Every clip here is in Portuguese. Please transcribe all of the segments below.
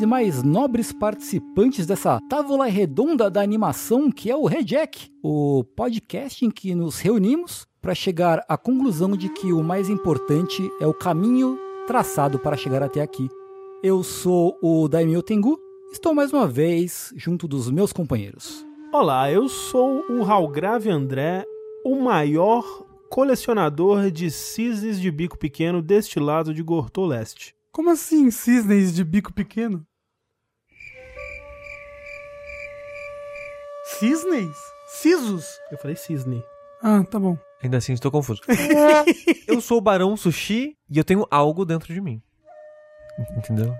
e demais nobres participantes dessa tábua redonda da animação que é o Rejack, o podcast em que nos reunimos para chegar à conclusão de que o mais importante é o caminho traçado para chegar até aqui. Eu sou o Daimyo Tengu, estou mais uma vez junto dos meus companheiros. Olá, eu sou o Ralgrave André, o maior colecionador de cisnes de bico pequeno deste lado de Gortô Leste. Como assim, cisnes de bico pequeno? Cisnes? Sisos? Eu falei cisne. Ah, tá bom. Ainda assim estou confuso. eu sou o Barão Sushi e eu tenho algo dentro de mim. Entendeu?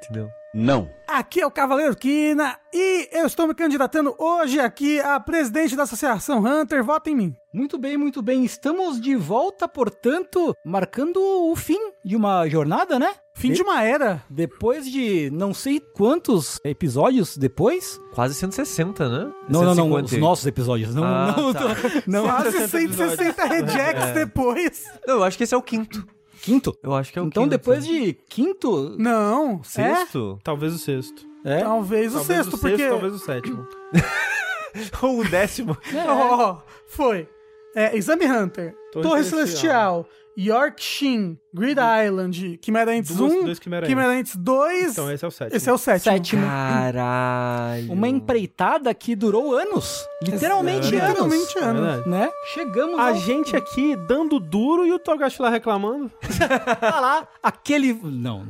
Entendeu? Não. Aqui é o Cavaleiro Kina e eu estou me candidatando hoje aqui a presidente da Associação Hunter. Vota em mim. Muito bem, muito bem. Estamos de volta, portanto, marcando o fim de uma jornada, né? Fim de uma era. Depois de não sei quantos episódios depois. Quase 160, né? Não, não, não. 150. Os nossos episódios. Não, Ah, não, tá. não. Quase 160 rejects depois. Não, eu acho que esse é o quinto. Quinto? Eu acho que é o Então, quinto. depois de quinto. Não. É? Sexto? Talvez o sexto. É? Talvez o talvez sexto, o porque. sexto, talvez o sétimo. Ou o décimo. Ó, foi. É, Exame Hunter, Torre Torre, Celestial. Celestial, York Shin, Grid Island, Chimera Ants Duas- 1, dois Chimera Chimera Ants 2. Então esse é o sétimo. esse é o sétimo. Sétimo. Caralho. Uma empreitada que durou anos. Literalmente É, anos. Literalmente É anos. verdade. Né? Chegamos A ao... gente aqui dando duro e o Togashi lá reclamando. Tá lá, aquele... Não,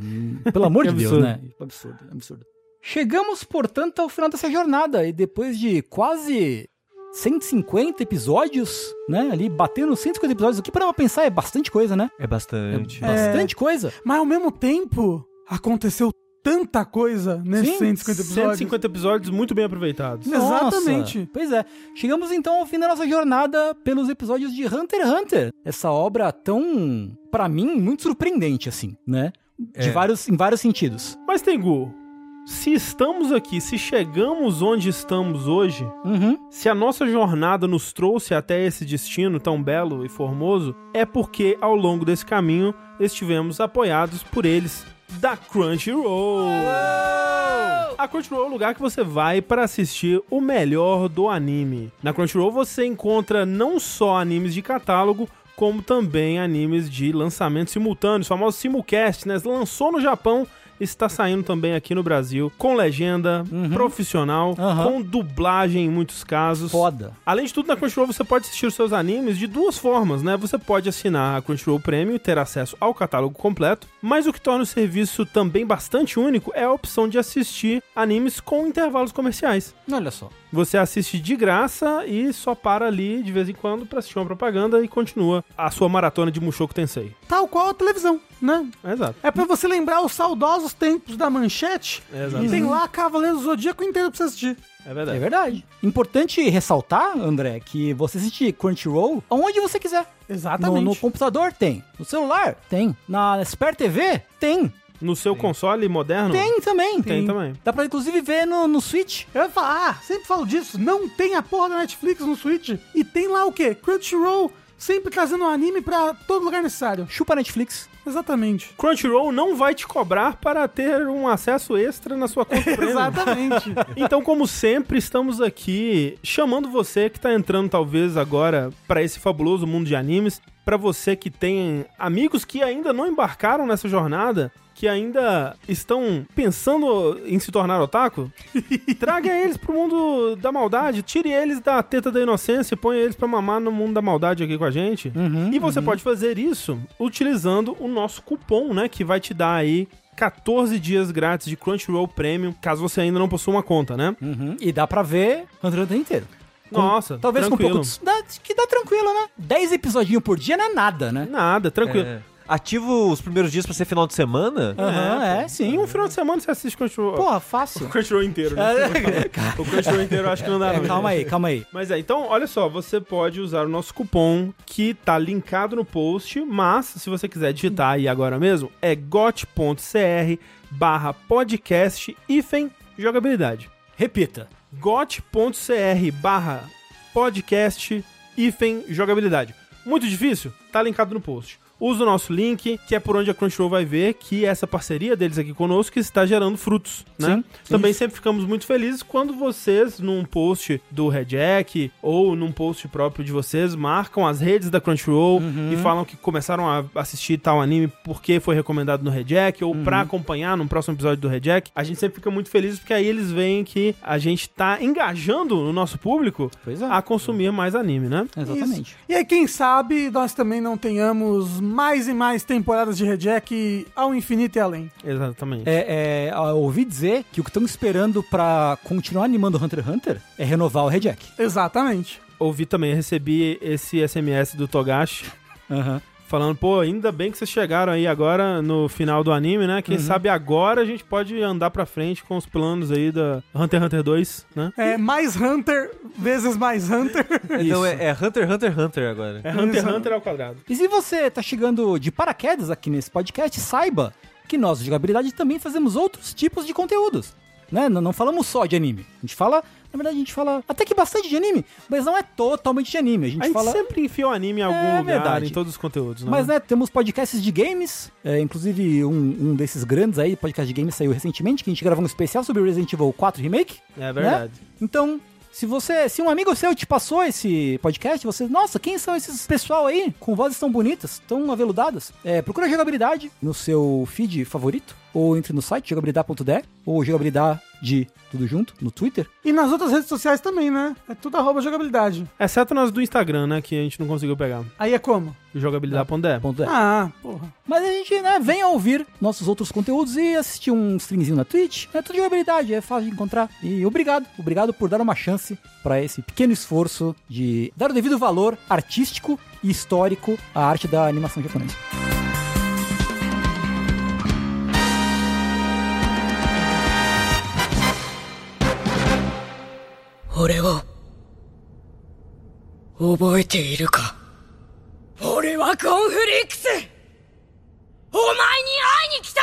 pelo amor de Deus, absurdo. né? Absurdo, absurdo. Chegamos, portanto, ao final dessa jornada. E depois de quase 150 episódios, né? Ali, batendo 150 episódios. O que para pensar é bastante coisa, né? É bastante. É bastante coisa. Mas ao mesmo tempo, aconteceu tanta coisa nesses Sim, 150 episódios. 150 episódios muito bem aproveitados. Exatamente. Nossa, Pois é. Chegamos então ao fim da nossa jornada pelos episódios de Hunter x Hunter. Essa obra tão, pra mim, muito surpreendente, assim, né? De É. vários, em vários sentidos. Mas, Tengu, se estamos aqui, se chegamos onde estamos hoje, Uhum. se a nossa jornada nos trouxe até esse destino tão belo e formoso, é porque ao longo desse caminho estivemos apoiados por eles da Crunchyroll. A Crunchyroll é o lugar que você vai para assistir o melhor do anime. Na Crunchyroll você encontra não só animes de catálogo, como também animes de lançamento simultâneo, os famosos simulcast, né? Lançou no Japão, está saindo também aqui no Brasil, com legenda, profissional, Aham. com dublagem em muitos casos. Foda. Além de tudo, na Crunchyroll você pode assistir os seus animes de duas formas, né? Você pode assinar a Crunchyroll Premium e ter acesso ao catálogo completo, mas o que torna o serviço também bastante único é a opção de assistir animes com intervalos comerciais. Olha só. Você assiste de graça e só para ali de vez em quando pra assistir uma propaganda e continua a sua maratona de Mushoku Tensei. Tal qual a televisão, né? Exato. É pra você lembrar os saudosos tempos da manchete. Exato. E tem lá Cavaleiro do Zodíaco inteiro pra você assistir. É É verdade. verdade. Importante ressaltar, André, que você assiste Crunchyroll aonde você quiser. No, Exatamente. no computador tem. No celular tem. Na Spare TV tem. No seu console moderno? Tem também. Tem também. Dá pra inclusive ver no, no Switch. Eu ia falar, ah, sempre falo disso, não tem a porra da Netflix no Switch. E tem lá o quê? Crunchyroll, sempre trazendo um anime pra todo lugar necessário. Chupa Netflix. Exatamente. Crunchyroll não vai te cobrar para ter um acesso extra na sua conta premium. Exatamente. Então, como sempre, estamos aqui chamando você que está entrando talvez agora para esse fabuloso mundo de animes, para você que tem amigos que ainda não embarcaram nessa jornada, que ainda estão pensando em se tornar otaku, traga eles pro mundo da maldade, tire eles da teta da inocência e ponha eles pra mamar no mundo da maldade aqui com a gente. e você pode fazer isso utilizando o nosso cupom, né, que vai te dar aí 14 dias grátis de Crunchyroll Premium, caso você ainda não possua uma conta, né? Uhum. E dá pra ver Hunter x inteiro. Com- Nossa, Talvez tranquilo. com um pouco... Dá, que dá tranquilo, né? 10 episodinhos por dia não é nada, né? Nada, tranquilo. É. Ativo os primeiros dias pra ser final de semana? Aham, é, Em sim. um final de semana você assiste Crunchyroll. Porra, fácil. O Crunchyroll inteiro, né? o Crunchyroll inteiro eu acho que não dá É, não. calma aí, calma aí. Mas é, então, olha só, você pode usar o nosso cupom que tá linkado no post, mas se você quiser digitar aí agora mesmo, é got.cr barra podcast hífen jogabilidade. Repita. got.cr barra podcast hífen jogabilidade. Muito difícil? Tá linkado no post. Usa o nosso link, que é por onde a Crunchyroll vai ver que essa parceria deles aqui conosco está gerando frutos, né? Sim, Também isso. sempre ficamos muito felizes quando vocês, num post do Rejack ou num post próprio de vocês, marcam as redes da Crunchyroll Uhum. e falam que começaram a assistir tal anime porque foi recomendado no Rejack ou Uhum. pra acompanhar no próximo episódio do Rejack. A gente sempre fica muito feliz porque aí eles veem que a gente tá engajando o nosso público é. a consumir mais anime, né? Exatamente. E aí, quem sabe, nós também não tenhamos mais e mais temporadas de Rejack ao infinito e além. Exatamente. É, é, eu ouvi dizer que o que estão esperando pra continuar animando Hunter x Hunter é renovar o Rejack. Exatamente. Ouvi também, recebi esse SMS do Togashi Aham. Falando, pô, ainda bem que vocês chegaram aí agora no final do anime, né? Uhum. Quem sabe agora a gente pode andar pra frente com os planos aí da Hunter x Hunter 2, né? É mais Hunter vezes mais Hunter. Então é, é Hunter, Hunter, Hunter agora. É Hunter x. Hunter ao quadrado. E se você tá chegando de paraquedas aqui nesse podcast, saiba que nós, de jogabilidade, também fazemos outros tipos de conteúdos. Né? Não, não falamos só de anime. A gente fala, na verdade, a gente fala até que bastante de anime, mas não é totalmente de anime. A gente, A gente fala. sempre enfia o anime em algum É lugar, verdade. em todos os conteúdos, né? Mas, né, temos podcasts de games, é, inclusive um, um desses grandes aí, podcast de games saiu recentemente, que a gente gravou um especial sobre Resident Evil 4 Remake. É verdade. Então, se você, se um amigo seu te passou esse podcast, você, nossa, quem são esses pessoal aí com vozes tão bonitas, tão aveludadas? É, procura jogabilidade no seu feed favorito, ou entre no site jogabilidade.de, ou jogabilidade de tudo junto no Twitter. E nas outras redes sociais também, né? É tudo arroba jogabilidade. Exceto nas do Instagram, né? Que a gente não conseguiu pegar. Aí é como? Jogabilidade.de. Ponto é. Ah, porra. Mas a gente, né, venha ouvir nossos outros conteúdos e assistir um streamzinho na Twitch. É tudo jogabilidade, é fácil de encontrar. E obrigado, obrigado por dar uma chance para esse pequeno esforço de dar o devido valor artístico e histórico à arte da animação japonesa. 俺を覚えているか。俺はコンフリックス。お前に会いに来た。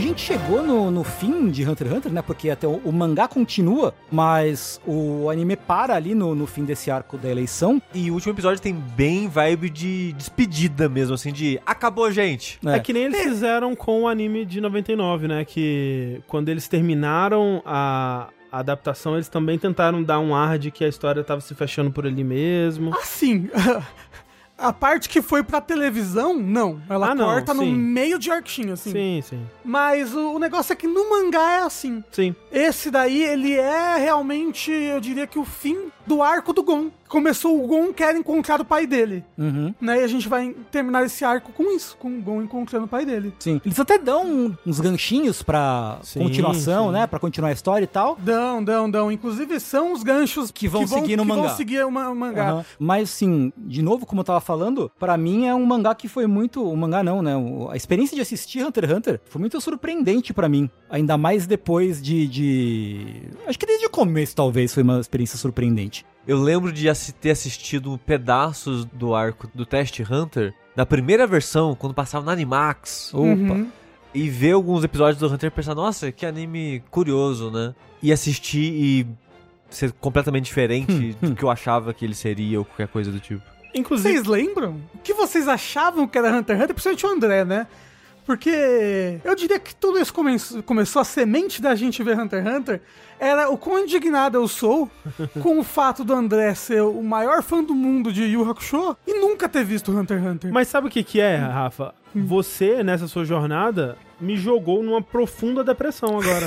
A gente chegou no, no fim de Hunter x Hunter, né? Porque até o, o mangá continua, mas o anime para ali no, no fim desse arco da eleição. E o último episódio tem bem vibe de despedida mesmo, assim, de acabou, gente. É. que nem eles fizeram com o anime de 99, né? Que quando eles terminaram a, a adaptação, eles também tentaram dar um ar de que a história tava se fechando por ali mesmo. Assim, a parte que foi pra televisão, não. Ela Ah, não, corta no meio de arquinho, assim. Sim, sim. Mas o, o negócio é que no mangá é assim. Sim. Esse daí, ele é realmente, eu diria que o fim do arco do Gon. Começou o Gon quer encontrar o pai dele. Uhum. Né? E a gente vai terminar esse arco com isso, com o Gon encontrando o pai dele. Sim. Eles até dão uns ganchinhos pra Sim, continuação, sim. né? Pra continuar a história e tal. Dão, dão, dão. Inclusive, são os ganchos Que vão seguir no que mangá. vão seguir o ma- o mangá. Aham. Mas, assim, de novo, como eu tava falando, pra mim é um mangá que foi muito. Um mangá não, né? O- A experiência de assistir Hunter x Hunter foi muito surpreendente pra mim. Ainda mais depois de, de. Acho que desde o começo, talvez, foi uma experiência surpreendente. Eu lembro de ter assistido pedaços do arco do Test Hunter, da primeira versão, quando passava na Animax. Opa. Uhum. E ver alguns episódios do Hunter e pensar, nossa, que anime curioso, né? E assistir e ser completamente diferente do que eu achava que ele seria ou qualquer coisa do tipo. Inclusive, Vocês lembram? O que vocês achavam que era Hunter x Hunter? Principalmente o André, né? Porque eu diria que tudo isso come começou, a semente da gente ver Hunter x Hunter era o quão indignado eu sou com o fato do André ser o maior fã do mundo de Yu Hakusho e nunca ter visto Hunter x Hunter. mas sabe o que que é, Rafa? Você, nessa sua jornada, me jogou numa profunda depressão agora.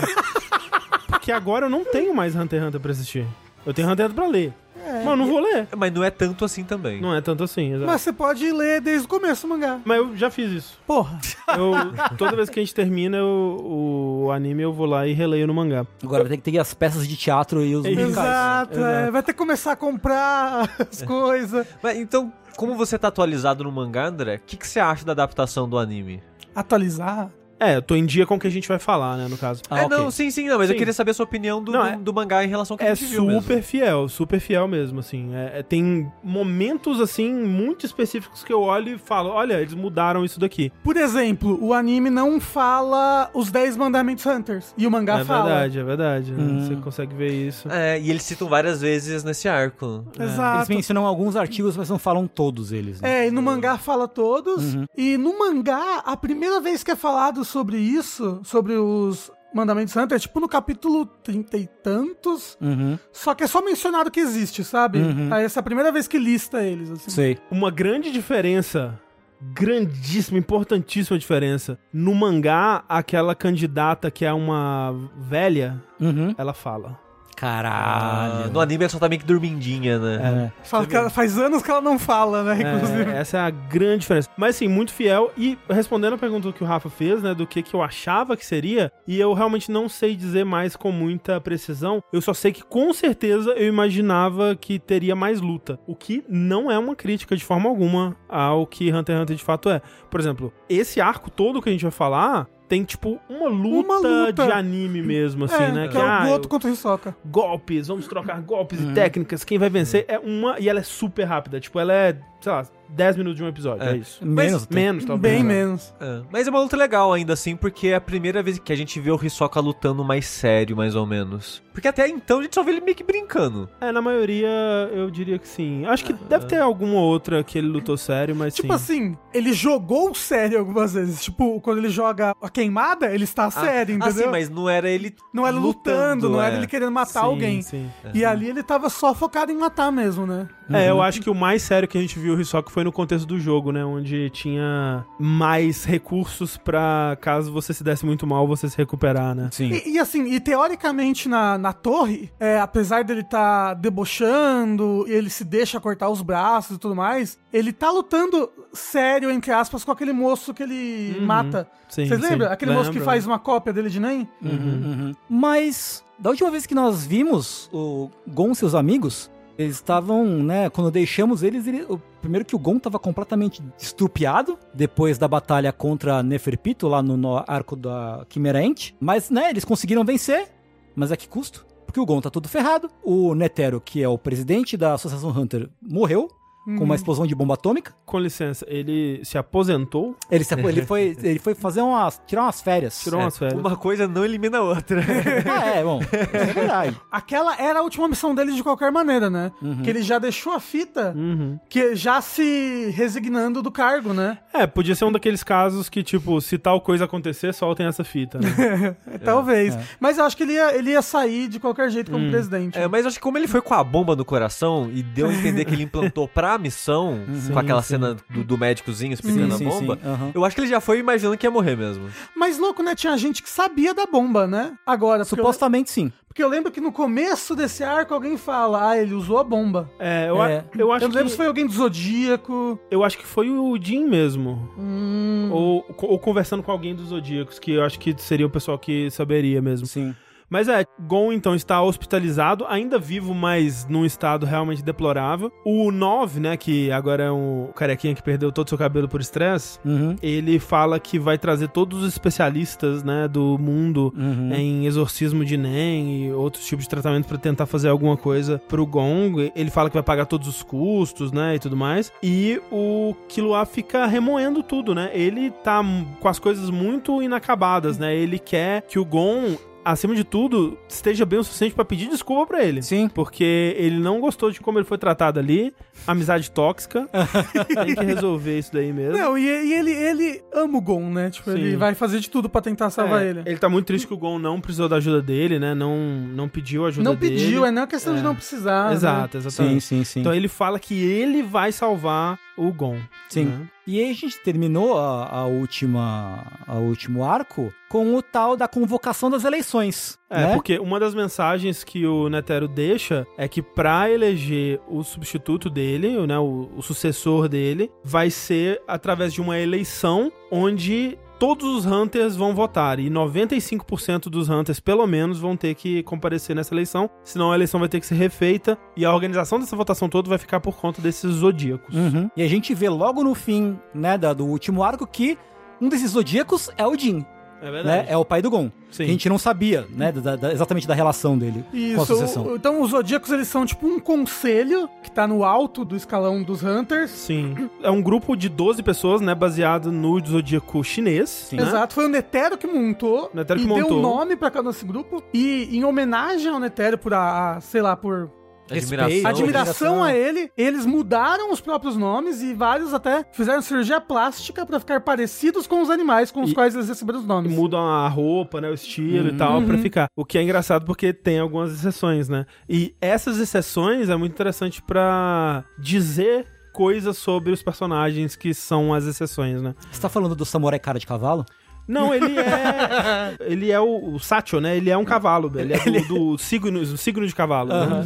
Porque agora eu não tenho mais Hunter x Hunter pra assistir. Eu tenho Hunter x Hunter pra ler. Mas eu não vou ler. Mas não é tanto assim também. Não é tanto assim, exato. Mas você pode ler desde o começo o mangá. Mas eu já fiz isso. Porra. Eu, toda vez que a gente termina eu- o anime, eu vou lá e releio no mangá. Agora vai ter que ter as peças de teatro e os É musicais. Exato, é. vai ter que começar a comprar as coisas. Mas então, como você tá atualizado no mangá, André, o que, que você acha da adaptação do anime? Atualizar. É, eu tô em dia com o que a gente vai falar, né, no caso. Ah, é, ok. não, sim, sim, não, mas eu Sim. queria saber a sua opinião do, Não, do, é- do mangá em relação ao que a É gente viu mesmo. super fiel, super fiel mesmo, assim. É, é- tem momentos, assim, muito específicos que eu olho e falo, olha, eles mudaram isso daqui. Por exemplo, o anime não fala os 10 mandamentos Hunters. E o mangá é fala. verdade, é verdade. né? Hum. Você consegue ver isso. É, e eles citam várias vezes nesse arco. Eles Exato. mencionam alguns artigos, mas não falam todos eles. Né? É, e no mangá fala todos. E no mangá, a primeira vez que é falado sobre isso, sobre os mandamentos Hunter, é tipo no capítulo 30 e tantos. Uhum, Só que é só mencionado que existe, sabe? Uhum. Aí essa é a primeira vez que lista eles, assim. sei. Uma grande diferença, grandíssima, importantíssima diferença. No mangá, aquela candidata que é uma velha, Uhum. ela fala. Ah, Caralho. no anime ela só tá meio que dormindinha, né? É. Fala que ela- faz anos que ela não fala, né? Inclusive. É, essa é a grande diferença. Mas sim, muito fiel. E respondendo a pergunta que o Rafa fez, né, do que, que eu achava que seria, e eu realmente não sei dizer mais com muita precisão, eu só sei que com certeza eu imaginava que teria mais luta. O que não é uma crítica de forma alguma ao que Hunter x Hunter de fato é. Por exemplo, esse arco todo que a gente vai falar. Tem, tipo, uma luta, Uma luta. de anime mesmo, assim, é, né? que é ah, o eu- Goto contra o Hisoka. golpes, vamos trocar golpes Uhum. e técnicas, quem vai vencer é uma, e ela é super rápida, tipo, ela é, sei lá, 10 minutos de um episódio, é, É. isso. Menos, até. Menos, talvez. Bem né? menos. É. Mas é uma luta legal ainda assim, porque é a primeira vez que a gente vê o Hisoka lutando mais sério, mais ou menos. Porque até então a gente só vê ele meio que brincando. É, na maioria, eu diria que sim. Acho que deve ter alguma outra que ele lutou sério, mas Tipo sim. assim, ele jogou sério algumas vezes. Tipo, quando ele joga a queimada, ele está sério, Ah, entendeu? sim, mas não era ele Não era lutando, não era é. ele querendo matar Sim, alguém. sim. E ali ele tava só focado em matar mesmo, né? É, eu acho que o mais sério que a gente viu o Hisoka foi no contexto do jogo, né? Onde tinha mais recursos pra, caso você se desse muito mal, você se recuperar, né? Sim. E, e assim, e teoricamente na, na torre, é, apesar dele tá debochando, e ele se deixa cortar os braços e tudo mais, ele tá lutando sério, entre aspas, com aquele moço que ele Uhum. mata. Sim, Vocês lembram? Aquele moço que faz uma cópia dele de Nen? Uhum, uhum. Mas, da última vez que nós vimos o Gon e seus amigos, eles estavam, né, quando deixamos eles, ele, o, primeiro que o Gon estava completamente estrupiado, depois da batalha contra Neferpito, lá no, no arco da Quimera Ent, mas, né, eles conseguiram vencer, mas a que custo? Porque o Gon tá todo ferrado, o Netero, que é o presidente da Associação Hunter, morreu, com uma explosão de bomba atômica, Com licença, ele se aposentou, ele, se, ele, foi, ele foi fazer umas, tirar umas férias. tirou umas férias. Uma coisa não elimina a outra. Ah, é, bom, isso é verdade. Aquela era a última missão dele de qualquer maneira, né? Uhum. Que ele já deixou a fita, Uhum. que já se resignando do cargo, né? É, podia ser um daqueles casos que, tipo, se tal coisa acontecer, soltem essa fita, né? Talvez. é. Mas eu acho que ele ia, ele ia sair de qualquer jeito como Hum. presidente. É, mas acho que como ele foi com a bomba no coração e deu a entender que ele implantou pra missão, com aquela sim. cena do, do médicozinho explicando Sim, a bomba, sim, aham. eu acho que ele já foi imaginando que ia morrer mesmo. Mas louco, né? Tinha gente que sabia da bomba, né? Agora, porque eu, Supostamente sim. porque eu lembro que no começo desse arco alguém fala, ah, ele usou a bomba. É, eu, a- É. eu acho eu não lembro que... se foi alguém do Zodíaco. Eu acho que foi o Jim mesmo. Hum, Ou, ou conversando com alguém dos Zodíacos, que eu acho que seria o pessoal que saberia mesmo. Sim. Mas é, Gon então está hospitalizado, ainda vivo, mas num estado realmente deplorável. O 9, né, que agora é um carequinha que perdeu todo o seu cabelo por estresse, Uhum. ele fala que vai trazer todos os especialistas, né, do mundo Uhum. em exorcismo de Nen e outros tipos de tratamento pra tentar fazer alguma coisa pro Gong. Ele fala que vai pagar todos os custos, né, e tudo mais. E o Killua fica remoendo tudo, né? Ele tá com as coisas muito inacabadas, né? Ele quer que o Gon acima de tudo, esteja bem o suficiente pra pedir desculpa pra ele. Sim. Porque ele não gostou de como ele foi tratado ali. Amizade tóxica. Tem que resolver isso daí mesmo. Não, e, e ele, ele ama o Gon, né? Tipo, ele Sim. vai fazer de tudo pra tentar salvar É, ele. ele tá muito triste que o Gon não precisou da ajuda dele, né? Não, não pediu ajuda Não dele. pediu, é não é questão de É. não precisar. né? Exato, exatamente. Sim, sim, sim. Então ele fala que ele vai salvar o Gon. Sim. né? E aí a gente terminou a, a última, a último arco com o tal da convocação das eleições. É, né? porque uma das mensagens que o Netero deixa é que pra eleger o substituto dele, né, o, o sucessor dele, vai ser através de uma eleição onde todos os Hunters vão votar e 95% dos Hunters, pelo menos, vão ter que comparecer nessa eleição, senão a eleição vai ter que ser refeita e a organização dessa votação toda vai ficar por conta desses zodíacos. Uhum. E a gente vê logo no fim, né, do último arco que um desses zodíacos é o Jin. É verdade. né, é o pai do Gon. Sim. Que a gente não sabia, né, da- da- exatamente da relação dele com a Isso. associação. o- Então os Zodíacos eles são tipo um conselho que tá no alto do escalão dos Hunters. Sim. É um grupo de 12 pessoas, né? Baseado no zodíaco chinês. né? Exato, foi o Netero que montou Netero e que deu montou. um nome pra cada esse grupo. E em homenagem ao Netero por a, a, sei lá, por Admiração. Respeito. admiração a ele, eles mudaram os próprios nomes e vários até fizeram cirurgia plástica pra ficar parecidos com os animais com os E- quais eles receberam os E nomes. mudam a roupa, né? O estilo e tal, pra ficar. O que é engraçado porque tem algumas exceções, né? E essas exceções é muito interessante pra dizer coisas sobre os personagens que são as exceções, né? Você tá falando do samurai cara de cavalo? Não, ele é. ele é o, o Satchel, né? Ele é um cavalo. Ele é do, do signo, do signo de cavalo. né?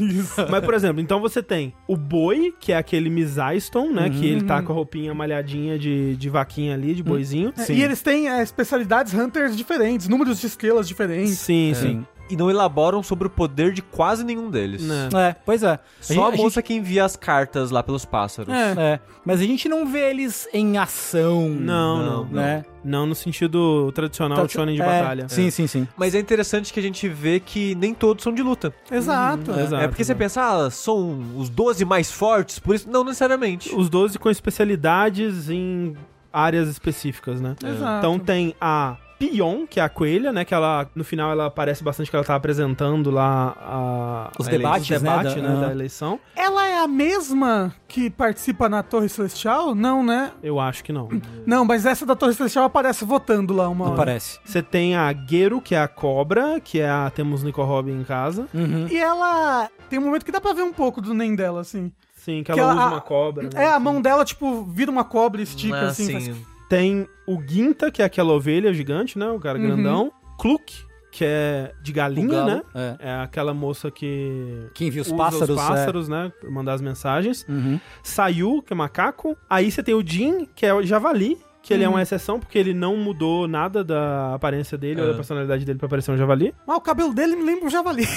Mas, por exemplo, então você tem o boi, que é aquele Mizaiston, né? Que ele tá com a roupinha malhadinha de, de vaquinha ali, de boizinho. É, E eles têm é, especialidades Hunters diferentes, números de estrelas diferentes. Sim, sim. E não elaboram sobre o poder de quase nenhum deles. Né? É, pois é. Só a, gente- moça que envia as cartas lá pelos pássaros. É. É, mas a gente não vê eles em ação. Não, não, não. Né? Não no sentido tradicional shonen de é, batalha. Sim, sim, sim. Mas é interessante que a gente vê que nem todos são de luta. Exato. Uhum, exato. é porque você pensa, ah, são os 12 mais fortes, por isso. Não necessariamente. Os 12 com especialidades em áreas específicas, né? Exato. Então tem a Pion, que é a coelha, né? Que ela, no final, ela aparece bastante que ela tá apresentando lá a, Os a debates, ele- né, debate, da- né, da eleição. Ela é a mesma que participa na Torre Celestial? Não, né? Eu acho que não. Não, mas essa da Torre Celestial aparece votando lá uma Não hora. parece. Você tem a Gero, que é a cobra, que é a... Temos Nico Robin em casa. Uhum. E ela tem um momento que dá pra ver um pouco do nem dela, assim. Sim, que Que ela, ela- usa uma cobra. né? É, a mão dela, tipo, vira uma cobra e estica, Ah, assim. sim. faz- Tem o Ginta, que é aquela ovelha gigante, né? O cara Uhum. grandão. Kluk, que é de galinha, galo, né? É. É aquela moça que Que envia os pássaros. os é. pássaros, né? Pra mandar as mensagens. Uhum. Sayu, que é macaco. Aí você tem o Jin, que é o javali. Que ele é Uhum. uma exceção, porque ele não mudou nada da aparência dele ou É. da personalidade dele pra parecer um javali. Mas o cabelo dele me lembra um javali.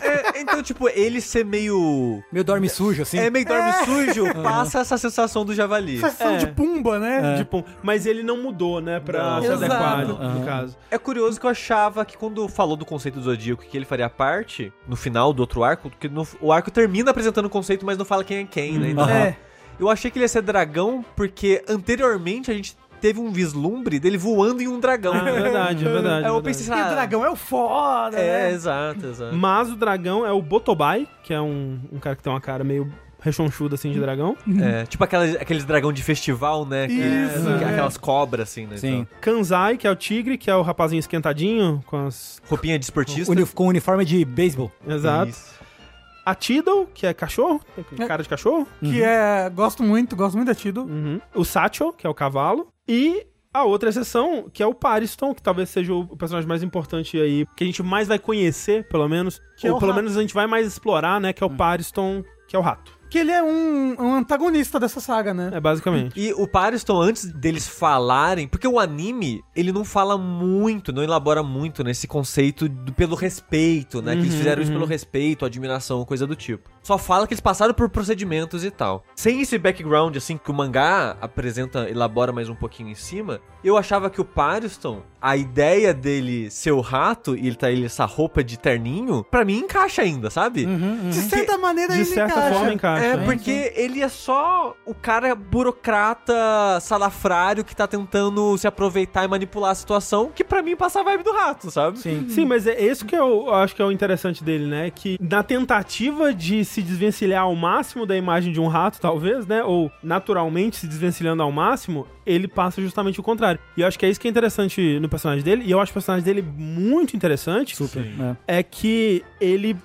É, então, tipo, ele ser meio. Meio dorme sujo, assim. É meio dorme sujo, passa essa sensação do javali. Sensação É. de pumba, né? É. Tipo, mas ele não mudou, né? Pra Não. se adequar, Exato. no caso. É curioso que eu achava que quando falou do conceito do Zodíaco que ele faria parte, no final do outro arco, que no- o arco termina apresentando o conceito, mas não fala quem é quem, né? Então, Aham. É. Eu achei que ele ia ser dragão, porque anteriormente a gente teve um vislumbre dele voando em um dragão. Ah, é verdade, é verdade. Aí eu é pensei, ah, o dragão é o foda, É, né? exato, exato. Mas o dragão é o Botobai, que é um, um cara que tem uma cara meio rechonchuda assim de dragão. É, tipo aquelas, aqueles dragão de festival, né? Que- Isso, que- é. Aquelas cobras, assim, né? Sim. Então, Kanzai, que é o tigre, que é o rapazinho esquentadinho, com as. roupinha de esportista. Uni- com uniforme de beisebol. Exato. Isso. A Tidal, que é cachorro, tem cara de cachorro. Que é. Gosto muito, gosto muito da Tido. Uhum. O Satchel, que é o cavalo. E a outra exceção, que é o Pariston, que talvez seja o personagem mais importante aí, que a gente mais vai conhecer, pelo menos. Que é ou o pelo rato. menos a gente vai mais explorar, né? Que é o Pariston, que é o rato. Que ele é um, um antagonista dessa saga, né? É basicamente. E o Pariston, antes deles falarem, porque o anime, ele não fala muito, não elabora muito nesse conceito do- pelo respeito, né? que eles Uhum, fizeram isso uhum. pelo respeito, admiração, coisa do tipo. Só fala que eles passaram por procedimentos e tal. Sem esse background, assim, que o mangá apresenta, elabora mais um pouquinho em cima, eu achava que o Pariston, a ideia dele ser o rato e ele tá ele essa roupa de terninho, pra mim encaixa ainda, sabe? De certa maneira De ele certa encaixa. forma encaixa. É, né? porque ele é só o cara burocrata, salafrário que tá tentando se aproveitar e manipular a situação, que pra mim passa a vibe do rato, sabe? Sim. Sim, mas é esse que eu acho que é o interessante dele, né? Que na tentativa de se desvencilhar ao máximo da imagem de um rato, talvez, né? Ou naturalmente se desvencilhando ao máximo, ele passa justamente o contrário. E eu acho que é isso que é interessante no personagem dele, e eu acho o personagem dele muito interessante. Super. É. É que ele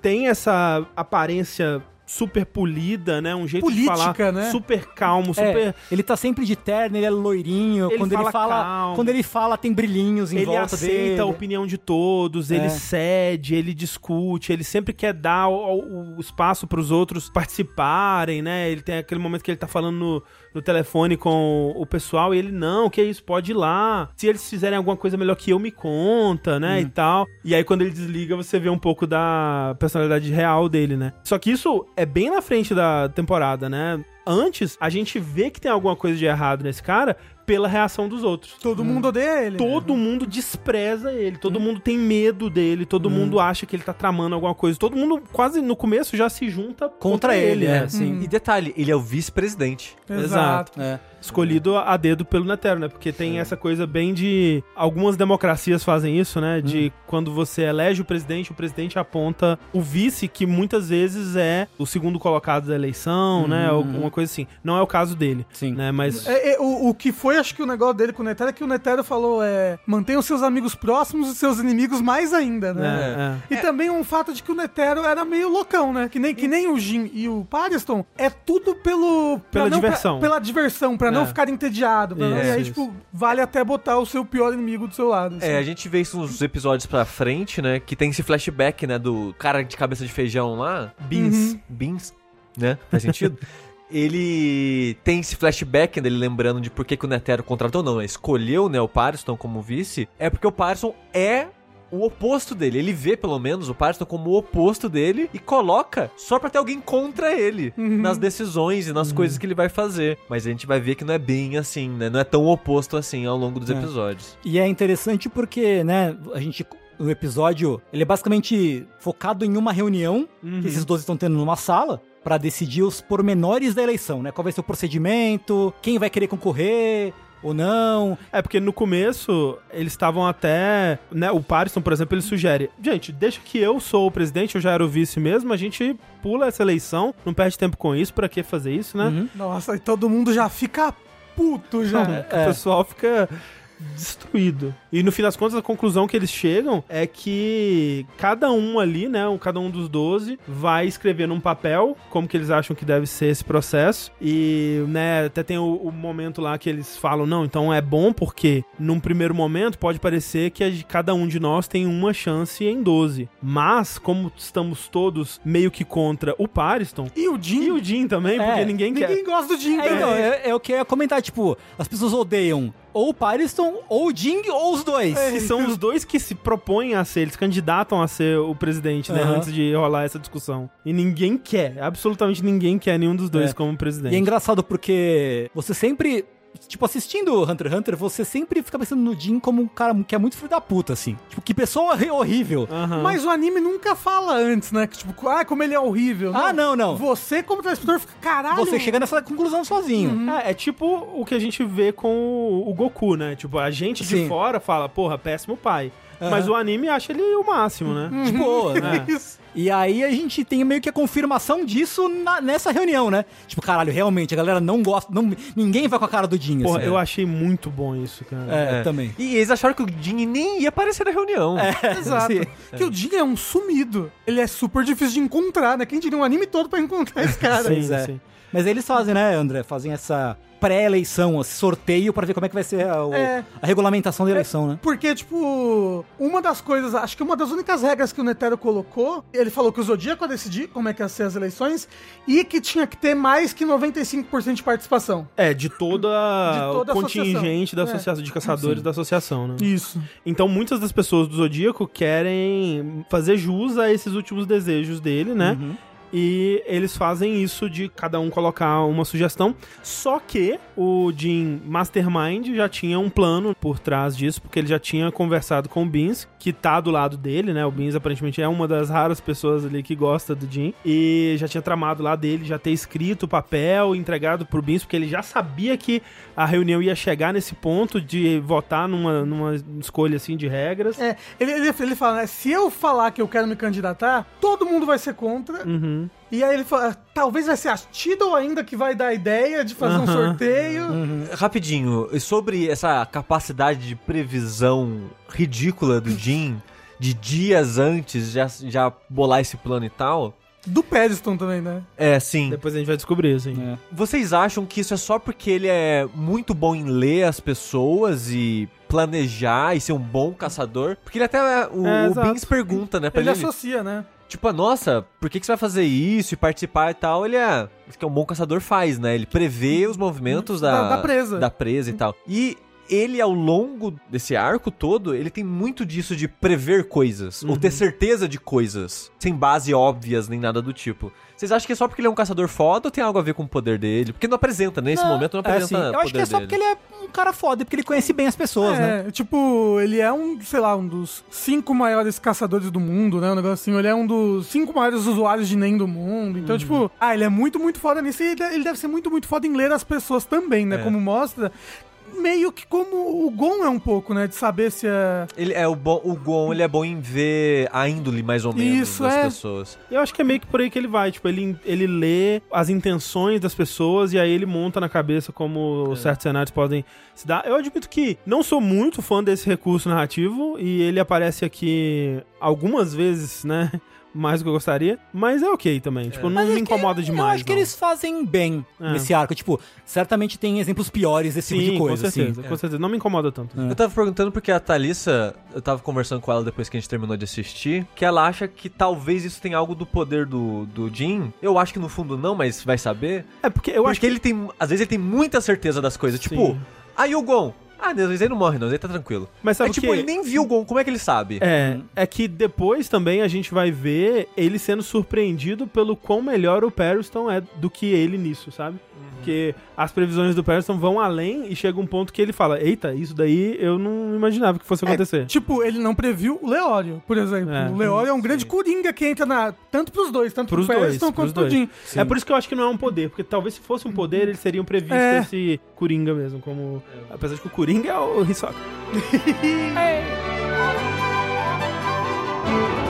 tem essa aparência super polida, né? Um jeito Política, de falar né? super calmo, super. É, ele tá sempre de terno, ele é loirinho. Ele quando fala ele fala, calmo. quando ele fala, tem brilhinhos em ele volta aceita dele. a opinião de todos, ele É. cede, ele discute, ele sempre quer dar o, o- espaço pros outros participarem, né? Ele tem aquele momento que ele tá falando no, no telefone com o pessoal e ele, não, que isso, pode ir lá. Se eles fizerem alguma coisa melhor que eu, me conta, né? E tal. E aí quando ele desliga, você vê um pouco da personalidade real dele, né? Só que isso é bem na frente da temporada, né? Antes, a gente vê que tem alguma coisa de errado nesse cara pela reação dos outros. Todo mundo odeia ele. Todo mundo despreza ele, todo mundo tem medo dele, todo mundo acha que ele tá tramando alguma coisa. Todo mundo, quase no começo, já se junta Contra ele, né? é, sim. E detalhe, ele é o vice-presidente. Exato. É. Escolhido a dedo pelo Netero, né? Porque tem essa coisa bem de. Algumas democracias fazem isso, né? De quando você elege o presidente, o presidente aponta o vice, que muitas vezes é o segundo colocado da eleição, né? Alguma coisa assim. Não é o caso dele. Sim. Né? Mas. É, é, o, o que foi, acho que o negócio dele com o Netero é que o Netero falou é mantenha os seus amigos próximos e seus inimigos mais ainda, né? É, é. E também um fato de que o Netero era meio loucão, né? Que nem, que nem o Jin e o Pariston, é tudo pelo... pra Pela não- pra- diversão. pela diversão, pra não É. ficar entediado. pra e aí, isso. tipo, vale até botar o seu pior inimigo do seu lado. assim. É, a gente vê isso nos episódios pra frente, né? Que tem esse flashback, né? Do cara de cabeça de feijão lá. Beans. Beans, né? Faz sentido? ele tem esse flashback dele lembrando de por que, que o Netero contratou, não, né? escolheu né, o Pariston como vice, é porque o Pariston é o oposto dele. Ele vê, pelo menos, o Pariston como o oposto dele e coloca só pra ter alguém contra ele nas decisões e nas coisas que ele vai fazer. Mas a gente vai ver que não é bem assim, né? Não é tão oposto assim ao longo dos É. episódios. E é interessante porque, né, a gente. O episódio, ele é basicamente focado em uma reunião que esses 12 estão tendo numa sala pra decidir os pormenores da eleição, né? Qual vai ser o procedimento, quem vai querer concorrer ou não. É porque no começo eles estavam até, né, o Pariston, por exemplo, ele sugere, gente, deixa que eu sou o presidente, eu já era o vice mesmo, a gente pula essa eleição, não perde tempo com isso, pra que fazer isso, né? Nossa, e todo mundo já fica puto já. O pessoal fica destruído. E no fim das contas, a conclusão que eles chegam é que cada um ali, né, cada um dos 12, vai escrever num papel como que eles acham que deve ser esse processo. E, né, até tem o, o momento lá que eles falam, não, então é bom porque num primeiro momento pode parecer que a de- cada um de nós tem uma chance em 12. Mas, como estamos todos meio que contra o Pariston, E o Jin? e o Jim também, É, porque ninguém, quer... Ninguém gosta do Jin, É, então, também. é, é o que eu comentar, tipo, as pessoas odeiam ou o Pariston, ou o Jing, ou os dois. Que são os dois que se propõem a ser, eles candidatam a ser o presidente, né? Aham. Antes de rolar essa discussão. E ninguém quer, absolutamente ninguém quer nenhum dos dois É. como E é presidente. engraçado porque você sempre. Tipo, assistindo Hunter x Hunter, você sempre fica pensando no Jin como um cara que é muito filho da puta, assim. Tipo, que pessoa horrível. Mas o anime nunca fala antes, né? Que tipo, ah, como ele é horrível. Ah, não, não. Você, como telespectador, fica caralho. Você chega nessa conclusão sozinho. É, é tipo o que a gente vê com o, Goku, né? Tipo, a gente de Sim. fora fala, porra, péssimo pai. Mas o anime acha ele o máximo, né? De boa, né? Isso. E aí a gente tem meio que a confirmação disso na- nessa reunião, né? Tipo, caralho, realmente, a galera não gosta. Não, ninguém vai com a cara do Jin, Porra, assim. eu achei muito bom isso, cara. É, também. E eles acharam que o Jin nem ia aparecer na reunião. Exato. Sim. Que o Jin é um sumido. Ele é super difícil de encontrar, né? Quem diria um anime todo pra encontrar esse cara? Sim, Pois é. sim. Mas eles fazem, né, André? Fazem essa pré-eleição, esse sorteio pra ver como é que vai ser a, o- É. a regulamentação da eleição, né? Porque, tipo, uma das coisas, acho que uma das únicas regras que o Netero colocou, ele falou que o Zodíaco ia decidir como é que ia ser as eleições e que tinha que ter mais que 95% de participação. É, de toda, De toda a o contingente da associação. É. de caçadores da associação, né? Isso. Então muitas das pessoas do Zodíaco querem fazer jus a esses últimos desejos dele, né? E eles fazem isso de cada um colocar uma sugestão. Só que o Jim Mastermind já tinha um plano por trás disso, porque ele já tinha conversado com o Beans, que tá do lado dele, né? O Beans aparentemente é uma das raras pessoas ali que gosta do Jim. E já tinha tramado lá dele, já ter escrito o papel, entregado pro Beans, porque ele já sabia que a reunião ia chegar nesse ponto de votar numa, numa escolha assim de regras. É, ele, ele, ele fala, né? Se eu falar que eu quero me candidatar, todo mundo vai ser contra. Uhum. E aí ele fala, talvez vai ser a Tidal ainda que vai dar a ideia de fazer um Aham. sorteio. Rapidinho, sobre essa capacidade de previsão ridícula do Jin, de dias antes já, já bolar esse plano e tal. Do Pedeston também, né? É, sim. Depois a gente vai descobrir, assim. É. Vocês acham que isso é só porque ele é muito bom em ler as pessoas e planejar e ser um bom caçador? Porque ele até. O, É, o. Beans pergunta, né, pra Ele ele. associa, né? Tipo, nossa, por que, que você vai fazer isso e participar e tal? Ele é. Isso que é um bom caçador faz, né? Ele prevê os movimentos da, Da- da presa. Da presa e tal. E ele, ao longo desse arco todo, ele tem muito disso de prever coisas, ou ter certeza de coisas, sem base óbvias nem nada do tipo. Vocês acham que é só porque ele é um caçador foda ou tem algo a ver com o poder dele? Porque não apresenta, nesse Não, momento não é apresenta assim, Eu acho que é só dele. porque ele é um cara foda, porque ele conhece bem as pessoas, né? É, tipo, ele é um, sei lá, um dos cinco maiores caçadores do mundo, né? Um negócio assim. Ele é um dos cinco maiores usuários de NEM do mundo. Então, tipo, ah, ele é muito, muito foda nisso. E ele ele deve ser muito, muito foda em ler as pessoas também, né? É. Como mostra. Meio que como o Gon é um pouco, né? De saber se é. Ele é o bom, o Gon, ele é bom em ver a índole mais ou menos Isso, das é. pessoas. Eu acho que é meio que por aí que ele vai. Tipo, ele, ele lê as intenções das pessoas e aí ele monta na cabeça como certos cenários podem se dar. Eu admito que não sou muito fã desse recurso narrativo e ele aparece aqui algumas vezes, né? Mais do que eu gostaria. Mas é ok também. Tipo, não Mas me é que incomoda demais. Eu acho que não. eles fazem bem É. nesse arco. Tipo, certamente tem exemplos piores desse Sim, tipo de coisa. com certeza, assim. com certeza. Não me incomoda tanto. É. Eu tava perguntando porque a Thalissa, eu tava conversando com ela depois que a gente terminou de assistir, que ela acha que talvez isso tenha algo do poder do, do Jin. Eu acho que no fundo não, mas vai saber. É porque eu Porque acho que ele tem. Às vezes ele tem muita certeza das coisas. Tipo, Sim. aí o Gon. Ah, Deus, mas ele não morre, não, ele tá tranquilo. Mas sabe é tipo, quê? ele nem viu o Gon, como é que ele sabe? É, é que depois também a gente vai ver ele sendo surpreendido pelo quão melhor o Periston é do que ele nisso, sabe? Porque as previsões do Periston vão além e chega um ponto que ele fala: Eita, isso daí eu não imaginava que fosse acontecer. Tipo, ele não previu o Leório, por exemplo. É. o Leório é um grande coringa que entra na. Tanto pros dois, tanto Pros pro dois, pros quanto pro. Jim. É por isso que eu acho que não é um poder, porque talvez se fosse um poder, eles seriam previsto É. esse Coringa mesmo, como. Apesar de que o Coringa é o Hisoka.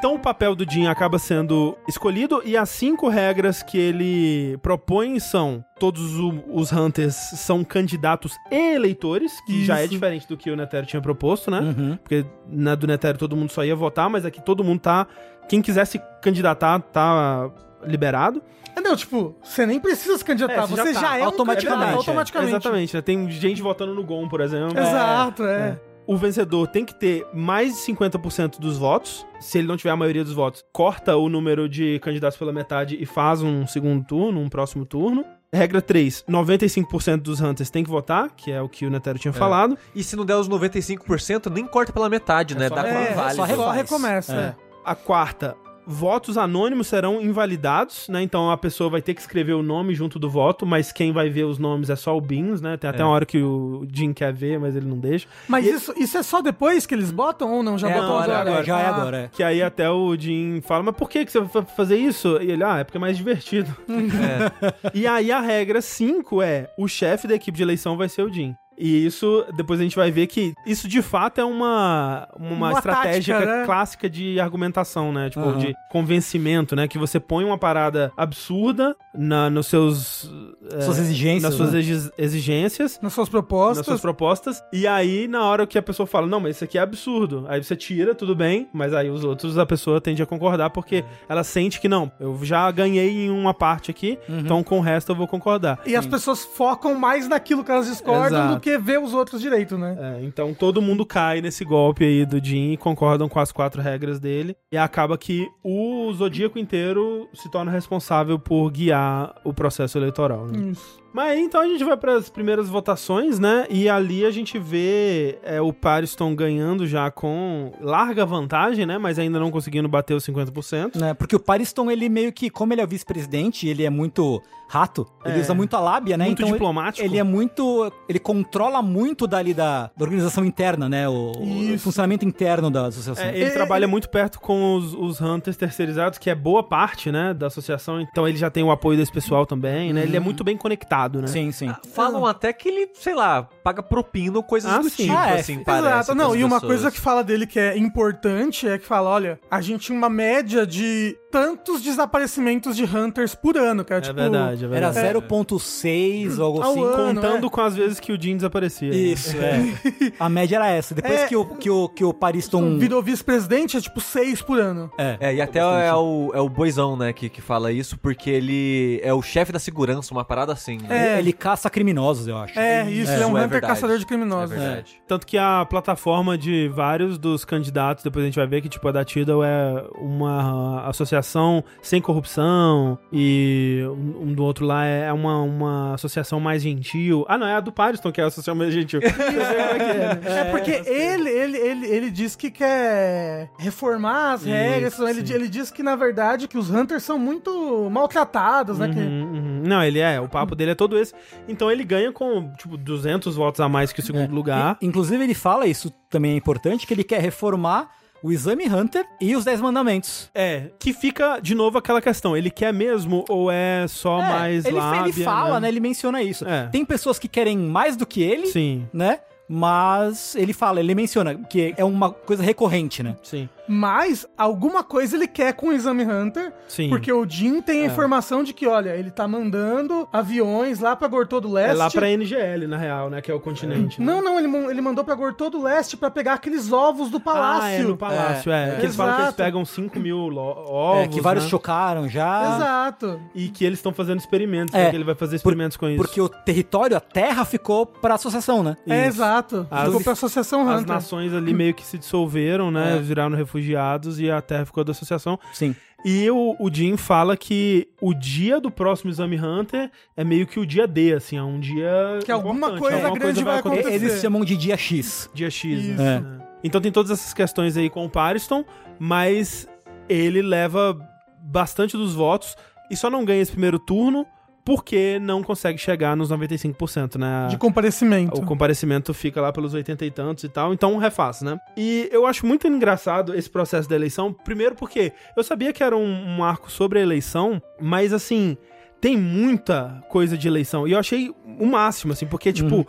Então o papel do Jin acaba sendo escolhido e as cinco regras que ele propõe são todos os Hunters são candidatos e eleitores, que já é Isso. diferente do que o Netero tinha proposto, né? Uhum. Porque na do Netero todo mundo só ia votar, mas aqui todo mundo tá. Quem quiser se candidatar tá liberado. É, não, tipo, você nem precisa se candidatar, É, você você, já já, tá, é um automaticamente, é. automaticamente. Exatamente, né? Tem gente votando no Gon, por exemplo. Exato, é. O vencedor tem que ter mais de 50% dos votos. Se ele não tiver a maioria dos votos, corta o número de candidatos pela metade e faz um segundo turno, um próximo turno. Regra 3, 95% dos Hunters tem que votar, que é o que o Netero tinha falado. E se não der os 95%, nem corta pela metade, né? só Dá. É, válido. só só refaz. recomeça. É. é. A quarta, votos anônimos serão invalidados, né? Então a pessoa vai ter que escrever o nome junto do voto, mas quem vai ver os nomes é só o Beans, né? Tem até É. uma hora que o Jim quer ver, mas ele não deixa. Mas E- isso, isso é só depois que eles botam ou não? Já É botam agora, agora? é, já é Ah, agora. é. Que aí até o Jim fala, mas por que, que você vai fazer isso? E ele, ah, é porque é mais divertido. e aí a regra 5 é, o chefe da equipe de eleição vai ser o Jim. E isso, depois a gente vai ver que isso de fato é uma, uma, Uma estratégia tática, né? clássica de argumentação, né? Tipo, Aham. de convencimento, né? Que você põe uma parada absurda na, nos seus... é, Suas exigências. nas suas né? exi- exigências Nas suas nas propostas. suas propostas. E aí, na hora que a pessoa fala, não, mas isso aqui é absurdo. Aí você tira, tudo bem, mas aí os outros, a pessoa tende a concordar porque ela sente que não, eu já ganhei em uma parte aqui, então com o resto eu vou concordar. E as pessoas focam mais naquilo que elas discordam Exato. do que ver os outros direito, né? É, então todo mundo cai nesse golpe aí do Jin e concordam com as quatro regras dele. E acaba que o Zodíaco inteiro se torna responsável por guiar o processo eleitoral. né? Isso. Mas aí, então a gente vai para as primeiras votações, né? E ali a gente vê é, o Pariston ganhando já com larga vantagem, né? Mas ainda não conseguindo bater os 50%. né? Porque o Pariston, ele meio que, como ele é o vice-presidente, ele é muito rato, ele É. usa muito a lábia, né? Muito então diplomático. Ele, ele é muito. Ele controla muito dali da, da organização interna, né? O, o funcionamento interno da associação. É, ele É, trabalha é- muito perto com os, os Hunters terceirizados, que é boa parte, né, da associação. Então ele já tem o apoio desse pessoal também, né? Ele é muito bem conectado, né? Sim, sim. Falam até que ele, sei lá, paga propina ou coisas Ah, do sim. tipo, Ah, é. assim, parece. Exato. Não, e uma pessoas. coisa que fala dele que é importante é que fala, olha, a gente tinha uma média de tantos desaparecimentos de Hunters por ano, cara. É tipo, verdade, é Era verdade. 0.6 ou algo assim. ano. Contando é. com as vezes que o Jin desaparecia. né? Isso, é. A média era essa. Depois É. que, o, que, o, que o Pariston. Virou vice-presidente, é tipo seis por ano. É. É, e até é o, é o Boizão, né, que, que fala isso, porque ele é o chefe da segurança, uma parada assim, né? É. Ele caça criminosos, eu acho. É, isso, ele é um Isso é Hunter caçador de criminosos. É verdade. Tanto que a plataforma de vários dos candidatos, depois a gente vai ver que, tipo, a da Tidal é uma associação sem corrupção e um do outro lá é uma, uma associação mais gentil. Ah, não, é a do Pariston que é a associação mais gentil. É que é? É porque ele, ele, ele, ele diz que quer reformar as regras. Isso, Ele, sim. ele diz que, na verdade, que os Hunters são muito maltratados, né? que- Uhum, uhum. Não, ele é, o papo dele é todo esse. Então ele ganha com, tipo, 200 votos a mais que o segundo lugar. I- Inclusive, ele fala, isso também é importante, que ele quer reformar o Exame Hunter e os Dez Mandamentos. É, que fica, de novo, aquela questão. Ele quer mesmo ou é só É, mais ele, lábia, ele fala, né? Ele menciona isso. É. Tem pessoas que querem mais do que ele, Sim, né? Mas ele fala, ele menciona que é uma coisa recorrente, né? sim, Mas alguma coisa ele quer com o Exame Hunter. sim. Porque o Jin tem a informação de que, olha, ele tá mandando aviões lá pra Gortô do Leste. É lá pra NGL, na real, né? Que é o continente. né? Não, não, ele, ele mandou pra Gortô do Leste pra pegar aqueles ovos do palácio. Ah, é no palácio, é. É, que eles falam que eles Exato. pegam 5 mil ovos, É, que vários né? chocaram já. Exato. E que eles estão fazendo experimentos, É, né? Que ele vai fazer experimentos com isso. Porque o território, a terra, ficou pra associação, né? É, Isso. exato. As- Ficou pra Associação As Hunter. nações ali meio que se dissolveram, né? É. Viraram refugiados e a Terra ficou da associação. Sim. E o, o Jim fala que o dia do próximo Exame Hunter é meio que o dia D, assim, é um dia. Que alguma coisa alguma grande vai E- acontecer. Eles chamam de dia X. Dia X, Isso. né? É. Então tem todas essas questões aí com o Pariston, mas ele leva bastante dos votos e só não ganha esse primeiro turno porque não consegue chegar nos 95%, né? De comparecimento. O comparecimento fica lá pelos 80 e tantos e tal, então refaz, né? E eu acho muito engraçado esse processo da eleição, primeiro porque eu sabia que era um, um arco sobre a eleição, mas assim, tem muita coisa de eleição. E eu achei o máximo, assim, porque, tipo.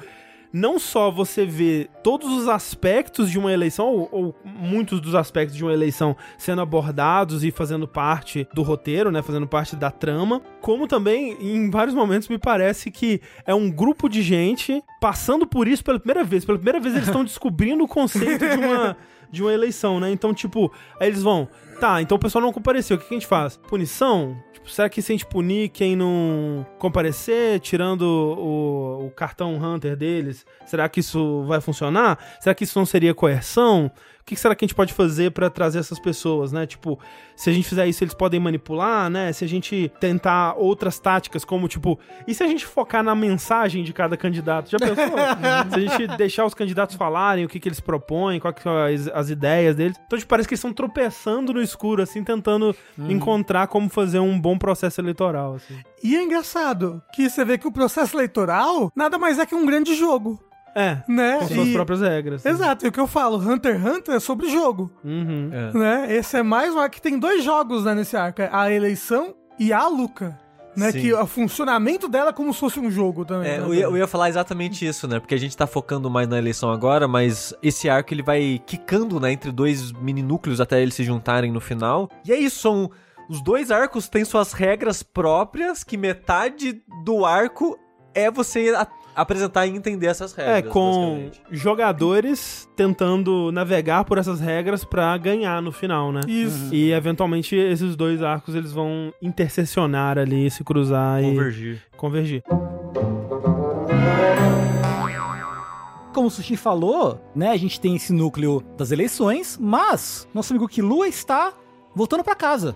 Não só você vê todos os aspectos de uma eleição, ou, ou muitos dos aspectos de uma eleição sendo abordados e fazendo parte do roteiro, né? Fazendo parte da trama, como também, em vários momentos, me parece que é um grupo de gente passando por isso pela primeira vez. Pela primeira vez eles estão descobrindo o conceito de uma, de uma eleição, né? Então, tipo, aí eles vão. Tá, então o pessoal não compareceu. O que, que a gente faz? Punição? Será que se a gente punir quem não comparecer, tirando o, o cartão Hunter deles, será que isso vai funcionar? Será que isso não seria coerção? O que será que a gente pode fazer pra trazer essas pessoas, né? Tipo, se a gente fizer isso, eles podem manipular, né? Se a gente tentar outras táticas, como tipo, e se a gente focar na mensagem de cada candidato? Já pensou? se a gente deixar os candidatos falarem o que, que eles propõem, quais são as, as ideias deles. Então, tipo, parece que eles estão tropeçando no escuro, assim, tentando encontrar como fazer um bom processo eleitoral, assim. E é engraçado que você vê que o processo eleitoral nada mais é que um grande jogo, É, né? com suas E- próprias regras. né? Exato, e o que eu falo, Hunter x Hunter é sobre jogo, Uhum. É. né? Esse é mais um arco que tem dois jogos né, nesse arco, é a eleição e a Luca. Né, Sim. que o funcionamento dela é como se fosse um jogo também. É, né? eu, ia, eu ia falar exatamente isso, né? Porque a gente tá focando mais na eleição agora, mas esse arco ele vai quicando, né? Entre dois mini núcleos até eles se juntarem no final. E é isso, são. Os dois arcos têm suas regras próprias, que metade do arco é você apresentar e entender essas regras. É, com jogadores tentando navegar por essas regras pra ganhar no final, né? Isso. E eventualmente esses dois arcos eles vão intersecionar ali, se cruzar Convergir. e convergir. Como o Sushi falou, né, a gente tem esse núcleo das eleições, mas nosso amigo Killua está voltando pra casa.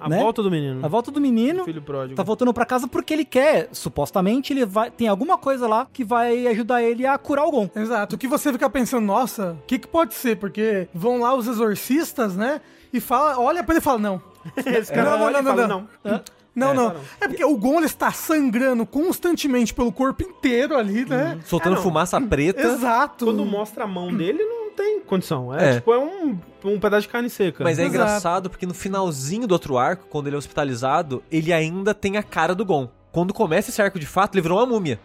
A Né? volta do menino. A volta do menino Filho pródigo. tá voltando pra casa porque ele quer, supostamente, ele vai tem alguma coisa lá que vai ajudar ele a curar o Gon. Exato. O que você fica pensando, nossa, o que, que pode ser? Porque vão lá os exorcistas, né? E fala, olha pra ele e fala, não. Esse cara Não, não, olha não, fala, não. não. Não, É, não. tá não. É porque o Gon ele está sangrando constantemente pelo corpo inteiro ali, né? Soltando É, fumaça preta. Exato. Quando mostra a mão dele, não tem condição. É, É. tipo, é um, um pedaço de carne seca. Mas é Exato. engraçado porque no finalzinho do outro arco, quando ele é hospitalizado, ele ainda tem a cara do Gon. Quando começa esse arco de fato, ele virou uma múmia.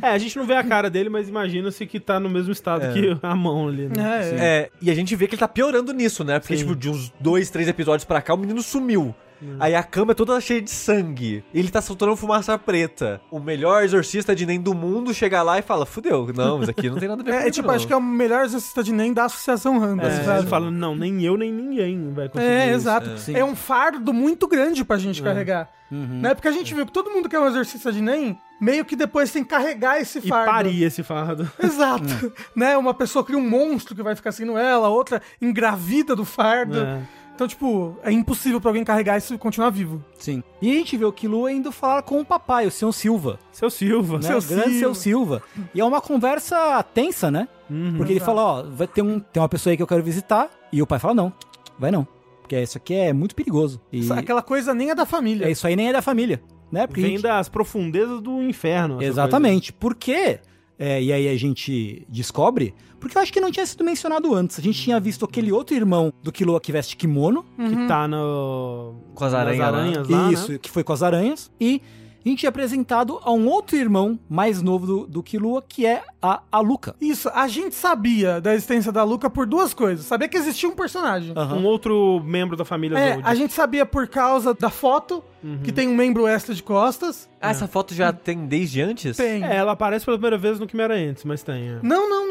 É, a gente não vê a cara dele, mas imagina-se que tá no mesmo estado É. que a mão ali, né? É, é. É, e a gente vê que ele tá piorando nisso, né? Porque, Sim. tipo, de uns dois, três episódios pra cá, o menino sumiu. Aí a cama é toda cheia de sangue. Ele tá soltando fumaça preta. O melhor exorcista de nem do mundo chega lá e fala: Fudeu, não, isso aqui não tem nada a ver com É, é isso. tipo, não. acho que é o melhor exorcista de nem da Associação Randa, É, sabe? ele fala, não, nem eu, nem ninguém vai conseguir É, isso. exato. Sim. É. um fardo muito grande pra gente carregar. Uhum. Né? Porque a gente viu que todo mundo que é um exorcista de NEM, meio que depois tem que carregar esse E fardo. parir esse fardo. Exato. Né? Uma pessoa cria um monstro que vai ficar seguindo ela, outra engravida do fardo. É. Então, tipo, é impossível pra alguém carregar isso e continuar vivo. Sim. E a gente vê o Killua indo falar com o papai, o senhor Silva. Seu Silva. Né? Seu o grande seu Silva. E é uma conversa tensa, né? Uhum. Porque ele fala, ó, vai ter, um, tem uma pessoa aí que eu quero visitar. E o pai fala, não, vai não. Porque isso aqui é muito perigoso. E Isso- Aquela coisa nem é da família. é, isso aí nem é da família, né? Porque Vem gente- das profundezas do inferno. Exatamente. Por quê? É, e aí a gente descobre, porque eu acho que não tinha sido mencionado antes. A gente tinha visto aquele outro irmão do Killua que veste kimono. coisa. Que tá no... Com as aranhas lá. aranhas lá, isso, né? que foi com as aranhas. E a gente é apresentado a um outro irmão mais novo do, do Killua, que é a, a Luca. Isso, a gente sabia da existência da Luca por duas coisas. Sabia que existia um personagem. Aham. Um outro membro da família É, a gente sabia por causa da foto, Uhum. que tem um membro extra de costas. Ah, essa foto já tem desde antes? Tem. É, ela aparece pela primeira vez no Quimera antes, mas tem. É? Não, não.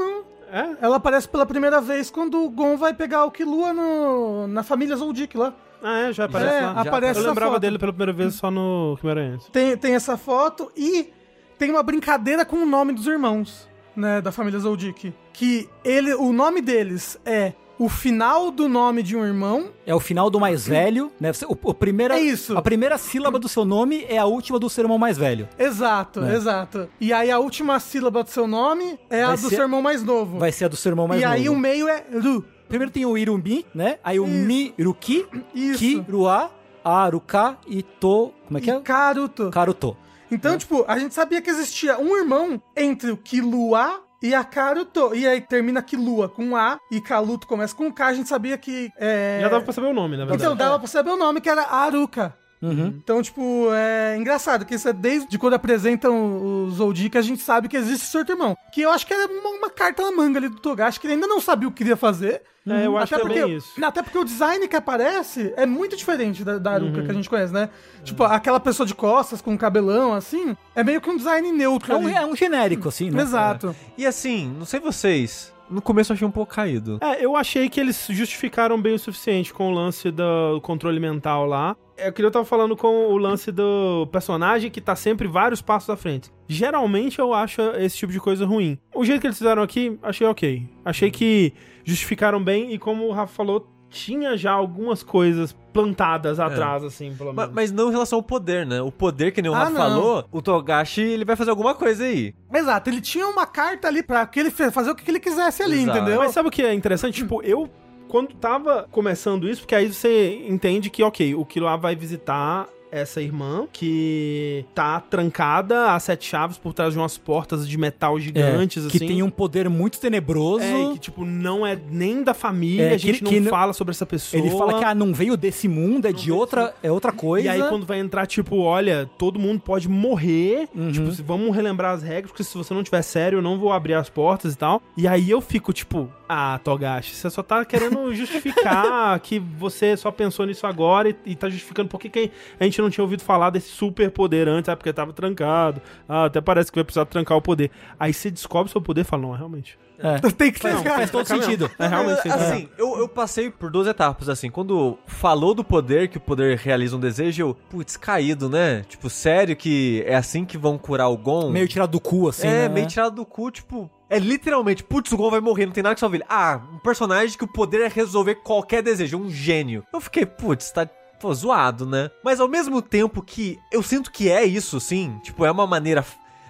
É? Ela aparece pela primeira vez quando o Gon vai pegar o Killua no, na família Zoldyck lá. Ah, é, já aparece É, lá. aparece Eu lembrava foto. dele pela primeira vez só no Quimera antes. Tem, tem essa foto e tem uma brincadeira com o nome dos irmãos, né, da família Zoldyck. Que ele, o nome deles é o final do nome de um irmão. É o final do mais velho, né? O, o primeira, É isso. A primeira sílaba do seu nome é a última do seu irmão mais velho. Exato, É. exato. E aí a última sílaba do seu nome é a Vai do ser- seu irmão mais novo. Vai ser a do seu irmão mais e novo. aí o meio é Ru. Primeiro tem o Irumi, né? Aí o Isso. Mi, Ruki, Isso. Ki, Ruá, Aruka e To... Como é que E é? Karuto. Karuto. Então, tipo, a gente sabia que existia um irmão entre o Killua e a Karuto. E aí termina Killua com A e Kaluto começa com K. A gente sabia que. É... Já dava pra saber o nome, na verdade. Então dava pra saber o nome, que era Aruka. Uhum. Então, tipo, é engraçado que isso é desde quando apresentam os Zoldyck, a gente sabe que existe esse outro irmão. Que eu acho que era uma, uma carta na manga ali do Togashi, que ele ainda não sabia o que queria fazer. É, eu acho até também porque, isso. Até porque o design que aparece é muito diferente da, da Uhum. Aruka que a gente conhece, né? Tipo, aquela pessoa de costas com cabelão, assim, é meio que um design neutro É um, é um genérico, assim, né? Exato. E assim, não sei vocês, no começo eu achei um pouco caído. É, eu achei que eles justificaram bem o suficiente com o lance do controle mental lá. É que eu tava falando com o lance do personagem que tá sempre vários passos à frente. Geralmente eu acho esse tipo de coisa ruim. O jeito que eles fizeram aqui, achei ok. Achei que justificaram bem e como o Rafa falou, tinha já algumas coisas plantadas atrás, assim, pelo menos. Mas não em relação ao poder, né? O poder, que nem o Ah, Rafa falou, o Togashi, ele vai fazer alguma coisa aí. Exato, ele tinha uma carta ali pra que ele fazer o que ele quisesse ali, Exato. entendeu? Mas sabe o que é interessante? Tipo, eu, quando tava começando isso, porque aí você entende que, ok, o Killua vai visitar essa irmã que tá trancada a sete chaves por trás de umas portas de metal gigantes, É, que assim. tem um poder muito tenebroso. É, que, tipo, não é nem da família, É, a gente que- não que não- fala sobre essa pessoa. Ele fala que ah, não veio desse mundo, é de outra, é outra coisa. E aí, quando vai entrar, tipo, olha, todo mundo pode morrer. Uhum. Tipo, vamos relembrar as regras, porque se você não tiver sério, eu não vou abrir as portas e tal. E aí eu fico, tipo, ah, Togashi, você só tá querendo justificar que você só pensou nisso agora e, e tá justificando por que que a gente não tinha ouvido falar desse super poder antes, ah, porque tava trancado. Ah, até parece que vai precisar trancar o poder. Aí você descobre seu poder e fala, não, realmente. É. Tem que Não, ficar. faz todo sentido. É, realmente. sentido. Assim, eu, eu passei por duas etapas, assim. Quando falou do poder, que o poder realiza um desejo, eu, putz, caído, né? Tipo, sério que é assim que vão curar o Gon? Meio tirado do cu, assim, é, né? meio tirado do cu, tipo. É literalmente, putz, o Gon vai morrer, não tem nada que salve ele. Ah, um personagem que o poder é resolver qualquer desejo, um gênio. Eu fiquei, putz, tá. Pô, zoado, né? Mas ao mesmo tempo que eu sinto que é isso, sim. Tipo, é uma maneira.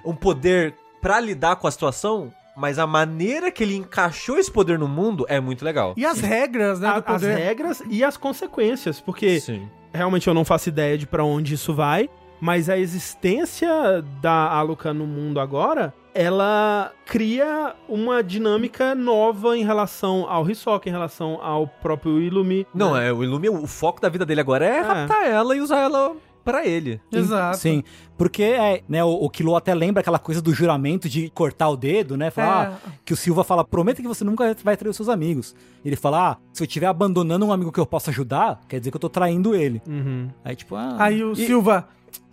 Um poder pra lidar com a situação. Mas a maneira que ele encaixou esse poder no mundo é muito legal. E as regras, né, A- do as regras e as consequências, porque Sim. realmente eu não faço ideia de pra onde isso vai, mas a existência da Aluka no mundo agora, ela cria uma dinâmica nova em relação ao Hisoka, em relação ao próprio Illumi. Não, né? é, o Illumi, o foco da vida dele agora é, É. raptar ela e usar ela pra ele. Exato. Sim, porque é, né, o, o Kilo até lembra aquela coisa do juramento de cortar o dedo, né? Falar, É. ah, que o Silva fala, prometa que você nunca vai trair os seus amigos. Ele fala, ah, se eu estiver abandonando um amigo que eu possa ajudar, quer dizer que eu tô traindo ele. Uhum. Aí, tipo, ah... Aí o e- Silva.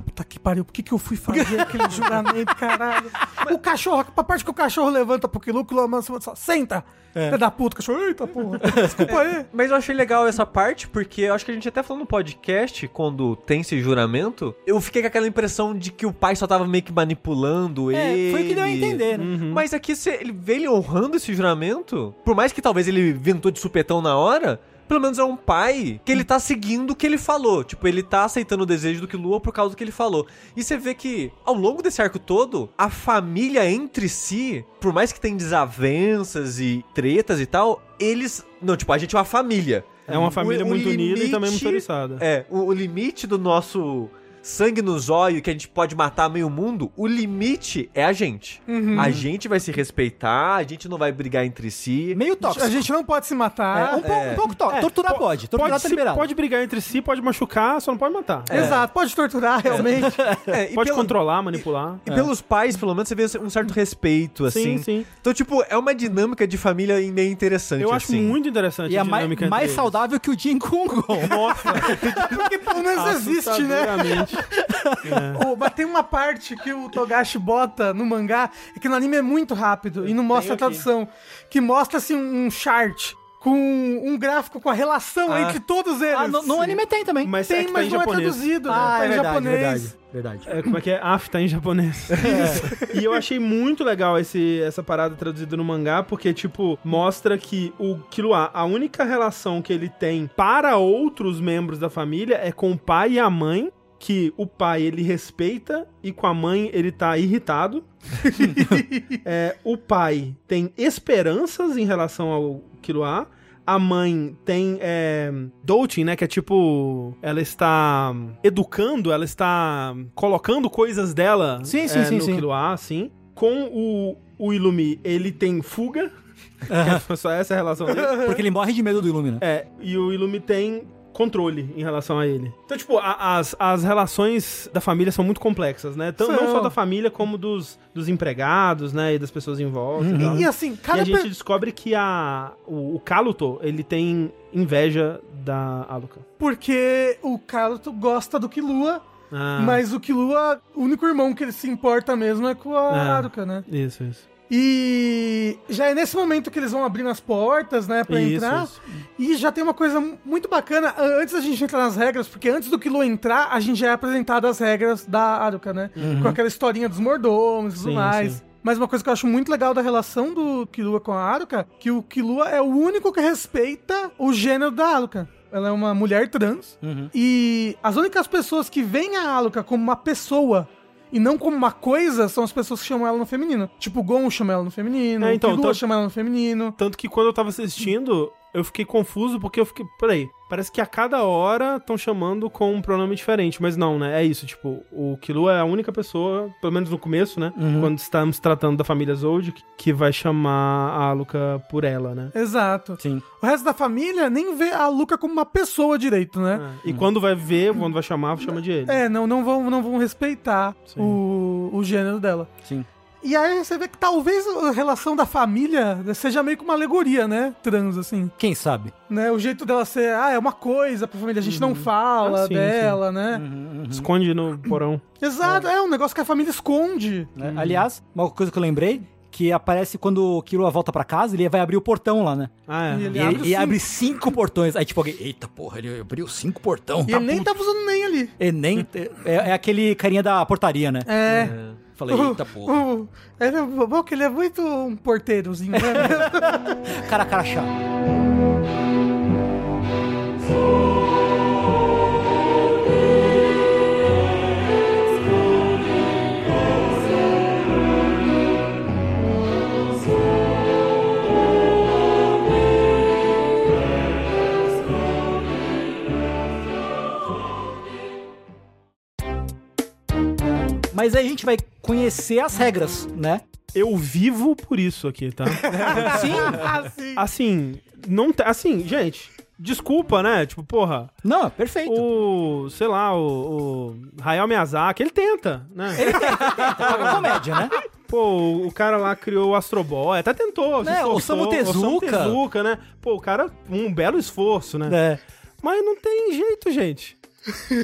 Puta que pariu, por que, que eu fui fazer aquele juramento, caralho? O cachorro, a parte que o cachorro levanta pro Quilu, o manda só, senta! É. Filho da puta, o cachorro, eita porra, desculpa aí. Mas eu achei legal essa parte, porque eu acho que a gente até falou no podcast, quando tem esse juramento, eu fiquei com aquela impressão de que o pai só tava meio que manipulando É, ele. foi o que deu a entender, né? Uhum. Mas aqui, se ele vê ele honrando esse juramento, por mais que talvez ele ventou de supetão na hora, pelo menos é um pai que ele tá seguindo o que ele falou. Tipo, ele tá aceitando o desejo do Killua por causa do que ele falou. E você vê que, ao longo desse arco todo, a família entre si, por mais que tem desavenças e tretas e tal, eles. Não, tipo, a gente é uma família. É uma família O- o muito unida e também muito limite- oriçada. É, o, o limite do nosso sangue no zóio, que a gente pode matar meio mundo, o limite é a gente. Uhum. A gente vai se respeitar, a gente não vai brigar entre si. Meio tóxico. A gente não pode se É, matar. um, pouco, um pouco tóxico. É, torturar po- pode, torturar Pode, tá se- liberado. pode brigar entre si, pode machucar, só não pode matar. Exato, pode torturar realmente. É, e Pode pelo- controlar, manipular. E pelos pais, pelo menos, você vê um certo respeito, assim. Sim, sim. Então, tipo, é uma dinâmica de família meio interessante, Eu acho assim. muito interessante E a é mais, dinâmica mais eles. saudável que o Jin Kung. Nossa, Porque pelo menos existe, né? Ô, mas tem uma parte que o Togashi bota no mangá, é que no anime é muito rápido e não mostra a tradução, que mostra assim um chart com um gráfico com a relação Ah. entre todos eles. Ah, no, no anime tem também. Mas tem, é tá mas não é japonês. traduzido. Ah, tá é em verdade, japonês. verdade, verdade. É, como é que é? Afta em japonês. E eu achei muito legal esse, essa parada traduzida no mangá, porque, tipo, mostra que o Killua, a única relação que ele tem para outros membros da família é com o pai e a mãe, que o pai ele respeita e com a mãe ele tá irritado. É, o pai tem esperanças em relação ao Killua. A mãe tem é, doting, né? Que é tipo. Ela está educando, ela está colocando coisas dela Sim, sim, é, sim, no sim. Killua, assim. Com o, o Ilumi, ele tem fuga. É só essa a relação dele. Porque ele morre de medo do Illumina. É, e o Ilumi tem controle em relação a ele. Então, tipo, a- as, as relações da família são muito complexas, né? Então, não só da família, como dos, dos empregados, né? E das pessoas em volta e tal. E, e assim, E cada a gente descobre que a, o, o Kaluto, ele tem inveja da Aluka. porque o Karuto gosta do Killua, Ah, mas o Killua, o único irmão que ele se importa mesmo é com a Ah. Né? Isso, isso. E já é nesse momento que eles vão abrindo as portas, né, pra Isso, entrar. isso. E já tem uma coisa muito bacana, antes da gente entrar nas regras, porque antes do Kilo entrar, a gente já é apresentado as regras da Aruka, né? Com aquela historinha dos mordomos e tudo mais. sim. Mas uma coisa que eu acho muito legal da relação do Killua com a Aruka, que o Killua é o único que respeita o gênero da Aruka. Ela é uma mulher trans. Uhum. E as únicas pessoas que veem a Aluka como uma pessoa e não como uma coisa são as pessoas que chamam ela no feminino. Tipo, o Gon chama ela no feminino, É, então, o Killua então- chama ela no feminino. Tanto que quando eu tava assistindo, eu fiquei confuso porque eu fiquei. Peraí, parece que a cada hora estão chamando com um pronome diferente, mas não, né? É isso, tipo, o Killua é a única pessoa, pelo menos no começo, né? Quando estamos tratando da família Zold, que- vai chamar a Aluka por ela, né? Exato. Sim. O resto da família nem vê a Luca como uma pessoa direito, né? É. E quando vai ver, quando vai chamar, chama de ele. É, não, não, vão, não vão respeitar Sim. o, o gênero dela. Sim. E aí você vê que talvez a relação da família seja meio que uma alegoria, né? Trans, assim. Quem sabe? Né? O jeito dela ser, ah, é uma coisa pra família, a gente não fala Ah, sim, dela, né? Esconde no porão. Exato, é. um negócio que a família esconde. né? Aliás, uma coisa que eu lembrei, que aparece quando o Killua volta pra casa, ele vai abrir o portão lá, né? Ah, é. E ele E abre ele, e cinco. abre cinco portões. Aí tipo alguém, eita porra, ele abriu cinco portão. E ele nem tava usando nem ali. E nem, é, é aquele carinha da portaria, né? É. Falei, eita porra. Ele, é bom que ele é muito um porteirozinho, né? Cara, cara chato. Mas aí a gente vai conhecer as regras, né? Eu vivo por isso aqui, tá? Sim. assim. assim, não tá. Assim, gente. desculpa, né? Tipo, porra, Não, perfeito. o, sei lá, o, o Hayao Miyazaki, ele tenta, né? É comédia, né? Pô, o cara lá criou o Astro Boy, até tentou, Né, o esforçou, Osamu Tezuka. Osamu Tezuka, né? Pô, o cara, um belo esforço, né? É. Mas não tem jeito, gente.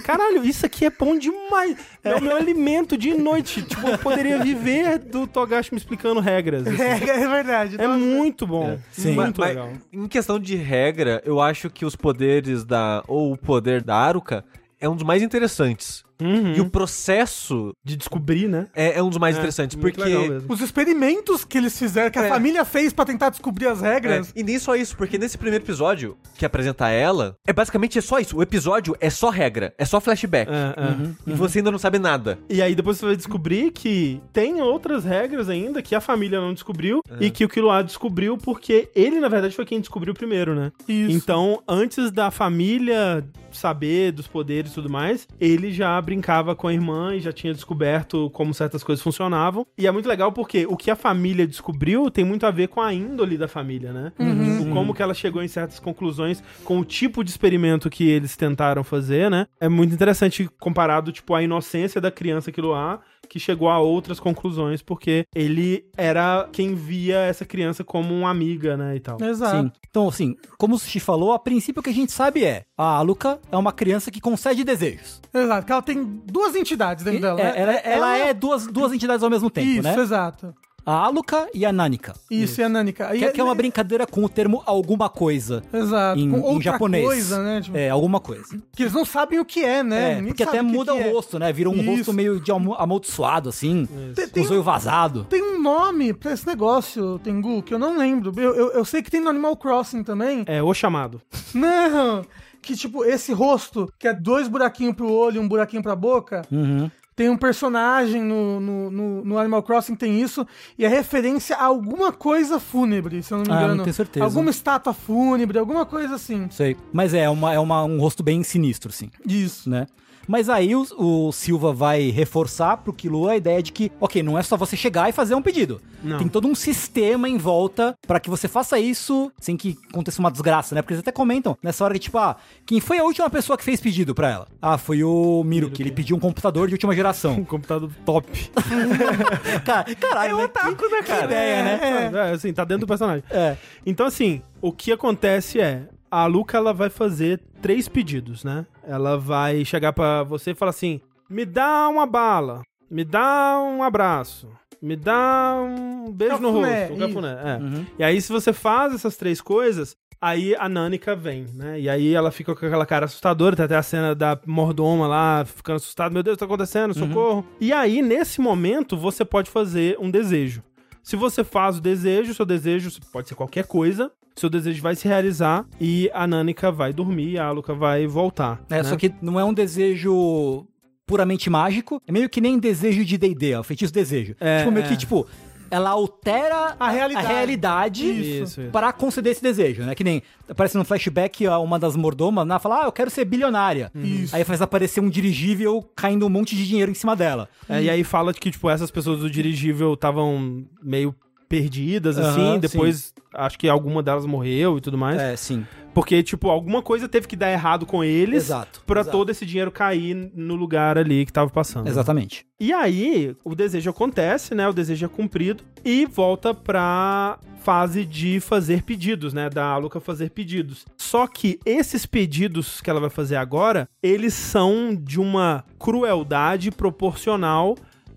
Caralho, isso aqui é bom demais. É, o meu alimento de noite. Tipo, eu poderia viver do Togashi me explicando regras. assim. É, é verdade. É muito bom. Sim. Muito Mas- legal. Em questão de regra, eu acho que os poderes da. ou o poder da Aruka é um dos mais interessantes. Uhum. E o processo De descobrir, né? é, é um dos mais É, interessantes, porque. Os experimentos que eles fizeram, que a É. família fez pra tentar descobrir as É, regras. e nem só isso, porque nesse primeiro episódio, que apresenta ela, é basicamente é só isso. O episódio é só regra, é só flashback. É, é. Uhum. E você ainda não sabe nada. E aí depois você vai descobrir que tem outras regras ainda que a família não descobriu É. e que o Killua descobriu porque ele, na verdade, foi quem descobriu primeiro, né? Isso. Então, antes da família saber dos poderes e tudo mais, ele já brincava com a irmã e já tinha descoberto como certas coisas funcionavam. E é muito legal porque o que a família descobriu tem muito a ver com a índole da família, né? Uhum. Como que ela chegou em certas conclusões com o tipo de experimento que eles tentaram fazer, né? É muito interessante comparado, tipo, à inocência da criança Killua que chegou a outras conclusões, porque ele era quem via essa criança como uma amiga, né, e tal. Exato. Sim. Então, assim, como o Sushi falou, a princípio o que a gente sabe é a Aluka é uma criança que concede desejos. Exato. Que ela tem duas entidades dentro dela. É, né? ela, ela é duas, duas entidades ao mesmo tempo, Isso, né? exato. A Aluka e a Nanika. Isso, e a Nanika. Que, que é uma brincadeira com o termo alguma coisa. Exato. Em, com em japonês. coisa, né? Tipo, É, alguma coisa. Que eles não sabem o que é, né? É, porque até o que muda que o é. rosto, né? Vira um Isso. rosto meio de amaldiçoado, assim. Tem- Com tem os um- olhos vazados. Tem um nome pra esse negócio, Tengu, que eu não lembro. Eu, eu, eu sei que tem no Animal Crossing também. É o chamado. Não! Que, tipo, esse rosto, que é dois buraquinhos pro olho e um buraquinho pra boca, Uhum. Tem um personagem no, no, no, no Animal Crossing tem isso, e é referência a alguma coisa fúnebre, se eu não me Ah, não engano. tenho certeza. Alguma estátua fúnebre, alguma coisa assim. Sei. Mas é, uma, é uma, um rosto bem sinistro, sim. Isso. né? Mas aí o, o Silva vai reforçar pro Killua a ideia de que, ok, não é só você chegar e fazer um pedido. Não. Tem todo um sistema em volta pra que você faça isso sem que aconteça uma desgraça, né? Porque eles até comentam nessa hora que, tipo, ah, quem foi a última pessoa que fez pedido pra ela? Ah, foi o Miro, que ele pediu um computador de última Um geração. computador top. Cara, caralho, né? Que, né, que ideia, né? É, assim, tá dentro do personagem. É. Então, assim, o que acontece é, a Luca, ela vai fazer três pedidos, né? Ela vai chegar pra você e falar assim, me dá uma bala, me dá um abraço, me dá um beijo no Cafuné, rosto, um cafuné. É. Uhum. E aí, se você faz essas três coisas, aí a Nanica vem, né? E aí ela fica com aquela cara assustadora, tem até a cena da mordoma lá, ficando assustada, meu Deus, tá acontecendo, socorro. E aí, nesse momento, você pode fazer um desejo. Se você faz o desejo, seu desejo pode ser qualquer coisa, seu desejo vai se realizar e a Nanica vai dormir e a Aluka vai voltar. É, né? só que não é um desejo puramente mágico, é meio que nem desejo de D&D, é o feitiço desejo. É, tipo, meio é. que, tipo, ela altera A realidade. realidade Isso, isso. para conceder esse desejo, né? Que nem aparece no flashback uma das mordomas, né? Fala, ah, eu quero ser bilionária. Isso. Aí faz aparecer um dirigível caindo um monte de dinheiro em cima dela. É, e aí fala de que, tipo, essas pessoas do dirigível estavam meio perdidas, Aham, assim, depois acho que alguma delas morreu e tudo mais. É, sim. Porque, tipo, alguma coisa teve que dar errado com eles Exato, pra exato. todo esse dinheiro cair no lugar ali que tava passando. Exatamente. E aí, o desejo acontece, né? O desejo é cumprido e volta pra fase de fazer pedidos, né? Da Aluka fazer pedidos. Só que esses pedidos que ela vai fazer agora, eles são de uma crueldade proporcional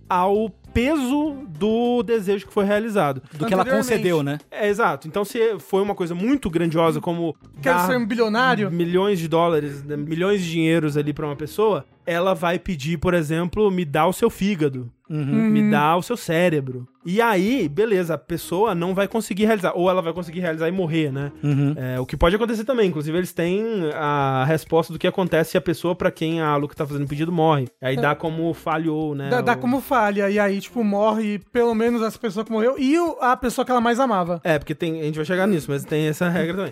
ao peso do desejo que foi realizado. Do que ela concedeu, né? É, exato. Então, se foi uma coisa muito grandiosa, como Quero ser um bilionário. milhões de dólares, né, milhões de dinheiros ali pra uma pessoa, ela vai pedir, por exemplo, me dá o seu fígado, Uhum. me dá o seu cérebro. E aí, beleza, a pessoa não vai conseguir realizar, ou ela vai conseguir realizar e morrer, né? Uhum. É, o que pode acontecer também, inclusive eles têm a resposta do que acontece se a pessoa pra quem a Luca tá fazendo o pedido morre. Aí dá como falhou, né? Dá, dá como falha. E aí, tipo, morre pelo menos essa pessoa que morreu e a pessoa que ela mais amava. É, porque tem, a gente vai chegar nisso, mas tem essa regra também.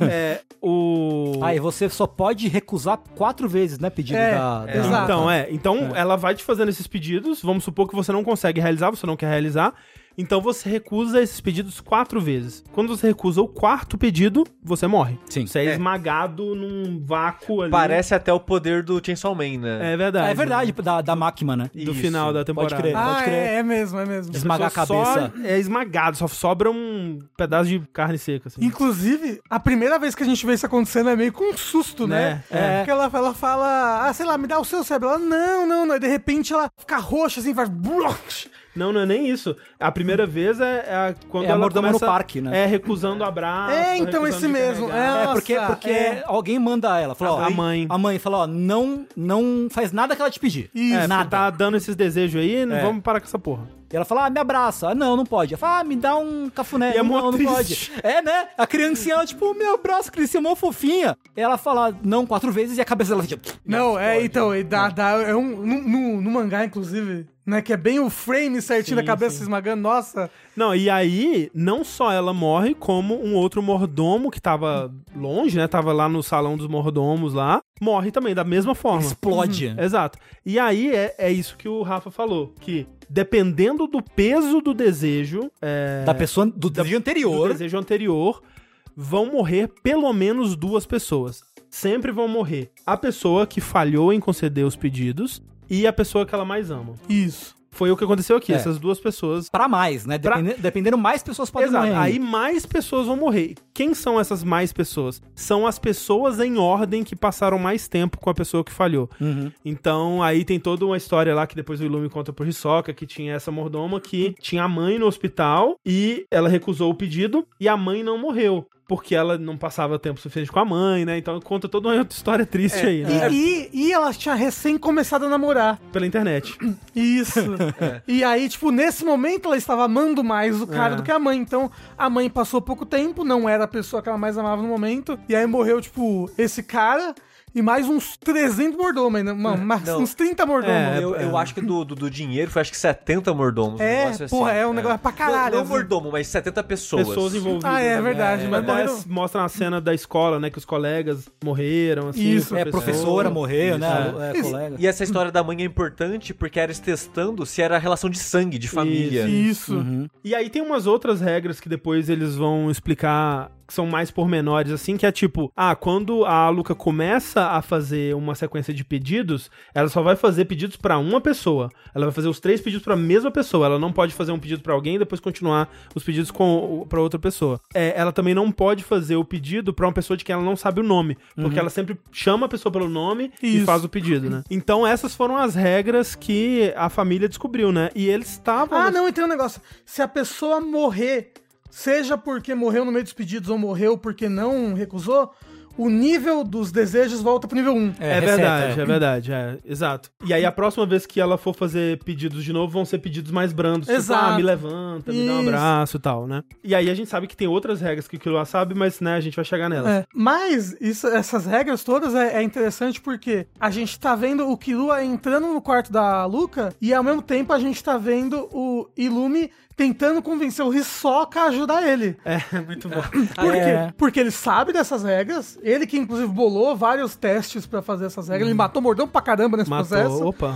é, o... Ah, e você só pode recusar quatro vezes, né? Pedido É, da, da... Então, é. Então, ela vai te fazendo esses pedidos. Vamos supor que você não consegue realizar, você não quer realizar. Então você recusa esses pedidos quatro vezes. Quando você recusa o quarto pedido, você morre. Sim. Você é, É. esmagado num vácuo ali. Parece até o poder do Chainsaw Man, né? É verdade. É verdade, da, da máquina, né? Do Isso. final da temporada. crer. Ah, Pode crer. é, é mesmo, é mesmo. Esmagar a cabeça. Só é esmagado, só sobra um pedaço de carne seca, assim. Inclusive, a primeira vez que a gente vê isso acontecendo é meio com um susto, né? Né? É. Porque ela, ela fala, ah, sei lá, me dá o seu cérebro. Ela, não, não, não. E de repente ela fica roxa, assim, faz... Não, não é nem isso. A primeira vez é, é quando É ela mordomo começa, no parque, né? É, recusando o abraço. É, então esse mesmo. É, É, porque, porque é. alguém manda ela. Fala, ó, A mãe. A mãe fala, ó, não, não faz nada que ela te pedir. Isso. É, nada. tá dando esses desejos aí, não É. vamos parar com essa porra. E ela fala, ah, me abraça. Ah, não, não pode. Ela fala, ah, me dá um cafuné. E é não, não pode. É, né? A criancinha, ela, tipo, me abraça, criancinha mó fofinha. Ela fala, não, quatro vezes e a cabeça dela fica, tipo, Não, é, então, e dá, dá, é um, no, no, no mangá, inclusive, né, que é bem o frame certinho Sim, da cabeça sim. se esmagando, nossa. Não, e aí, não só ela morre, como um outro mordomo que tava longe, né? Tava lá no salão dos mordomos lá, morre também, da mesma forma. explode. Exato. E aí é, é isso que o Rafa falou, que dependendo do peso do desejo, é, Da pessoa do da- dia do anterior. desejo anterior, vão morrer pelo menos duas pessoas. Sempre vão morrer a pessoa que falhou em conceder os pedidos e a pessoa que ela mais ama. Isso. Foi o que aconteceu aqui, É. essas duas pessoas. Pra mais, né? Pra- Dependendo, dependendo mais pessoas podem Exato. morrer. Aí mais pessoas vão morrer. Quem são essas mais pessoas? São as pessoas em ordem que passaram mais tempo com a pessoa que falhou. Uhum. Então, aí tem toda uma história lá que depois o Ilume conta pro Hisoka, que tinha essa mordoma que tinha a mãe no hospital e ela recusou o pedido e a mãe não morreu. Porque ela não passava tempo suficiente com a mãe, né? Então conta toda uma outra história triste aí, E, né? e, e ela tinha recém começado a namorar. Pela internet. Isso. E aí, tipo, nesse momento ela estava amando mais o cara É. do que a mãe. Então, a mãe passou pouco tempo, não era a pessoa que ela mais amava no momento. E aí morreu, tipo, esse cara e mais uns 300 mordomos ainda. Mano, mais Não. uns 30 mordomos. É, eu, eu acho que do, do, do dinheiro foi acho que 70 mordomos. um É, negócio porra, é um negócio pra caralho, Não, não assim. mordomo, mas 70 pessoas. Pessoas envolvidas. Ah, é verdade, mas Até morreram- mostra a cena da escola, né? Que os colegas morreram, assim. Isso. É, professora morreu, né? Isso. É, Isso. colega. E essa história da mãe é importante porque era eles testando se era relação de sangue, de família. Isso. Uhum. E aí tem umas outras regras que depois eles vão explicar que são mais pormenores, assim, que é tipo, ah, quando a Luca começa a fazer uma sequência de pedidos, ela só vai fazer pedidos pra uma pessoa. Ela vai fazer os três pedidos pra mesma pessoa. Ela não pode fazer um pedido pra alguém e depois continuar os pedidos com para outra pessoa. É, ela também não pode fazer o pedido pra uma pessoa de quem ela não sabe o nome, porque ela sempre chama a pessoa pelo nome e Isso. faz o pedido, né? Então essas foram as regras que a família descobriu, né? E eles estavam Ah, não, e tem um negócio. Se a pessoa morrer, seja porque morreu no meio dos pedidos ou morreu porque não recusou, o nível dos desejos volta pro nível 1. É, receta, verdade, é. é. verdade, é, exato. E aí a próxima vez que ela for fazer pedidos de novo, vão ser pedidos mais brandos. Tipo, Exato. ah, me levanta, me dá um Isso. abraço e tal, né? E aí a gente sabe que tem outras regras que o Killua sabe, mas, né, a gente vai chegar nelas. É, mas isso- essas regras todas é, é interessante porque a gente tá vendo o Killua entrando no quarto da Luca e ao mesmo tempo a gente tá vendo o Ilume tentando convencer o Hisoka a ajudar ele. É, muito bom. Por quê? É. Porque ele sabe dessas regras, ele que inclusive bolou vários testes pra fazer essas regras, ele matou mordão pra caramba nesse Matou, processo. opa.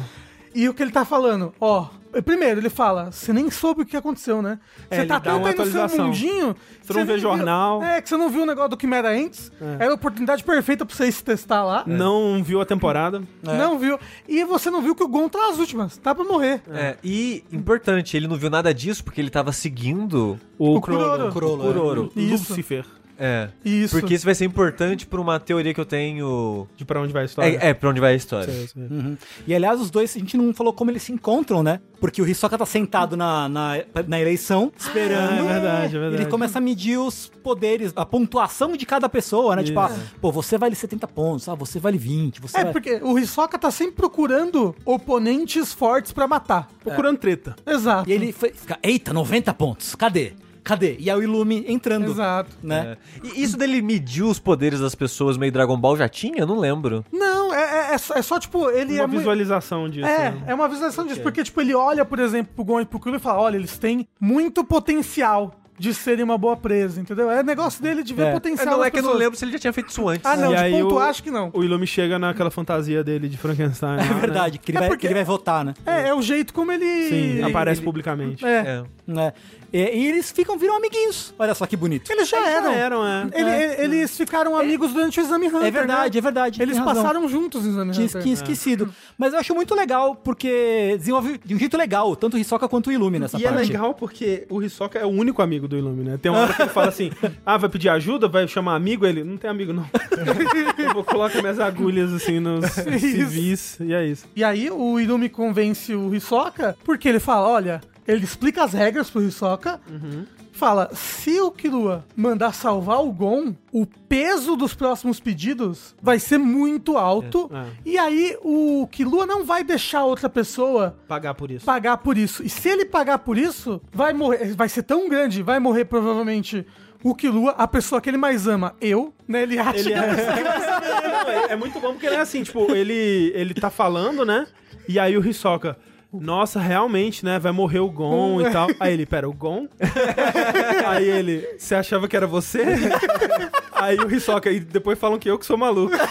E o que ele tá falando, ó, primeiro ele fala, você nem soube o que aconteceu, né? É, Você ele tá tanto aí no seu mundinho... Você não vê viu- jornal. É, que você não viu o negócio do Quimera antes. Era a oportunidade perfeita pra você se testar lá. Não viu a temporada. Não viu. E você não viu que o Gon tá nas últimas. Tá pra morrer. É, e importante, ele não viu nada disso porque ele tava seguindo O, O o Kuroro. Isso. Lucifer. É. Isso. Porque isso vai ser importante pra uma teoria que eu tenho. De pra onde vai a história. É, é pra onde vai a história. Sei, sei. Uhum. E aliás, os dois, a gente não falou como eles se encontram, né? Porque o Hisoka tá sentado na, na, na eleição, esperando. Ah, é verdade, é verdade. ele começa a medir os poderes, a pontuação de cada pessoa, né? Tipo, ah, pô, você vale 70 pontos, ah, você vale 20, você É, vale... porque o Hisoka tá sempre procurando oponentes fortes pra matar. Procurando treta. Exato. E ele foi- fica, eita, 90 pontos, cadê? Cadê? E aí o Ilume entrando, Exato. né? É. E isso dele medir os poderes das pessoas meio Dragon Ball já tinha? Eu não lembro. Não, é, é, é só, é só, tipo, ele Uma é muito... visualização disso. É, né? é uma visualização disso, porque, tipo, ele olha, por exemplo, pro Gon e pro Kuro e fala, olha, eles têm muito potencial de serem uma boa presa, entendeu? É negócio dele de ver É. potencial não, nas é que eu não lembro se ele já tinha feito isso antes. Ah, não, E de aí ponto o- acho que não. O Ilume chega naquela fantasia dele de Frankenstein. lá, É né? verdade, que ele, É vai, porque- que ele vai votar, né? É, é o jeito como ele... Sim, ele- aparece ele- publicamente. É. É. né? E, e eles ficam, viram amiguinhos. Olha só que bonito. Eles já Eles já eram. eram, é. Ele- É. ele- Eles ficaram amigos durante o Exame Hunter. É verdade, né? é verdade. Eles razão. passaram juntos no Exame Tinha, Hunter. tinha esquecido. Mas eu acho muito legal, porque desenvolve de um jeito legal, tanto o Hisoka quanto o Illumi nessa E é parte. legal porque o Hisoka é o único amigo do Illumi, né? Tem uma hora que ele fala assim: ah, vai pedir ajuda, vai chamar amigo. Ele, não tem amigo, não. Eu vou colocar minhas agulhas assim nos civis. E é isso. E aí o Irumi convence o Hisoka, porque ele fala, olha, ele explica as regras pro Hisoka, fala, se o Killua mandar salvar o Gon, o peso dos próximos pedidos vai ser muito alto, É, é. e aí o Killua não vai deixar outra pessoa Pagar por isso. pagar por isso. E se ele pagar por isso, vai morrer, vai ser tão grande, vai morrer provavelmente o Killua, a pessoa que ele mais ama, eu, né? Ele acha Ele que é... Não, é, é muito bom porque ele é assim, tipo, ele, ele tá falando, né? E aí o Hisoka, nossa, realmente, né? Vai morrer o Gon e tal. Aí ele, pera, o Gon? aí ele, você achava que era você? aí o Hisoka, e depois falam que eu que sou maluco.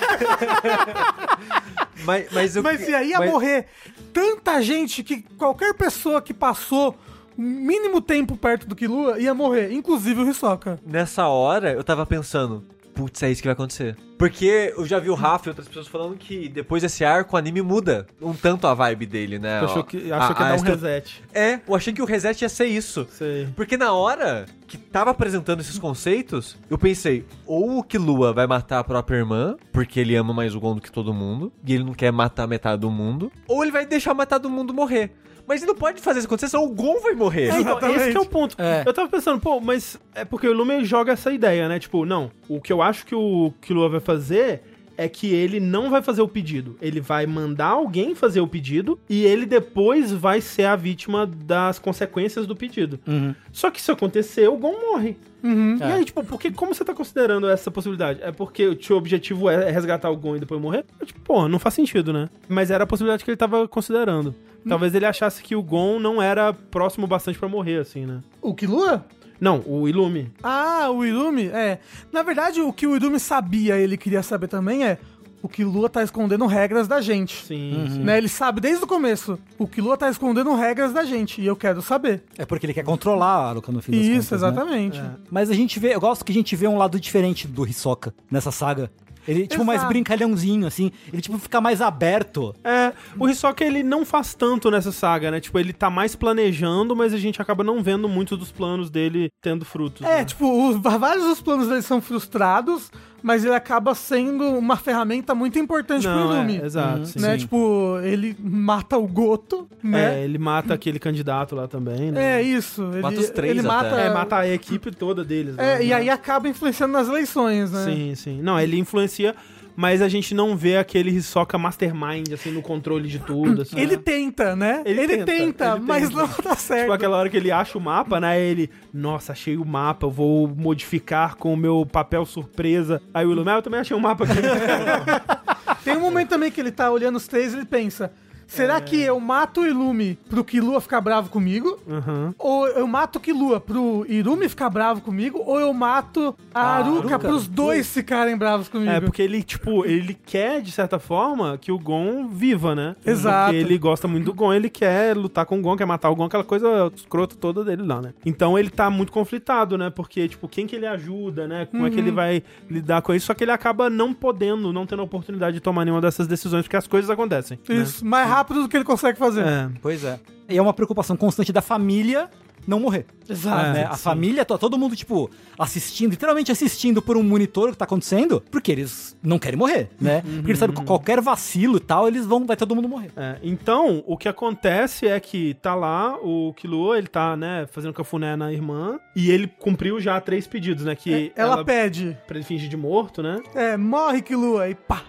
Mas, mas, eu, Mas e aí ia mas- morrer tanta gente que qualquer pessoa que passou o mínimo tempo perto do Killua ia morrer, inclusive o Hisoka. Nessa hora, eu tava pensando, putz, é isso que vai acontecer. Porque eu já vi o Rafa e outras pessoas falando que depois desse arco o anime muda um tanto a vibe dele, né? Achou que, achou a- que ia a dar um reset. É, eu achei que o reset ia ser isso. Sei. Porque na hora que tava apresentando esses conceitos, eu pensei, ou o Killua vai matar a própria irmã, porque ele ama mais o Gon do que todo mundo, e ele não quer matar metade do mundo, ou ele vai deixar metade do mundo morrer. Mas ele não pode fazer isso acontecer, senão o Gon vai morrer. Então, Exatamente. esse que é o ponto. É. Eu tava pensando, pô, mas é porque o Lume joga essa ideia, né? Tipo, não, o que eu acho que o Killua vai fazer é que ele não vai fazer o pedido. Ele vai mandar alguém fazer o pedido e ele depois vai ser a vítima das consequências do pedido. Uhum. Só que se acontecer, o Gon morre. Uhum. E aí, tipo, porque, como você tá considerando essa possibilidade? É porque o seu objetivo é resgatar o Gon e depois morrer? Eu, Tipo, pô, não faz sentido, né? Mas era a possibilidade que ele tava considerando. Talvez ele achasse que o Gon não era próximo bastante pra morrer, assim, né? O Killua? Não, o Ilume. Ah, o Irumi? É. Na verdade, o que o Irumi sabia, ele queria saber também é o Killua tá escondendo regras da gente. Sim, sim. Né? Ele sabe desde o começo. O Killua tá escondendo regras da gente. E eu quero saber. É porque ele quer controlar a Aruka no fim das Isso, contas, né? exatamente. Mas a gente vê, eu gosto que a gente vê um lado diferente do Hisoka nessa saga. Ele, tipo, mais Exato. brincalhãozinho, assim. Ele, tipo, fica mais aberto. É, o Hisoka ele não faz tanto nessa saga, né? Tipo, ele tá mais planejando, mas a gente acaba não vendo muito dos planos dele tendo frutos. É, né? tipo, os- vários dos planos dele são frustrados, mas ele acaba sendo uma ferramenta muito importante pro Não, Irumi. é, exato, sim. né? Sim. Tipo, ele mata o Goto, né? É, ele mata aquele candidato lá também, né? É, isso. Ele, Mata os três ele até. mata, É, mata a equipe toda deles. É, né? e aí acaba influenciando nas eleições, né? Sim, sim. Não, ele influencia, mas a gente não vê aquele Hisoka mastermind, assim, no controle de tudo. Assim, Ele né? tenta, né? Ele Ele, tenta, tenta, ele mas tenta. não dá certo. Tipo, aquela hora que ele acha o mapa, né? Ele, nossa, achei o mapa, eu vou modificar com o meu papel surpresa. Aí o Ilumel, eu também achei um mapa aqui. Tem um momento também que ele tá olhando os três e ele pensa: será que eu mato o Ilume pro Killua ficar bravo comigo? Aham. Ou eu mato o Killua pro Irumi ficar bravo comigo? Ou eu mato a A Aruka, Aruka. pros dois ficarem bravos comigo? É, porque ele, tipo, ele quer, de certa forma, que o Gon viva, né? Exato. Porque ele gosta muito do Gon, ele quer lutar com o Gon, quer matar o Gon, aquela coisa escrota toda dele lá, né? Então ele tá muito conflitado, né? Porque, tipo, quem que ele ajuda, né? Como é que ele vai lidar com isso? Só que ele acaba não podendo, não tendo a oportunidade de tomar nenhuma dessas decisões, porque as coisas acontecem. né? Isso, mais rápido do que ele consegue fazer. É. Pois é. E é uma preocupação constante da família não morrer. Exato. né? A sim. família, todo mundo, tipo, assistindo, literalmente assistindo por um monitor o que tá acontecendo, porque eles não querem morrer, né? Porque eles sabem que qualquer vacilo e tal, eles vão, vai todo mundo morrer. É, então, o que acontece é que tá lá o Killua, ele tá, né, fazendo cafuné na irmã, e ele cumpriu já três pedidos, né, que É, Ela, pede, pra ele fingir de morto, né, é, morre Killua, e pá.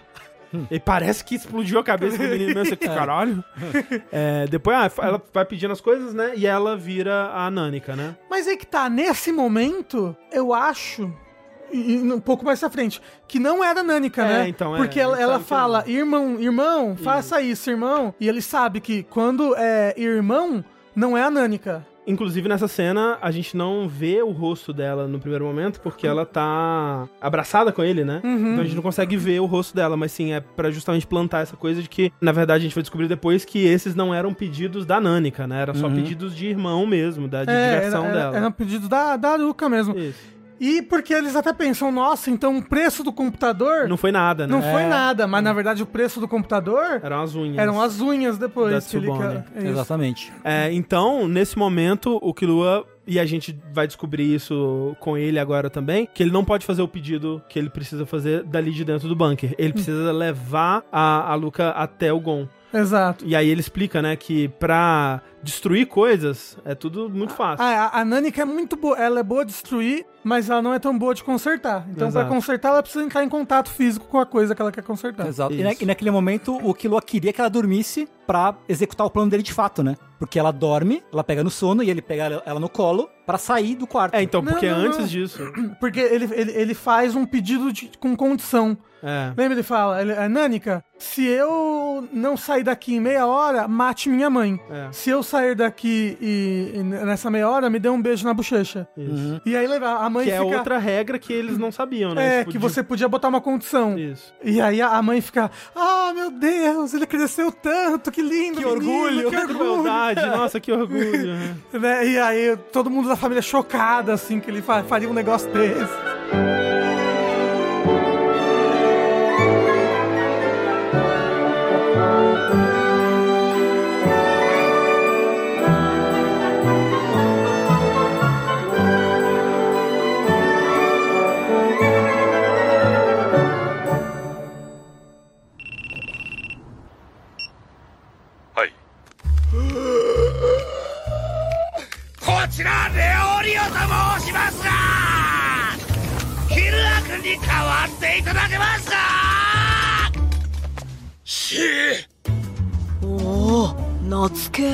E parece que explodiu a cabeça do menino mesmo, que caralho. É, depois, ah, ela vai pedindo as coisas, né, e ela vira a Nânica, né. Mas aí que tá, nesse momento, eu acho, e, e um pouco mais pra frente, que não era Nânica, É, né? então, é, Porque ela, ela que fala, irmão, irmão, faça isso, irmão. E ele sabe que quando é irmão, não é a Nânica. Inclusive, nessa cena, a gente não vê o rosto dela no primeiro momento, porque ela tá abraçada com ele, né? Então a gente não consegue ver o rosto dela, mas sim, é pra justamente plantar essa coisa de que, na verdade, a gente vai descobrir depois que esses não eram pedidos da Nânica, né? Eram só pedidos de irmão mesmo, da de É, diversão era, era, dela. era um pedido da, da Aruka mesmo. Isso. E porque eles até pensam, nossa, então o preço do computador Não foi nada, né? não foi É. nada, mas na verdade o preço do computador Eram as unhas. eram as unhas depois. Da que ele é. Exatamente. É, então, nesse momento, o Killua, e a gente vai descobrir isso com ele agora também, que ele não pode fazer o pedido que ele precisa fazer dali de dentro do bunker. Ele precisa levar a, a Luca até o Gon. Exato. E aí ele explica, né, que pra destruir coisas é tudo muito fácil. Ah, a, a Nanika é muito boa, ela é boa de destruir, mas ela não é tão boa de consertar. Então, pra Exato. consertar, ela precisa entrar em contato físico com a coisa que ela quer consertar. Exato. E, na- e naquele momento, o Killua queria que ela dormisse pra executar o plano dele de fato, né? Porque ela dorme, ela pega no sono e ele pega ela- no colo pra sair do quarto. É, então, Não, porque não, antes não. disso. Porque ele, ele, ele faz um pedido de- com condição. É. Lembra? Ele fala, ele, Nanika, se eu não sair daqui em meia hora, mate minha mãe. É. Se eu sair daqui e, e nessa meia hora, me dê um beijo na bochecha. Isso. E aí a mãe Que é fica... outra regra que eles não sabiam, né? É, Tipo, que de- você podia botar uma condição. Isso. E aí a mãe fica, ah, meu Deus, ele cresceu tanto, que lindo, Que menino, orgulho, que que crueldade, nossa, que orgulho. né? Né? E aí todo mundo da família chocada, assim, que ele fa- faria um negócio desse. ちらレオリオと申しますがヒルア君に代わっていただけますか？しおお夏け。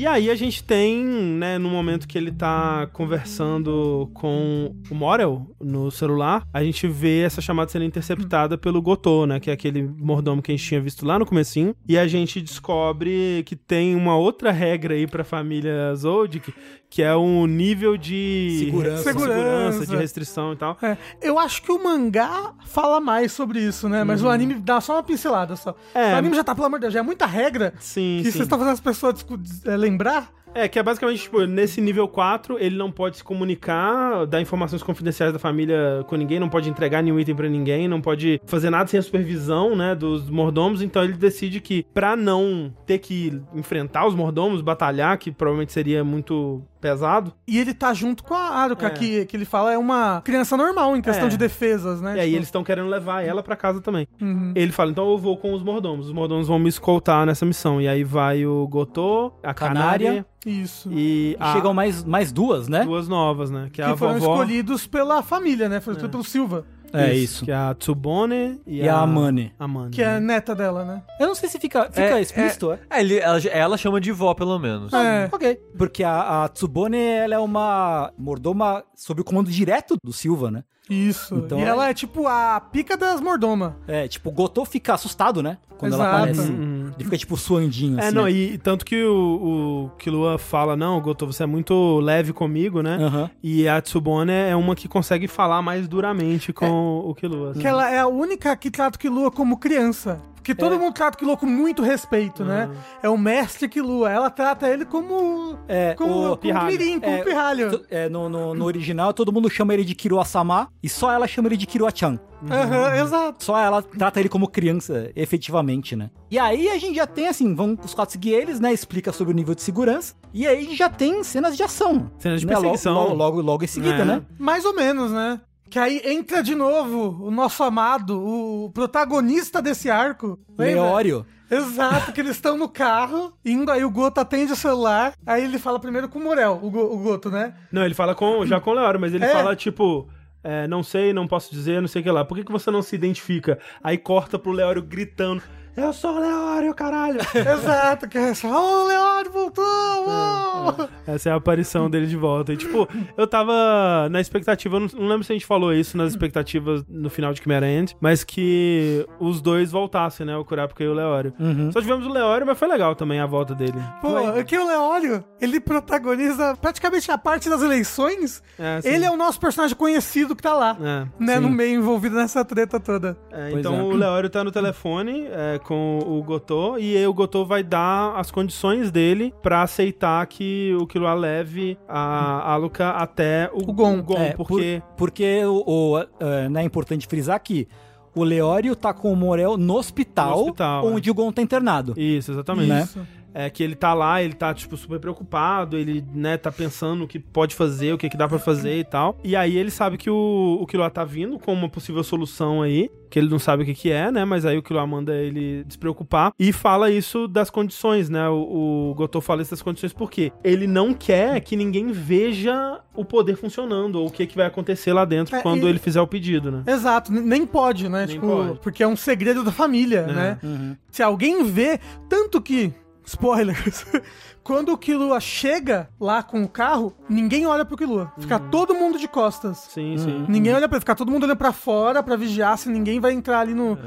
E aí a gente tem, né, no momento que ele tá conversando com o Morel no celular, a gente vê essa chamada sendo interceptada pelo Gotô, né, que é aquele mordomo que a gente tinha visto lá no comecinho, e a gente descobre que tem uma outra regra aí pra família Zodic, que é um nível de Segurança. segurança, de restrição e tal. É, eu acho que o mangá fala mais sobre isso, né? Mas o anime dá só uma pincelada só. Uhum. É. O anime já tá, pelo amor de Deus, já é muita regra Sim, que sim. vocês estão fazendo as pessoas discu- des- é, lembrar. É, que é basicamente, tipo, nesse nível 4, ele não pode se comunicar, dar informações confidenciais da família com ninguém, não pode entregar nenhum item pra ninguém, não pode fazer nada sem a supervisão, né, dos mordomos, então ele decide que, pra não ter que enfrentar os mordomos, batalhar, que provavelmente seria muito pesado, E ele tá junto com a Aruka, É. que, que ele fala é uma criança normal em questão É. de defesas, né? e aí Tipo, eles estão querendo levar ela pra casa também. uhum. Ele fala, então eu vou com os mordomos, os mordomos vão me escoltar nessa missão, e aí vai o Gotô, a Canária, Canária, Isso. e E a... chegam mais, mais duas, né? duas novas, né, que é que a foram vovó... escolhidos pela família, né? Foi escolhido pelo Silva, É isso. Que é a Tsubone e, E a Amane. Amane. que é a neta dela, né? Eu não sei se fica, fica É, explícito, é? É, ele- ela, ela chama de vó, pelo menos. É. Ok. Porque a, a Tsubone, ela é uma mordoma sob o comando direto do Silva, né? Isso. Então e é- ela é tipo a pica das mordomas. É, tipo, o Gotô fica assustado, né? Quando ela Exato. aparece. Uhum. Ele fica, tipo, suandinho, É, assim. não, e tanto que o, o Killua fala, não, Goto, você é muito leve comigo, né? E a Tsubone é uma que consegue falar mais duramente com o Killua. assim. Que ela é a única que trata o Killua como criança. Porque todo mundo trata o com muito respeito, né? É o mestre Killua. Ela trata ele como. É, como, o como pirralho. mirim, como É, pirralho. É, no, no, no original, todo mundo chama ele de Kirua-sama e só ela chama ele de Kirua-chan. Aham, exato. Só ela trata ele como criança, efetivamente, né? E aí a gente já tem, assim, vamos os quatro seguir eles, né? Explica sobre o nível de segurança. E aí a gente já tem cenas de ação. Cenas de né? Logo- perseguição. Logo, logo, logo em seguida, É. né? Mais ou menos, né? Que aí entra de novo o nosso amado, o protagonista desse arco. Lembra? Leório. Exato, que eles estão no carro, indo aí o Goto atende o celular, aí ele fala primeiro com o Morel, o, Go- o Goto, né? Não, ele fala com, já com o Leório, mas ele É. fala, tipo... é, não sei, não posso dizer, não sei o que lá. Por que, que você não se identifica? Aí corta pro Leório gritando. Eu sou o Leório, caralho! Exato, que é só, ô, Leório voltou! ô!" Essa é a aparição dele de volta. E, tipo, eu tava na expectativa, eu não, não lembro se a gente falou isso nas expectativas no final de Chimera End, mas que os dois voltassem, né? O Kurapika e o Leório. Só tivemos o Leório, mas foi legal também a volta dele. Pô, é que o Leório, ele protagoniza praticamente a parte das eleições. É, ele é o nosso personagem conhecido que tá lá. É. né, sim. no meio envolvido nessa treta toda. É, então é. o Leório tá no telefone é, com o Gotô e aí o Gotô vai dar as condições dele pra aceitar que o Killua leve a Aluka até o, O Gon. É, porque... por- porque o, o, é, né, é importante frisar que o Leório tá com o Morel no hospital, No hospital, onde o Gon tá internado. Isso, exatamente. Né? É que ele tá lá, ele tá, tipo, super preocupado, ele, né, tá pensando o que pode fazer, o que, que dá pra fazer e tal. E aí ele sabe que o, o Killua tá vindo com uma possível solução aí, que ele não sabe o que que é, né, mas aí o Killua manda ele despreocupar e fala isso das condições, né, o, o Gotô fala isso das condições porque ele não quer que ninguém veja o poder funcionando, ou o que que vai acontecer lá dentro É, quando e- ele fizer o pedido, né. Exato, nem pode, né? Nem tipo, pode. porque é um segredo da família, né? Uhum. Se alguém vê, tanto que, spoilers, quando o Killua chega lá com o carro, ninguém olha pro Killua. Fica Uhum. todo mundo de costas. Sim, sim. Ninguém olha pra ele, fica todo mundo olhando pra fora pra vigiar se ninguém vai entrar ali no...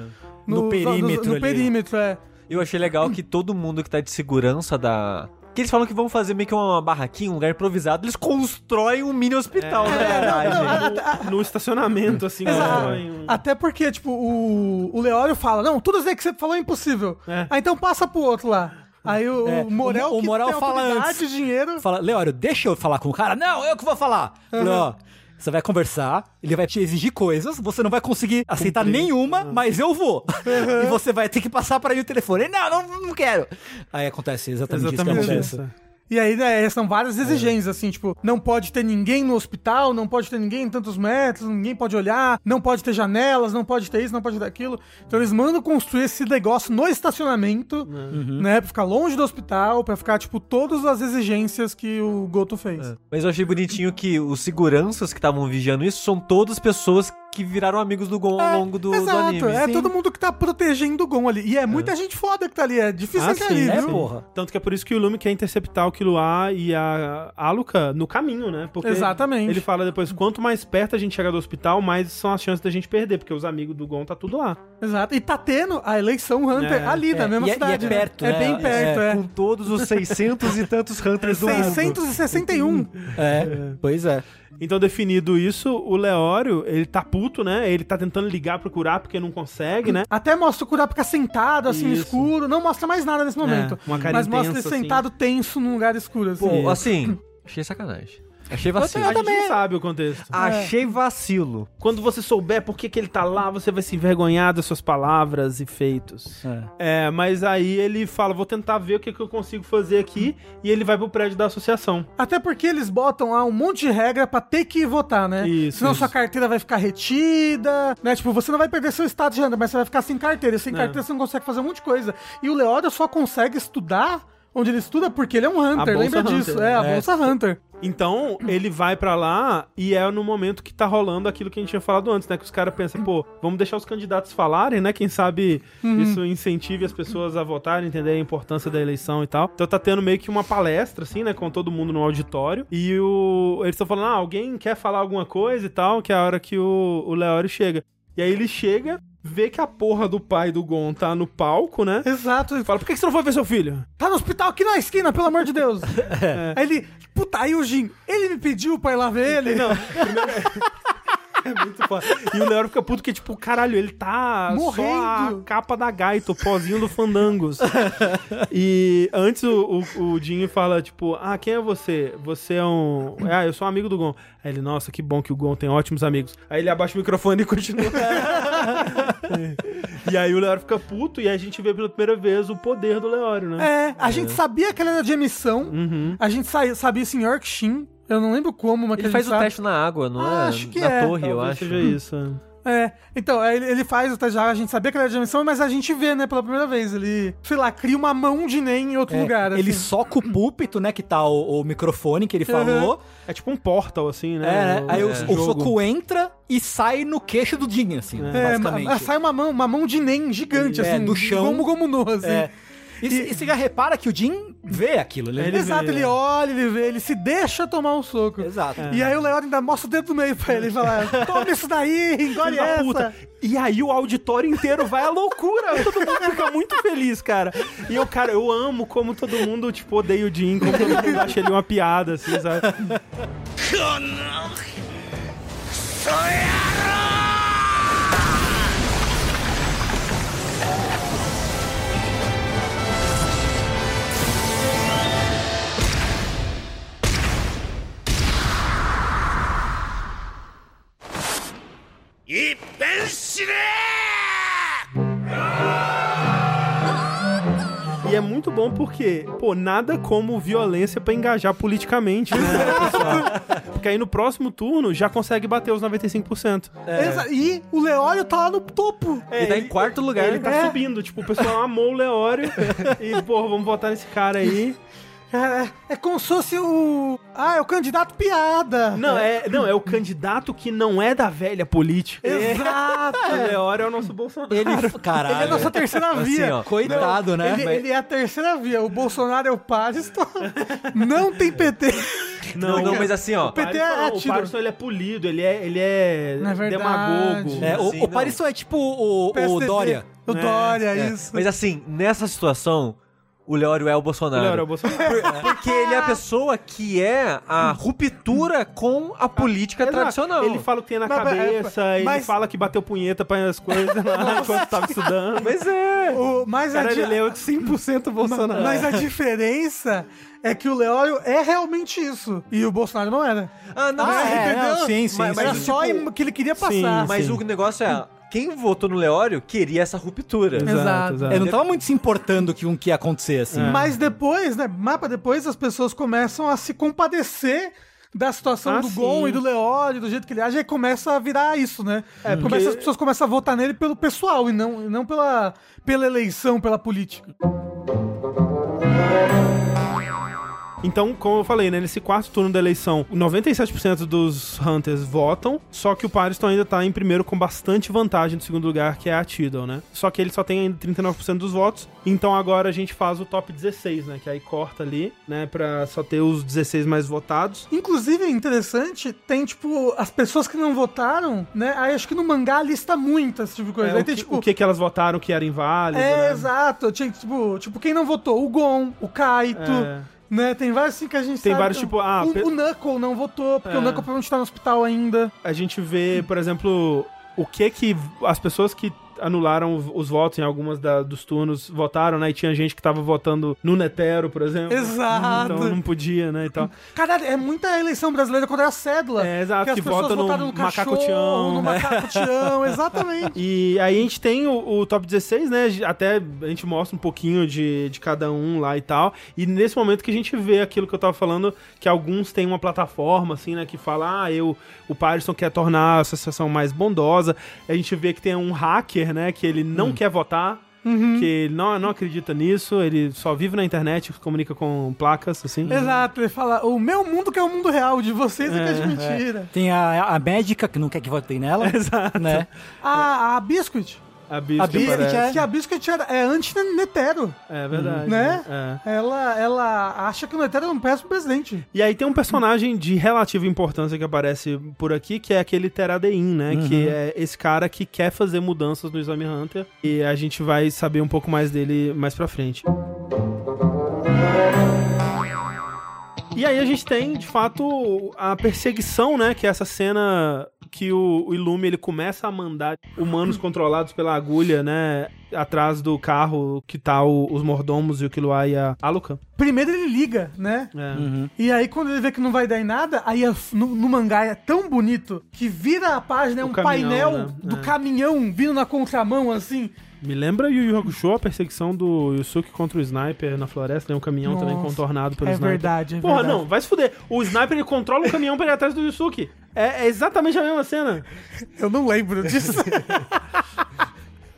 No perímetro No, ali. perímetro, é. Eu achei legal que todo mundo que tá de segurança da. Que eles falam que vão fazer meio que uma barraquinha, um lugar improvisado, eles constroem um mini hospital na É, não, garagem. não, No estacionamento, assim, constroem um- Até porque, tipo, o, o Leório fala, não, tudo isso aí que você falou é impossível. É. Ah, então passa pro outro lá. Aí o, É, o Morel, o- o Morel fala antes. dinheiro... Fala, Leório, deixa eu falar com o cara. Não, eu que vou falar. Falei, ó, você vai conversar, ele vai te exigir coisas, você não vai conseguir aceitar nenhuma, mas eu vou. e você vai ter que passar para mim o telefone. Não, não, não quero. Aí acontece exatamente, Exatamente isso que isso. E aí, né, são várias exigências, assim, tipo, não pode ter ninguém no hospital, não pode ter ninguém em tantos metros, ninguém pode olhar, não pode ter janelas, não pode ter isso, não pode ter aquilo. Então eles mandam construir esse negócio no estacionamento, né, pra ficar longe do hospital, pra ficar, tipo, todas as exigências que o Goto fez. Mas eu achei bonitinho que os seguranças que estavam vigiando isso são todas pessoas que viraram amigos do Gon ao longo do, do Exato, anime. é Sim. todo mundo que tá protegendo o Gon ali. E é muita gente foda que tá ali, é difícil Ah, ali, É, viu? porra. Tanto que é por isso que o Lume quer interceptar o Killua e a Aluka no caminho, né? Porque Exatamente. Ele fala depois, quanto mais perto a gente chega do hospital, mais são as chances da gente perder, porque os amigos do Gon tá tudo lá. Exato. E tá tendo a eleição Hunter É, ali, na é, mesma e é- cidade. e é né? perto, É né? bem perto, é. Com todos os 600 e tantos Hunters do mundo. 661. É, pois é. Então, definido isso, o Leório, ele tá puto, né? Ele tá tentando ligar pro Curar porque não consegue, né? Até mostra o Kurapika sentado, assim, Isso. escuro. Não mostra mais nada nesse momento. uma cara mas mostra ele intensa, assim. sentado tenso num lugar escuro, assim. Pô, assim, achei sacanagem. Achei vacilo. A gente não sabe o contexto. Achei vacilo. Quando você souber por que, que ele tá lá, você vai se envergonhar das suas palavras e feitos. É. É, mas aí ele fala, vou tentar ver o que, que eu consigo fazer aqui, e ele vai pro prédio da associação. Até porque eles botam lá um monte de regra pra ter que votar, né? Isso, Senão isso. sua carteira vai ficar retida, né? Tipo, você não vai perder seu estado de renda, mas você vai ficar sem carteira. E sem É. carteira você não consegue fazer um monte de coisa. E o Leório só consegue estudar onde ele estuda porque ele é um Hunter, lembra Hunter, disso? né? É, a É. Bolsa Hunter. Então, ele vai pra lá e é no momento que tá rolando aquilo que a gente tinha falado antes, né? Que os caras pensam, pô, vamos deixar os candidatos falarem, né? Quem sabe isso incentive as pessoas a votarem, entender a importância da eleição e tal. Então tá tendo meio que uma palestra, assim, né? Com todo mundo no auditório. E o... eles estão falando, ah, alguém quer falar alguma coisa e tal, que é a hora que o, o Leório chega. E aí ele chega, vê que a porra do pai do Gon tá no palco, né? Exato. Fala, por que você não foi ver seu filho? Tá no hospital aqui na esquina, pelo amor de Deus. É. Aí ele, puta, aí o Jin, ele me pediu pra ir lá ver ele. Não. É muito foda. E o Leório fica puto que, tipo, caralho, ele tá só Morrendo. a capa da gaita, o pozinho do Fandangos. e antes o, o, o Jimmy fala, tipo, ah, quem é você? Você é um... Ah, eu sou um amigo do Gon. Aí ele, nossa, que bom que o Gon tem ótimos amigos. Aí ele abaixa o microfone e continua. e aí o Leório fica puto e a gente vê pela primeira vez o poder do Leório, né? É, a gente sabia que ele era de emissão. Uhum. A gente sa- sabia isso em Yorkshin. Eu não lembro como, mas que Ele faz gente o sabe. teste na água, não Ah, é? acho que na é. torre, eu Talvez acho. seja isso. é. É, então, ele, ele faz o estagiário, a gente sabia que ele era de dimensão, mas a gente vê, né, pela primeira vez. Ele, sei lá, cria uma mão de Nen em outro É, lugar. ele assim. soca o púlpito, né? Que tá o, o microfone que ele falou. É tipo um portal, assim, É, né? né? Aí o, é, o jogo. soco entra e sai no queixo do Jin, assim, É, basicamente. ma- sai uma mão, uma mão de Nen gigante, É, assim, do chão. Como Gomu no, assim. É. E, e você já repara que o Jin vê aquilo, né? Ele Exato, vê, ele é. olha, ele vê, ele se deixa tomar um soco. Exato. E aí o Leório ainda mostra o dedo do meio pra ele e fala: Toma isso daí, engole essa. puta. E aí o auditório inteiro vai à loucura. Todo mundo fica muito feliz, cara. E eu, cara, eu amo como todo mundo, tipo, odeia o Jim, como todo mundo acha ele uma piada, assim, sabe? E é muito bom porque, pô, nada como violência pra engajar politicamente, né, pessoal? Porque aí no próximo turno já consegue bater os 95%. Exa- E o Leório tá lá no topo. Ele tá em quarto lugar. Ele tá É. subindo, tipo, o pessoal amou o Leório e, pô, vamos votar nesse cara aí. É, é como se fosse o. Ah, é o candidato piada. Não, é, não, é o candidato que não é da velha política. Exato. O Leório é o nosso Bolsonaro. Ele, caralho. Ele é a nossa terceira Assim, via. ó. Coitado, né? Ele, Mas- ele é a terceira via. O Bolsonaro é o Pariston. Não tem PT. Não, não, mas assim, ó. O PT Parisson, é o. Parisson, ele é polido, ele é, ele é, Não é verdade. demagogo. É, o, Sim, o não. Parisson é tipo o, o PSDB. Dória. O É, Dória, É, isso. Mas assim, nessa situação, o Leório é o O Bolsonaro. Leório é o Bolsonaro. Por- Porque ele é a pessoa que é a ruptura com a política Exato. tradicional. Ele fala o que tem na Mas- cabeça, ele mas- fala que bateu punheta para as coisas lá enquanto tava estudando. Mas é. O, mas, a, Cara, di- ele é 100% Bolsonaro. mas a diferença é que o Leório é realmente isso. E o Bolsonaro não era. Ah, não, Ah, sim. é, entendeu? não, sim, sim, Mas sim. era Sim. só Tipo, o que ele queria passar. sim, Mas o negócio é, quem votou no Leório queria essa ruptura. Exato. Ele não tava muito se importando com o que ia acontecer, assim. É. Mas depois, né? Mapa depois, as pessoas começam a se compadecer da situação Ah, do sim. Gon e do Leório, do jeito que ele age, e começa a virar isso, né? É, Começa, porque- as pessoas começam a votar nele pelo pessoal e não, e não pela, pela eleição, pela política. Então, como eu falei, né, nesse quarto turno da eleição, 97% dos Hunters votam, só que o Pariston ainda tá em primeiro com bastante vantagem do segundo lugar, que é a Tidal, né? Só que ele só tem ainda 39% dos votos, então agora a gente faz o top 16, né? Que aí corta ali, né, pra só ter os 16 mais votados. Inclusive, é interessante, tem, tipo, as pessoas que não votaram, né? Aí acho que no mangá lista muito esse tipo de coisa. É, Aí o, tem, que, tipo, o que que elas votaram que era inválido, É, né? exato. Tinha, tipo, tipo, quem não votou? O Gon, o Kaito, É. né? Tem vários assim que a gente Tem sabe, vários, então. tipo, ah, O, pe- o Knuckle não votou, porque É. o Knuckle provavelmente tá no hospital ainda. A gente vê, por exemplo, o que que as pessoas que anularam os votos em algumas da- dos turnos votaram, né? E tinha gente que tava votando no Netero, por exemplo. Exato. Então não podia, né, e tal. Caralho, é muita eleição brasileira contra a cédula. É, exato, que pessoas vota no votaram macaco cachorro, tião. No né? exatamente. E aí a gente tem o, o top 16, né? Até a gente mostra um pouquinho de, de cada um lá e tal. E nesse momento que a gente vê aquilo que eu tava falando, que alguns têm uma plataforma, assim, né? Que fala, ah, eu, o Patterson quer tornar a associação mais bondosa. A gente vê que tem um hacker, né? Que ele não quer votar. Que ele não, não acredita nisso, ele só vive na internet, se comunica com placas, assim. Exato, ele fala, o meu mundo que é o mundo real, de vocês é, que é de mentira. Tem a, a médica que não quer que votem nela. Exato. Né? A, a Biscuit, A Biscuit A Biscuit é- que a Biscuit é anti-Netero, É verdade. né? É. Ela, ela acha que o Netero não presta pro presidente. E aí tem um personagem de relativa importância que aparece por aqui, que é aquele Teradein, né? Que é esse cara que quer fazer mudanças no Exame Hunter. E a gente vai saber um pouco mais dele mais pra frente. E aí a gente tem, de fato, a perseguição, né? Que é essa cena que o, o Ilume ele começa a mandar humanos controlados pela agulha, né? Atrás do carro que tá o- os mordomos e o Killua e a Aluka. Primeiro ele liga, né? É. E aí, quando ele vê que não vai dar em nada, aí a- no, no mangá é tão bonito que vira a página, é um caminhão, painel né? do É. caminhão vindo na contramão, assim. Me lembra Yu Yu Hakusho, a perseguição do Yusuke contra o Sniper na floresta, tem um caminhão também Nossa, contornado pelo é Sniper. verdade, é Porra, verdade. não, vai se fuder. O Sniper ele controla o caminhão pra ir atrás do Yusuke. É, é exatamente a mesma cena. Eu não lembro disso.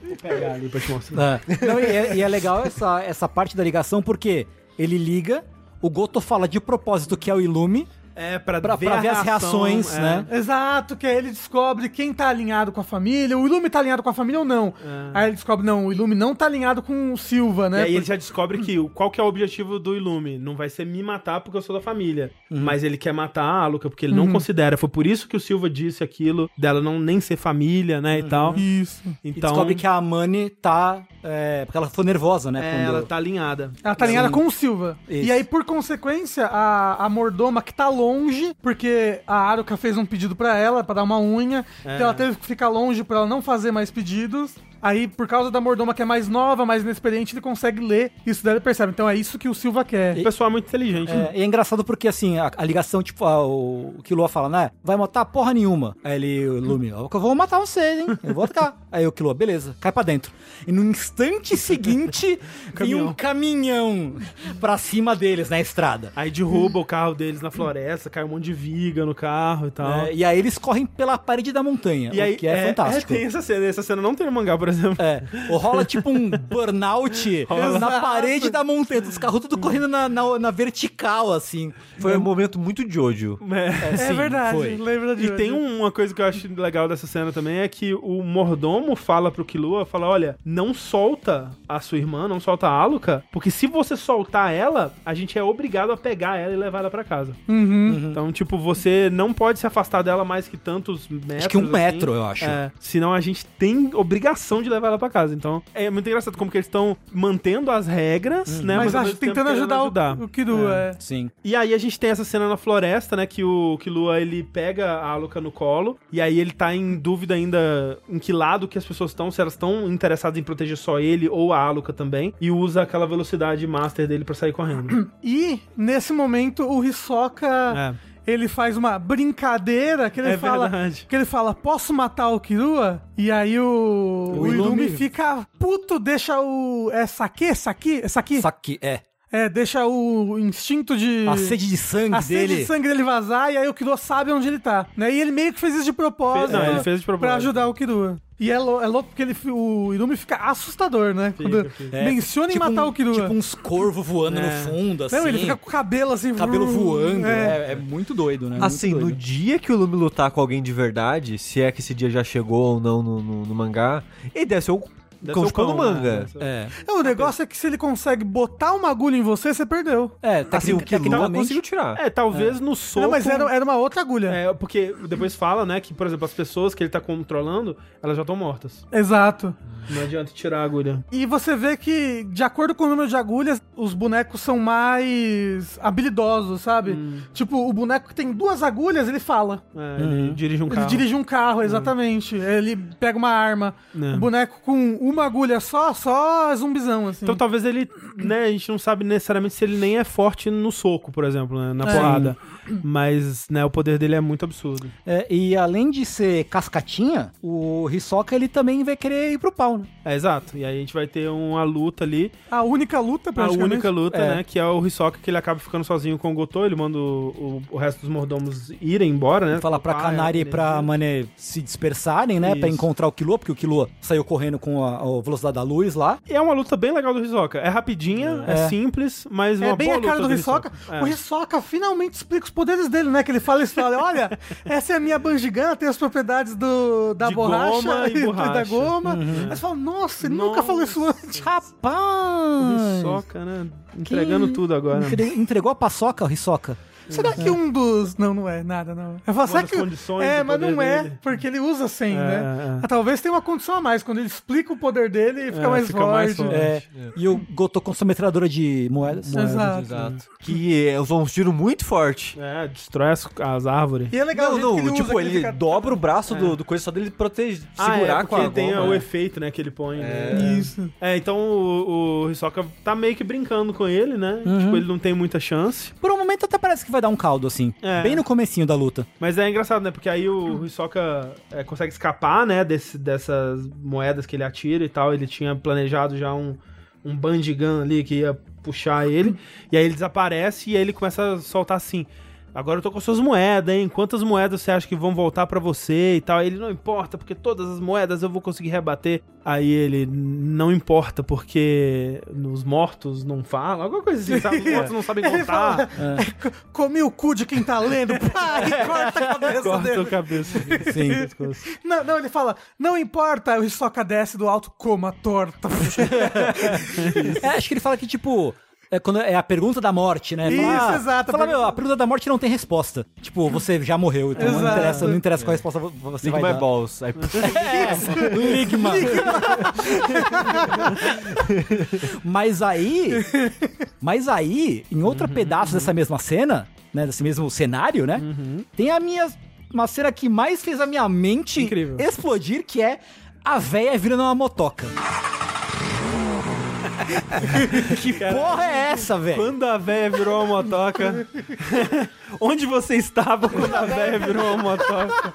Vou pegar ali pra te mostrar. É. Não, e, é, e é legal essa, essa parte da ligação porque ele liga, o Goto fala de propósito que é o Ilume, É, pra, pra, ver, pra ver as reação, reações, é. né? Exato, que aí ele descobre quem tá alinhado com a família. O Ilume tá alinhado com a família ou não. Aí ele descobre, não, o Ilume não tá alinhado com o Silva, E né? aí ele já descobre que o- qual que é o objetivo do Ilume. Não vai ser me matar porque eu sou da família. Mas ele quer matar a Aluka porque ele não considera. Foi por isso que o Silva disse aquilo dela não nem ser família, né, e tal. Isso. E Então, descobre que a Mani tá. é, porque ela foi nervosa, né? é, quando- ela tá alinhada. Ela tá alinhada Sim. com o Silva. Isso. E aí, por consequência, a, a mordoma que tá longe, porque a Aruka fez um pedido pra ela, pra dar uma unha, É. então ela teve que ficar longe pra ela não fazer mais pedidos. Aí, por causa da mordoma que é mais nova, mais inexperiente, ele consegue ler isso daí ele percebe. Então é isso que o Silva quer. O pessoal é muito inteligente. né? É, e é engraçado porque, assim, a, a ligação, tipo, a- o, o que o Lua fala, né? Vai matar porra nenhuma. Aí ele, o Lume, eu vou matar vocês, hein? Eu vou atacar. Aí o Killua, beleza, cai pra dentro. E no instante seguinte, vem um caminhão pra cima deles na estrada. Aí derruba o carro deles na floresta, cai um monte de viga no carro e tal. É, e aí eles correm pela parede da montanha, E aí, que é, fantástico. tem essa cena. Essa cena não tem no mangá, por exemplo. É, ou rola tipo um burnout na parede da montanha, os carros tudo correndo na, na, na vertical, assim. Foi um momento muito Jojo. É. É sim, verdade, foi. lembra de E tem uma coisa que eu acho legal dessa cena também, é que o mordomo fala pro Killua, fala, olha, não solta a sua irmã, não solta a Aluka, porque se você soltar ela, a gente é obrigado a pegar ela e levar ela pra casa. Uhum. Então, tipo, você não pode se afastar dela mais que tantos metros. Acho que um assim. metro, eu acho. É, senão a gente tem obrigação de levar ela pra casa. Então, é muito engraçado como que eles estão mantendo as regras, né? Mas ao acho, tentando querendo ajudar, O, o Kiru, é. Sim. e aí a gente tem essa cena na floresta, né? Que o Killua, ele pega a Aluka no colo. E aí ele tá em dúvida ainda em que lado que as pessoas estão. Se elas estão interessadas em proteger só ele ou a Aluka também. E usa aquela velocidade master dele pra sair correndo. E, nesse momento, o Hisoka... é. Ele faz uma brincadeira que ele É fala. verdade. Que ele fala, posso matar o Kirua? E aí o, o, O Ilumi Ilumi- fica puto, deixa o. É saque? É saque? Saque, é. É, deixa o instinto de. A sede de sangue a sede dele. de sangue dele vazar e aí o Kirua sabe onde ele tá. Né? E ele meio que fez isso de propósito. Fez- não, ele fez de propósito. Pra ajudar o Kirua. E é, lou- é louco porque ele, o Ilumi fica assustador, né? Fica, Quando fica. É, menciona em tipo matar um- o Kirua. Tipo uns corvos voando É. no fundo, assim. Não, ele fica com o cabelo assim. cabelo voando. é. É, é muito doido, né? Assim, muito no doido. dia que o Lume lutar com alguém de verdade, se é que esse dia já chegou ou não no, no- no mangá, ele deve ser o Deve como ser o ficou no cão, né? manga. É, É, o negócio é que se ele consegue botar uma agulha em você, você perdeu. é Assim, o que tecnicamente... conseguiu tirar. É, talvez no soco. Não, mas era, era uma outra agulha. É, porque depois fala, né, que, por exemplo, as pessoas que ele tá controlando, elas já estão mortas. Exato. Não adianta tirar a agulha. E você vê que, de acordo com o número de agulhas, os bonecos são mais habilidosos, sabe? Hum. Tipo, o boneco que tem duas agulhas, ele fala. É, Ele dirige um carro. Ele dirige um carro, exatamente. Ele pega uma arma. É. O boneco com uma agulha só, só zumbizão, assim. Então talvez ele, né, a gente não sabe necessariamente se ele nem é forte no soco, por exemplo, né, na É. porrada. Mas, né, o poder dele é muito absurdo. É, e além de ser cascatinha, o Hisoka ele também vai querer ir pro pau, né? É, exato. E aí a gente vai ter uma luta ali, A única luta, a única luta, É. né, que é o Hisoka que ele acaba ficando sozinho com o Gotô, ele manda o, o- o resto dos mordomos irem embora, né? Falar pra Pai, Kanari e ele- pra Mané se dispersarem, né? Pra Isso. encontrar o Killua, porque o Killua saiu correndo com a, a velocidade da luz lá. E é uma luta bem legal do Hisoka. É rapidinha, é, É. simples, mas É uma bem boa a cara luta do Hisoka. É. O Hisoka finalmente explica os poderes dele, né? Que ele fala isso, fala, olha, essa é a minha Bandigan, tem as propriedades do, da De borracha goma e borracha. da goma. Aí você fala, nossa, ele nunca falou isso antes. Rapaz! Hisoka, né? Entregando tudo agora. Entre- Entregou a paçoca, o Hisoka. Será que um dos... Não, não é, nada, não. Eu falo, será das que... condições É, mas não é, dele. porque ele usa 100, É, né? é. Ah, Talvez tenha uma condição a mais, quando ele explica o poder dele, ele fica, É, mais, fica forte. mais forte. É, E o Goto com sua metralhadora de moedas. Exato. Exato. Que é, usou um tiro muito forte. É, destrói as, as árvores. E é legal o Não, não, ele tipo, usa, que ele fica- dobra o braço do, do coisa só dele proteger, Ah, segurar é, com a ele tem o é. efeito, né, que ele põe. É. né? Isso. É, então o, o Hisoka tá meio que brincando com ele, né? Uhum. Tipo, ele não tem muita chance. Por um momento até parece que vai dar um caldo, assim. É. Bem no comecinho da luta. Mas é engraçado, né? Porque aí o Hisoka é, consegue escapar, né? Desse, dessas moedas que ele atira e tal. Ele tinha planejado já um, um bandigan ali que ia puxar ele. E aí ele desaparece e aí ele começa a soltar assim. Agora eu tô com suas moedas, hein? Quantas moedas você acha que vão voltar pra você e tal? Aí ele, não importa, porque todas as moedas eu vou conseguir rebater. Aí ele, não importa, porque os mortos não falam, alguma coisa assim, sabe? Os mortos não sabem Ele contar. fala, "É, comi o cu de quem tá lendo, pá, e corta a cabeça Corta dele. a cabeça. Sim. Não, não, ele fala, não importa, o Hisoka desce do alto como a torta. É, acho que ele fala que, tipo. É, quando é a pergunta da morte, né? Isso, Fala, exato, a Fala, meu, pergunta- a pergunta da morte não tem resposta. Tipo, você já morreu, então não Exato. interessa, não interessa qual resposta vo- você vai my dar. balls. Aí, É, Ligma. mas aí, mas aí, em outro pedaço dessa mesma cena, né, desse mesmo cenário, né, tem a minha, uma cena que mais fez a minha mente Incrível. explodir, que é a véia virando uma motoca. que porra é essa, velho? Quando a véia virou uma motoca. Onde você estava quando a véia virou uma motoca?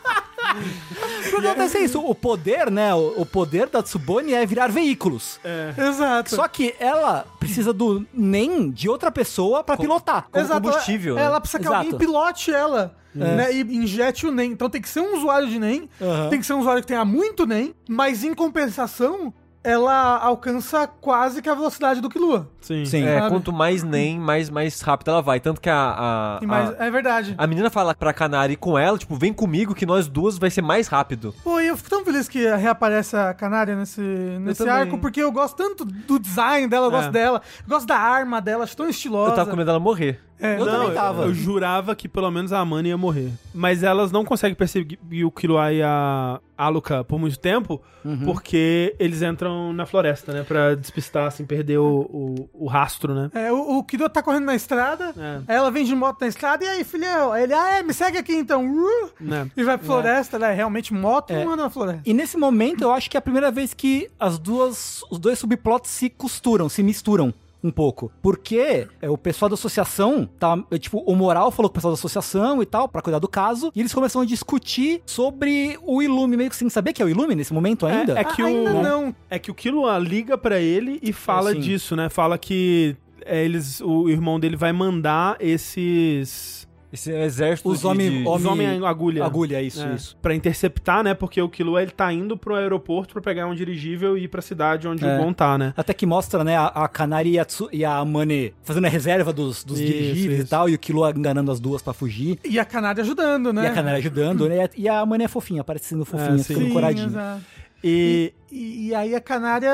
Porque acontece isso, o poder, né, o, poder da Tsubone é virar veículos. Exato. Só que ela precisa do NEM de outra pessoa pra pilotar. como Exato, combustível, Ela, né? ela precisa que Exato. alguém pilote ela. Né, e injete o NEM. Então tem que ser um usuário de NEM, Aham. tem que ser um usuário que tenha muito NEM, mas em compensação, ela alcança quase que a velocidade do Killua. Sim. Sim. é, quanto mais nem, mais, mais rápido ela vai. Tanto que a. a, E mais- a, é verdade. a menina fala pra Canary ir com ela, tipo, vem comigo que nós duas vai ser mais rápido. Pô, e eu fico tão feliz que reaparece a Canária nesse, nesse arco, porque eu gosto tanto do design dela, eu gosto É. dela, eu gosto da arma dela, acho tão estilosa. Eu tava com medo dela morrer. É, Eu Não, também tava. Eu, jurava que pelo menos a Amanda ia morrer. Mas elas não conseguem perseguir o Killua e a Aluka por muito tempo, porque eles entram na floresta, né? Pra despistar, assim, perder o, o, o rastro, né? É, o, o Kido tá correndo na estrada, É. aí ela vem de moto na estrada, e aí, filhão? Aí ele, ah, é, me segue aqui então. Uh! né? E vai pra floresta, ela é realmente moto É. e anda na floresta. E nesse momento eu acho que é a primeira vez que as duas, os dois subplots se costuram, se misturam um pouco. Porque é, o pessoal da associação, tá, é, tipo, o Moral falou com o pessoal da associação e tal, pra cuidar do caso, e eles começam a discutir sobre o Ilume, meio que sem saber que é o Ilume nesse momento ainda. É que Ah, o- Ainda não. É que o Killua liga pra ele e fala É, sim. disso, né? Fala que é, eles, o irmão dele vai mandar esses... Esse exército Os de, homem- de- Os Homem- homem agulha. Agulha, isso, É, isso. Pra interceptar, né? Porque o Killua, ele tá indo pro aeroporto pra pegar um dirigível e ir pra cidade onde É. o Gon tá, né? Até que mostra, né, a, a Kanari e a, e Amane fazendo a reserva dos, dos Isso, dirigíveis isso. e tal, e o Killua enganando as duas pra fugir. E a Canária ajudando, né? E a Kanari ajudando, né? E a Amane é fofinha, parecendo fofinha, É, sim. ficando Sim, coradinha. exato. E, E, e aí a Canária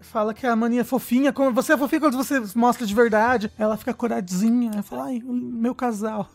fala que a maninha é fofinha, como você é fofinha quando você mostra de verdade. Ela fica coradinha, ela fala, ai, meu casal.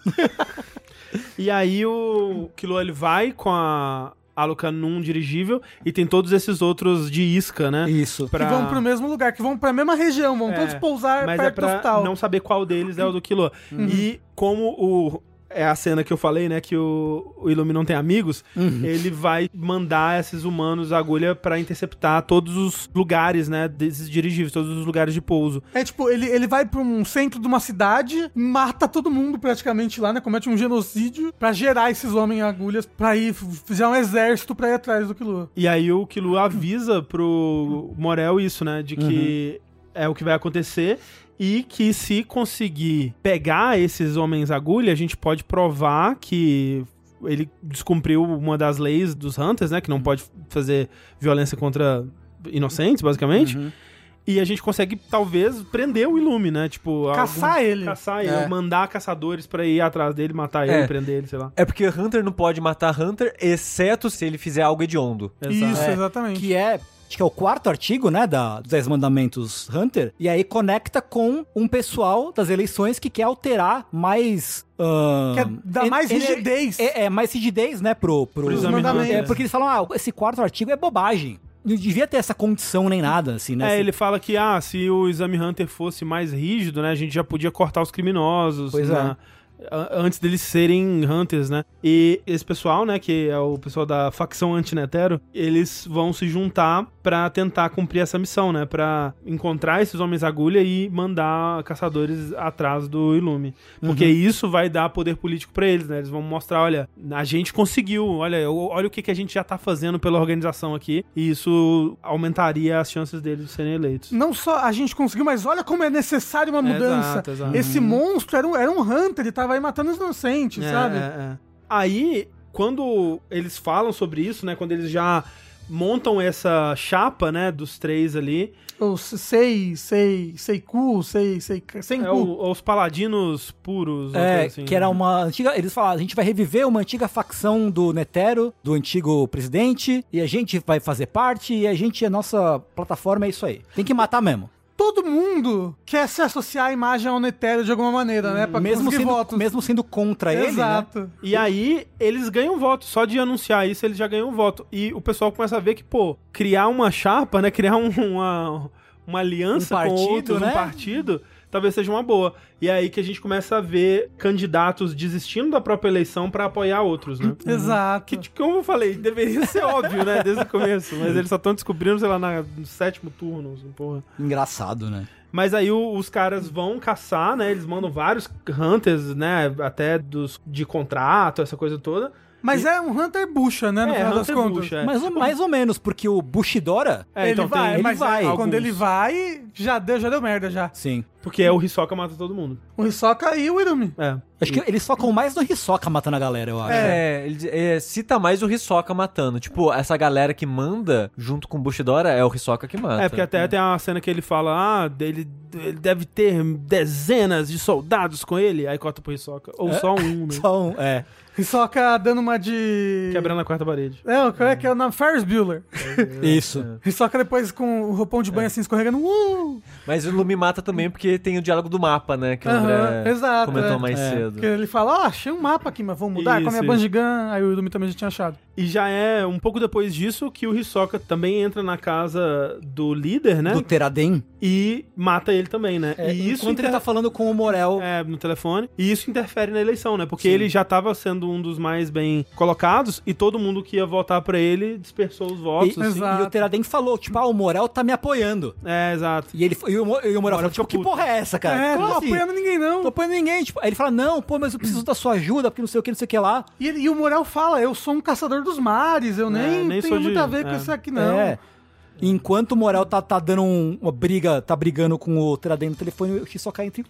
e aí o Killua, ele vai com a Aluka num dirigível e tem todos esses outros de isca, né? Isso. Pra... Que vão pro mesmo lugar, que vão pra mesma região, vão É, todos pousar Mas é perto do pra hospital. não saber qual deles é o do Killua. Uhum. E como o... É a cena que eu falei, né? Que o, o não tem amigos. Uhum. Ele vai mandar esses humanos agulha pra interceptar todos os lugares, né? Desses dirigíveis, todos os lugares de pouso. É tipo, ele, ele vai pra um centro de uma cidade, mata todo mundo praticamente lá, né? Comete um genocídio pra gerar esses homens agulhas pra ir fizer um exército pra ir atrás do Killua. E aí o Killua avisa pro Morel isso, né? De que é o que vai acontecer e que se conseguir pegar esses homens agulha, a gente pode provar que ele descumpriu uma das leis dos Hunters, né? Que não pode fazer violência contra inocentes, basicamente. E a gente consegue, talvez, prender o Ilume, né? Tipo, Caçar ele. Caçar ele, É. mandar caçadores pra ir atrás dele, matar É. ele, prender ele, sei lá. É porque Hunter não pode matar Hunter, exceto se ele fizer algo hediondo. Isso, É, exatamente. Que é, acho que é o quarto artigo, né, da, dos Dez Mandamentos Hunter. E aí conecta com um pessoal das eleições que quer alterar mais... Quer dar en- mais rigidez. É, é, mais rigidez, né, pro... pro Pro exame é, Hunter. porque eles falam, ah, esse quarto artigo é bobagem. Não devia ter essa condição nem nada, assim, né? É, Assim, ele fala que, ah, se o exame Hunter fosse mais rígido, né, a gente já podia cortar os criminosos. Pois né, é. Antes deles serem Hunters, né? E esse pessoal, né, que é o pessoal da facção antinetero, eles vão se juntar pra tentar cumprir essa missão, né? Pra encontrar esses homens agulha e mandar caçadores atrás do Ilume. Porque isso vai dar poder político pra eles, né? Eles vão mostrar, olha, a gente conseguiu, olha, olha o que, que a gente já tá fazendo pela organização aqui. E isso aumentaria as chances deles de serem eleitos. Não só a gente conseguiu, mas olha como é necessário uma mudança. Exato, exato. Esse monstro era um, era um Hunter, ele tava aí matando os inocentes, É, sabe? é, é. Aí, quando eles falam sobre isso, né? Quando eles já montam essa chapa, né? Dos três ali. Ou sei, sei, sei cu, sei, sei, sem É cu. o- os paladinos puros. É, assim. que era uma antiga. Eles falaram, a gente vai reviver uma antiga facção do Netero, do antigo presidente, e a gente vai fazer parte, e a gente, a nossa plataforma é isso aí. Tem que matar mesmo. Todo mundo quer se associar a imagem ao Netero de alguma maneira, né? Pra Mesmo sendo, votos. mesmo sendo contra ele. Né? Exato. E aí, eles ganham voto. Só de anunciar isso, eles já ganham voto. E o pessoal começa a ver que, pô, criar uma chapa, né? Criar um- uma, uma aliança Um partido, com outros, né? um partido, talvez seja uma boa. E é aí que a gente começa a ver candidatos desistindo da própria eleição pra apoiar outros, né? Exato. Que, como eu falei, deveria ser óbvio, né? Desde o começo. Mas eles só estão descobrindo, sei lá, na- no sétimo turno, assim, porra. Engraçado, né? Mas aí o- os caras vão caçar, né? Eles mandam vários hunters, né? Até dos de contrato, essa coisa toda. Mas é um Hunter bucha, né? No É, final das Hunter contas. bucha, é. Mais, ou, mais ou menos, porque o Bushidora. É, ele então tem- vai, ele mas vai. é, quando Alguns. ele vai, já deu, já deu merda já. Sim. Porque é o Hisoka mata todo mundo. O Hisoka e o Irumi. É. Acho que eles focam mais no Hisoka matando a galera, eu acho. É, ele é, cita mais o Hisoka matando. Tipo, essa galera que manda junto com o Bushidora é o Hisoka que mata. É, porque até tem uma cena que ele fala, ah, ele, ele deve ter dezenas de soldados com ele, aí corta pro Hisoka. Ou só um, né? Só um, é. Hisoka dando uma de... Quebrando a quarta parede. É, o que é o nome? Ferris Bueller. Isso. Hisoka depois com o roupão de banho assim escorregando. Uh! Mas o Lumi mata também porque tem o diálogo do mapa, né? Que o Aham, André exato, comentou é. mais É. cedo. Que ele fala, ó, achei um mapa aqui, mas vamos mudar com a minha Isso, Bandigan. Aí o Irumi também já tinha achado. E já é um pouco depois disso que o Hisoka também entra na casa do líder, né? Do Teraden. E mata ele também, né? É, e isso enquanto ele inter- tá falando com o Morel. É, no telefone. E isso interfere na eleição, né? Porque Sim. ele já tava sendo um dos mais bem colocados e todo mundo que ia votar pra ele dispersou os votos. E, assim. E o Teraden falou, tipo, ah, o Morel tá me apoiando. É, exato. E, ele, e, o, e o Morel falou, tipo, que puto. porra é essa, cara? é, não tô assim? apoiando ninguém não. Tô apoiando ninguém. Tipo, aí ele fala, não, pô, mas eu preciso da sua ajuda, porque não sei o que, não sei o que lá. E, ele- e o Morel fala, eu sou um caçador dos mares, eu nem, nem tenho sou muito de- a ver com é. isso aqui não. É. Enquanto o Morel tá, tá dando um- uma briga, tá brigando com o Teraden no telefone, o Hisoka entra e...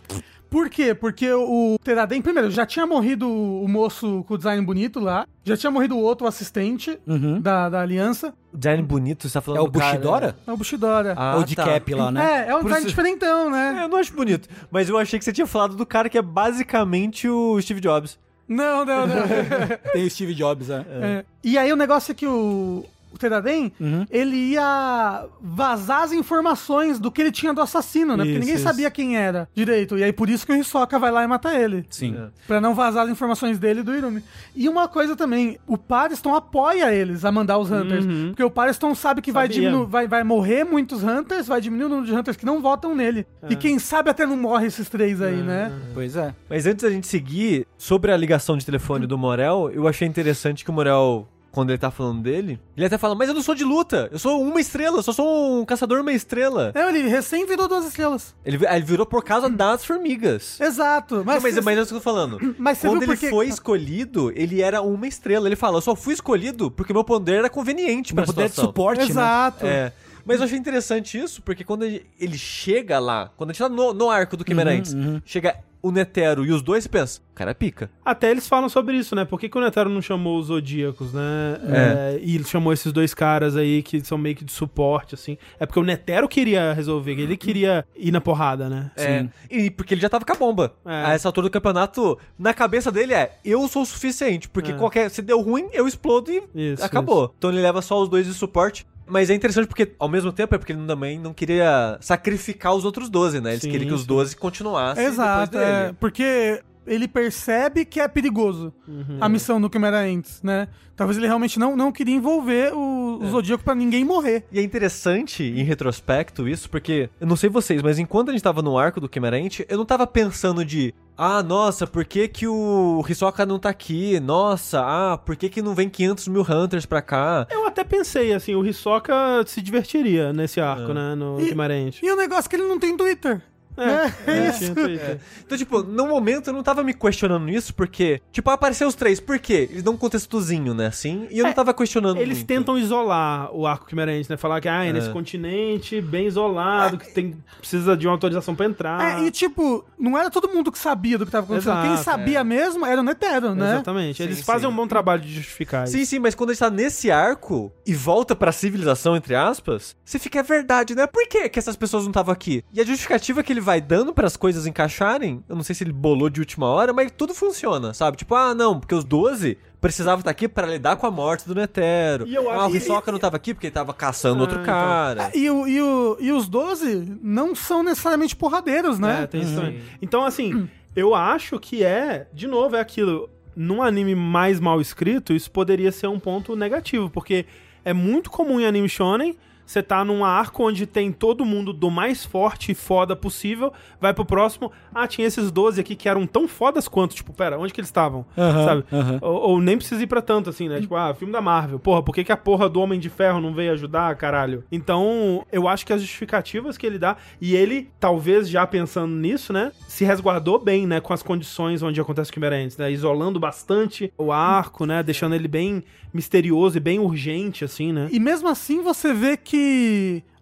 Por quê? Porque o Teraden, primeiro, já tinha morrido o moço com o design bonito lá, já tinha morrido o outro assistente Uhum. da, da aliança, Design bonito, você tá falando É o do cara- Bushidora? é o Bushidora. Ah, Ou o de tá. Cap lá, né? É, é um Por design isso- diferentão, É, né? eu não acho bonito. Mas eu achei que você tinha falado do cara que é basicamente o Steve Jobs. Não, não, não. Tem o Steve Jobs, né? É. E aí o negócio é que o, o Teraden, Uhum. ele ia vazar as informações do que ele tinha do assassino, né? Porque Isso, ninguém isso. sabia quem era direito. E aí por isso que o Hisoka vai lá e mata ele. Sim. É. Pra não vazar as informações dele e do Irumi. E uma coisa também, o Pariston apoia eles a mandar os Hunters. Uhum. Porque o Pariston sabe que vai, diminu vai, vai morrer muitos Hunters, vai diminuir o número de Hunters que não votam nele. É. E quem sabe até não morre esses três aí, né? Pois é. Mas antes da gente seguir, sobre a ligação de telefone do Morel, eu achei interessante que o Morel, quando ele tá falando dele, ele até fala, mas eu não sou de luta, eu sou uma estrela, eu só sou um caçador uma estrela. É, ele recém virou duas estrelas. Ele, vi- ele virou por causa das formigas. Exato. Não, Mas, Mas, mas, é isso que eu tô falando. Mas você Quando viu ele porque- foi escolhido, ele era uma estrela. Ele fala, eu só fui escolhido porque meu poder era conveniente pra Pra poder de suporte, né? Exato. É. Mas eu achei interessante isso, porque quando ele, chega lá, quando a gente tá no, no arco do Quimerantes, chega o Netero e os dois, pensa, o cara pica. Até eles falam sobre isso, né? Por que, que o Netero não chamou os Zodíacos, né? É, e ele chamou esses dois caras aí que são meio que de suporte, assim. É porque o Netero queria resolver, ele queria ir na porrada, né? É, e porque ele já tava com a bomba. É. A essa altura do campeonato, na cabeça dele é, eu sou o suficiente, porque É. qualquer, se deu ruim, eu explodo e Isso, acabou. Então ele leva só os dois de suporte. Mas é interessante porque, ao mesmo tempo, é porque ele também não queria sacrificar os outros 12, né? Eles Sim, queriam que os sim. 12 continuassem Exato, depois dele. é, porque ele percebe que é perigoso a missão do Quimerantes, né? Talvez ele realmente não, não queria envolver o, o Zodíaco pra ninguém morrer. E é interessante, em retrospecto, isso, porque eu não sei vocês, mas enquanto a gente tava no arco do Quimerente, eu não tava pensando de. Ah, nossa, por que que o Hisoka não tá aqui? Nossa, ah, por que que não vem 500 mil Hunters pra cá? Eu até pensei, assim, o Hisoka se divertiria nesse arco, né? No E- Guimarães. E o negócio é que ele não tem Twitter. É, É, é, isso. tinha Twitter. Então, tipo, no momento eu não tava me questionando isso, porque, tipo, apareceu os três, por quê? Eles dão um contextozinho, né, assim, e eu não É, tava questionando Eles muito. tentam isolar o arco quimerense, né? Falar que ah, é nesse É. continente, bem isolado, que tem, precisa de uma autorização pra entrar. É, e tipo, não era todo mundo que sabia do que tava acontecendo. Quem Exato, sabia mesmo era o Netero, né? Exatamente. Eles Sim, fazem sim. um bom trabalho de justificar Sim, isso. sim, mas quando a gente tá nesse arco e volta pra civilização, entre aspas, você fica, é verdade, né? Por que, que essas pessoas não estavam aqui? E a justificativa que ele vai dando para as coisas encaixarem, eu não sei se ele bolou de última hora, mas tudo funciona, sabe? Tipo, ah, não, porque os 12 precisavam estar aqui pra lidar com a morte do Netero. E eu ah, o Hisoka não tava aqui porque ele tava caçando Ah, outro então. cara. E, o, e, o, e os 12 não são necessariamente porradeiros, né? É, tem isso também. Então, assim, eu acho que é, de novo, é aquilo. Num anime mais mal escrito, isso poderia ser um ponto negativo, porque é muito comum em anime shonen você tá num arco onde tem todo mundo do mais forte e foda possível, vai pro próximo, ah, tinha esses 12 aqui que eram tão fodas quanto, tipo, pera, onde que eles estavam? Aham, Sabe? aham. Ou, ou nem precisa ir pra tanto, assim, né? Tipo, ah, filme da Marvel. Porra, por que, que a porra do Homem de Ferro não veio ajudar, caralho? Então, eu acho que as justificativas que ele dá, e ele, talvez já pensando nisso, né? Se resguardou bem, né? Com as condições onde acontece o Quimera né? Isolando bastante o arco, né? Deixando ele bem misterioso e bem urgente, assim, né? E mesmo assim você vê que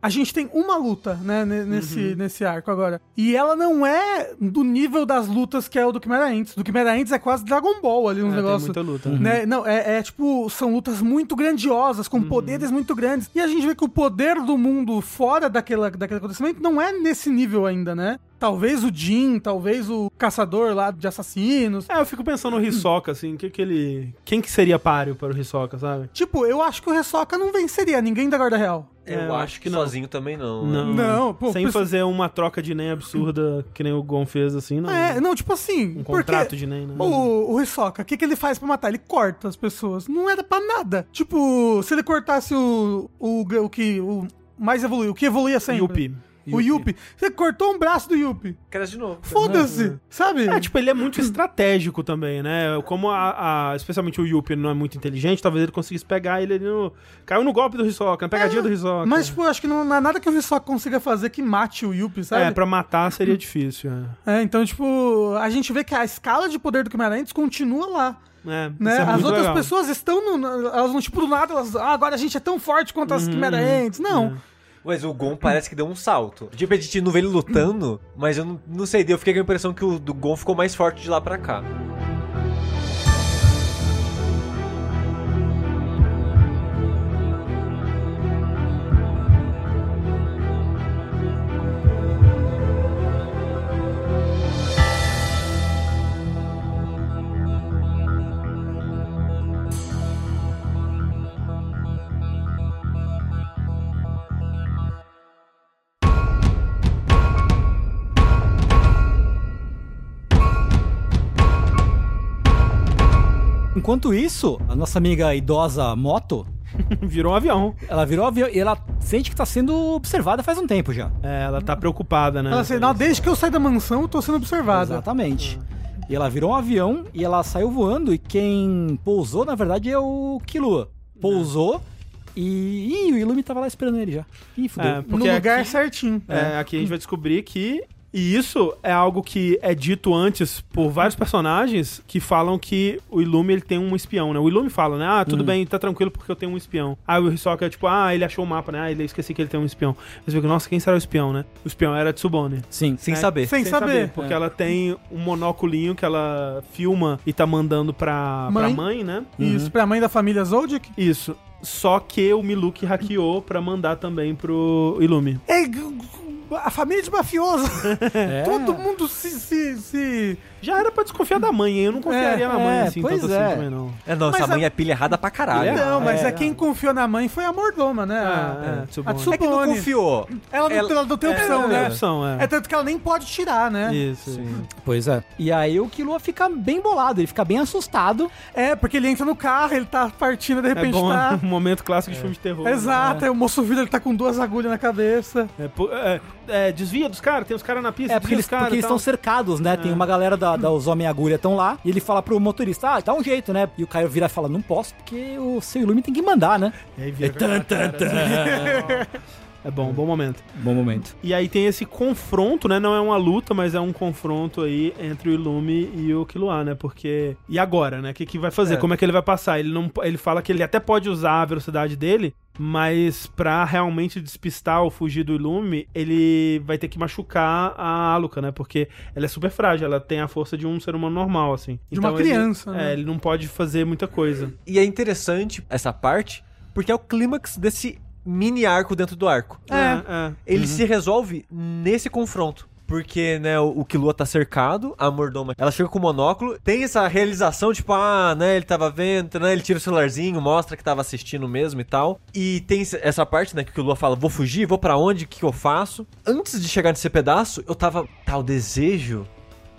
a gente tem uma luta, né, ne- nesse, Uhum. nesse arco agora. E ela não é do nível das lutas que é o do Chimera Ants. Do Chimera Ants é quase Dragon Ball ali, um É, muita luta. Né? Não, é, é tipo, são lutas muito grandiosas, Uhum. com poderes muito grandes. E a gente vê que o poder do mundo fora daquela, daquele acontecimento não é nesse nível ainda, né? Talvez o Jin, talvez o caçador lá de assassinos. É, eu fico pensando no Hisoka, assim, que que ele... Quem que seria páreo para o Hisoka, sabe? Tipo, eu acho que o Hisoka não venceria ninguém da Guarda Real. Eu, É, eu acho que não. sozinho também não. né? Não. Não, pô, Sem fazer uma troca de NEM absurda que nem o Gon fez, assim, não. É, não, tipo assim. Um contrato de NEM, né? O, o Hisoka, o que, que ele faz pra matar? Ele corta as pessoas. Não era pra nada. Tipo, se ele cortasse o. O, o que. O mais evoluiu, o que evoluía sempre. Yuppie. O Yuppie. Você cortou um braço do Yuppie. Cresce de novo. Foda-se, sabe? É, tipo, ele é muito estratégico também, né? Como a, a- especialmente o Yuppie não é muito inteligente, talvez ele conseguisse pegar ele ali no... Caiu no golpe do Hisoka, na pegadinha do Hisoka. Mas, tipo, acho que não, não há nada que o Hisoka consiga fazer que mate o Yuppie, sabe? É, pra matar seria difícil, é. É, então, tipo, a gente vê que a escala de poder do Quimarantes continua lá. É, Né? isso é As outras legal. pessoas estão no. Elas não, tipo, do nada, elas. Ah, agora a gente é tão forte quanto Uhum. as Quimarantes. Não. É. Mas o Gon parece que deu um salto. Tipo, a gente não vê ele lutando, mas eu não, não sei, eu fiquei com a impressão que o do Gon ficou mais forte de lá pra cá. Enquanto isso, a nossa amiga idosa Moto, Virou um avião. ela virou avião e ela sente que tá sendo observada faz um tempo já. É, ela tá preocupada, né? Ela assim, não, desde que eu saí da mansão, eu tô sendo observada. Exatamente. E ela virou um avião e ela saiu voando e quem pousou, na verdade, é o Killua. Pousou e... Ih, o Ilumi tava lá esperando ele já. Ih, fudeu. É, No lugar aqui- certinho. É, aqui a gente vai descobrir que. E isso é algo que é dito antes por vários personagens que falam que o Illumin ele tem um espião, né? O Illumin fala, né? Ah, tudo bem, tá tranquilo porque eu tenho um espião. Aí o Hisoka é tipo, ah, ele achou o mapa, né? Ah, ele esqueci que ele tem um espião. Eles ficam, nossa, quem será o espião, né? O espião era Tsubone. Sim. Sem É, saber. Sem, saber. Porque ela tem um monóculinho que ela filma e tá mandando pra pra Mãe. mãe né? Isso, pra mãe da família Zoldyck. Isso. Só que o Miluk hackeou pra mandar também pro Illumin. É, a família de mafioso. É. Todo mundo se, se, se- Já era pra desconfiar da mãe, hein? Eu não confiaria É, na mãe é, assim, pois tanto é. assim também, não. É, não, essa Mas mãe a- é pilha errada pra caralho. Não, mas é, é, quem confiou na mãe foi a mordoma, né? É, a, é, Tsubone. a É que não confiou. Ela não, Ela- ela não tem opção, É, né? tem opção, é. É tanto que ela nem pode tirar, né? Isso. Pois é. E aí o Killua fica bem bolado, ele fica bem assustado. É, porque ele entra no carro, ele tá partindo, de É repente bom, tá. um momento clássico de filme de terror. Exato, aí o moço vídeo ele tá com duas agulhas na cabeça. É, pô, é, desvia dos caras, tem os caras na pista, É, porque eles, dos caras porque eles estão cercados, né? É. Tem uma galera da, da os Homem-Agulha estão lá, e ele fala pro motorista, ah, dá um jeito, né? E o Caio vira e fala, não posso, porque o seu Illumin tem que mandar, né? E aí vira tan, tan, cara, assim. É bom, bom momento. Bom momento. E aí tem esse confronto, né? Não é uma luta, mas é um confronto aí entre o Ilume e o Killua, né? Porque. E agora, né? O que, que vai fazer? É. Como é que ele vai passar? Ele, não, ele fala que ele até pode usar a velocidade dele, mas pra realmente despistar ou fugir do Ilume, ele vai ter que machucar a Aluka, né? Porque ela é super frágil, ela tem a força de um ser humano normal, assim. De uma ele- criança, né? É, ele não pode fazer muita coisa. E é interessante essa parte, porque é o clímax desse mini arco dentro do arco. É. é. Ele se resolve nesse confronto. Porque, né, o, o Killua tá cercado, a Mordoma, ela chega com o monóculo, tem essa realização, tipo, ah, né, ele tava vendo, né, ele tira o celularzinho, mostra que tava assistindo mesmo e tal. E tem essa parte, né, que o Killua fala, vou fugir, vou pra onde, o que, que eu faço? Antes de chegar nesse pedaço, eu tava, tá, o desejo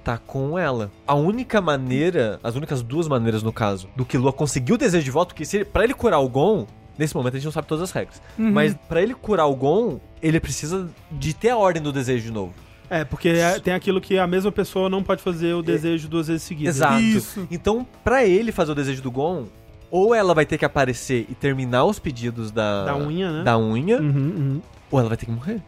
tá com ela. A única maneira, as únicas duas maneiras no caso, do Killua conseguir o desejo de volta, porque se ele, pra ele curar o Gon, nesse momento a gente não sabe todas as regras, mas pra ele curar o Gon, ele precisa de ter a ordem do desejo de novo. É, porque é- tem aquilo que a mesma pessoa não pode fazer o desejo duas vezes seguidas. Exato. Isso. Então, pra ele fazer o desejo do Gon, ou ela vai ter que aparecer e terminar os pedidos da Da unha, né? da unha, Uhum, uhum. ou ela vai ter que morrer.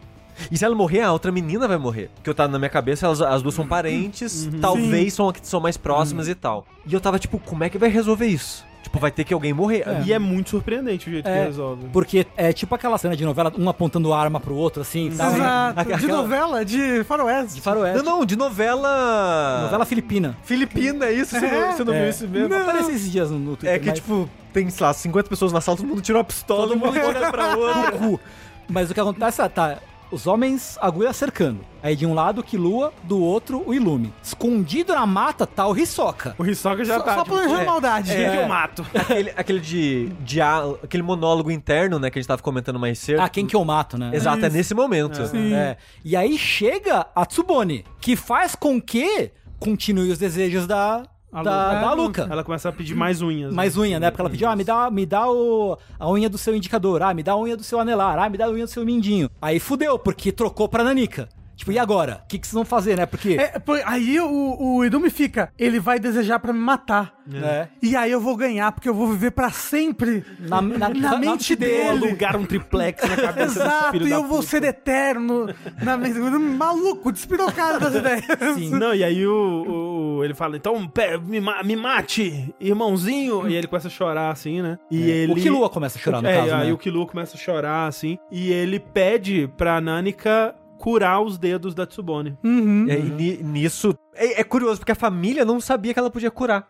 E se ela morrer, a outra menina vai morrer. Porque eu tava na minha cabeça, elas, as duas são parentes, talvez são, são mais próximas e tal. E eu tava tipo, como é que vai resolver isso? Tipo, vai ter que alguém morrer. E é muito surpreendente o jeito que É. resolve. Porque é tipo aquela cena de novela, um apontando arma pro outro, assim. Exato. Aquela- De novela, de faroeste. De faroeste. Não, não, de novela. Novela filipina. Filipina, isso? Você, não, você não É. viu isso mesmo? Apareceu esses dias no, no Twitter. É que, mas- tipo, tem, sei lá, 50 pessoas na sala, todo mundo tirou a pistola, todo mundo olha pra outra. Mas o que acontece é, tá, os homens agulha cercando. Aí de um lado o Killua, do outro o Ilume. Escondido na mata tá o Hisoka. O Hisoka já Só, tá. só tipo, planejando é, maldade. "Quem que eu mato? aquele, aquele de, de aquele monólogo interno, né, que a gente tava comentando mais cedo. Ah, quem que eu mato, né? Exato, é nesse momento. É. E aí chega a Tsubone, que faz com que continue os desejos da, A da, Luca. da Luca. Ela começa a pedir mais unhas. né? Mais unha, né? Porque ela pediu, ah, me dá, me dá o, a unha do seu indicador, ah, me dá a unha do seu anelar, ah, me dá a unha do seu mindinho. Aí fudeu, porque trocou pra Nanica. Tipo, e agora? O que, que vocês vão fazer, né? Porque. É, pô, aí o, o Idumi fica, ele vai desejar pra me matar. né? E aí eu vou ganhar, porque eu vou viver pra sempre Na, na, na mente dele. Alugar um triplex na cabeça desse Exato, filho e da eu vou puta. ser eterno na mente. Maluco, despirocado das ideias. Sim. Não, e aí o, o- ele fala, então, pera, me, me mate, irmãozinho. E ele começa a chorar, assim, né? E ele... O Killua começa a chorar, no é, caso, aí né? o Killua começa a chorar, assim, e ele pede pra Nanika curar os dedos da Tsubone. Uhum. É, e ni- nisso. É, é curioso, porque a família não sabia que ela podia curar.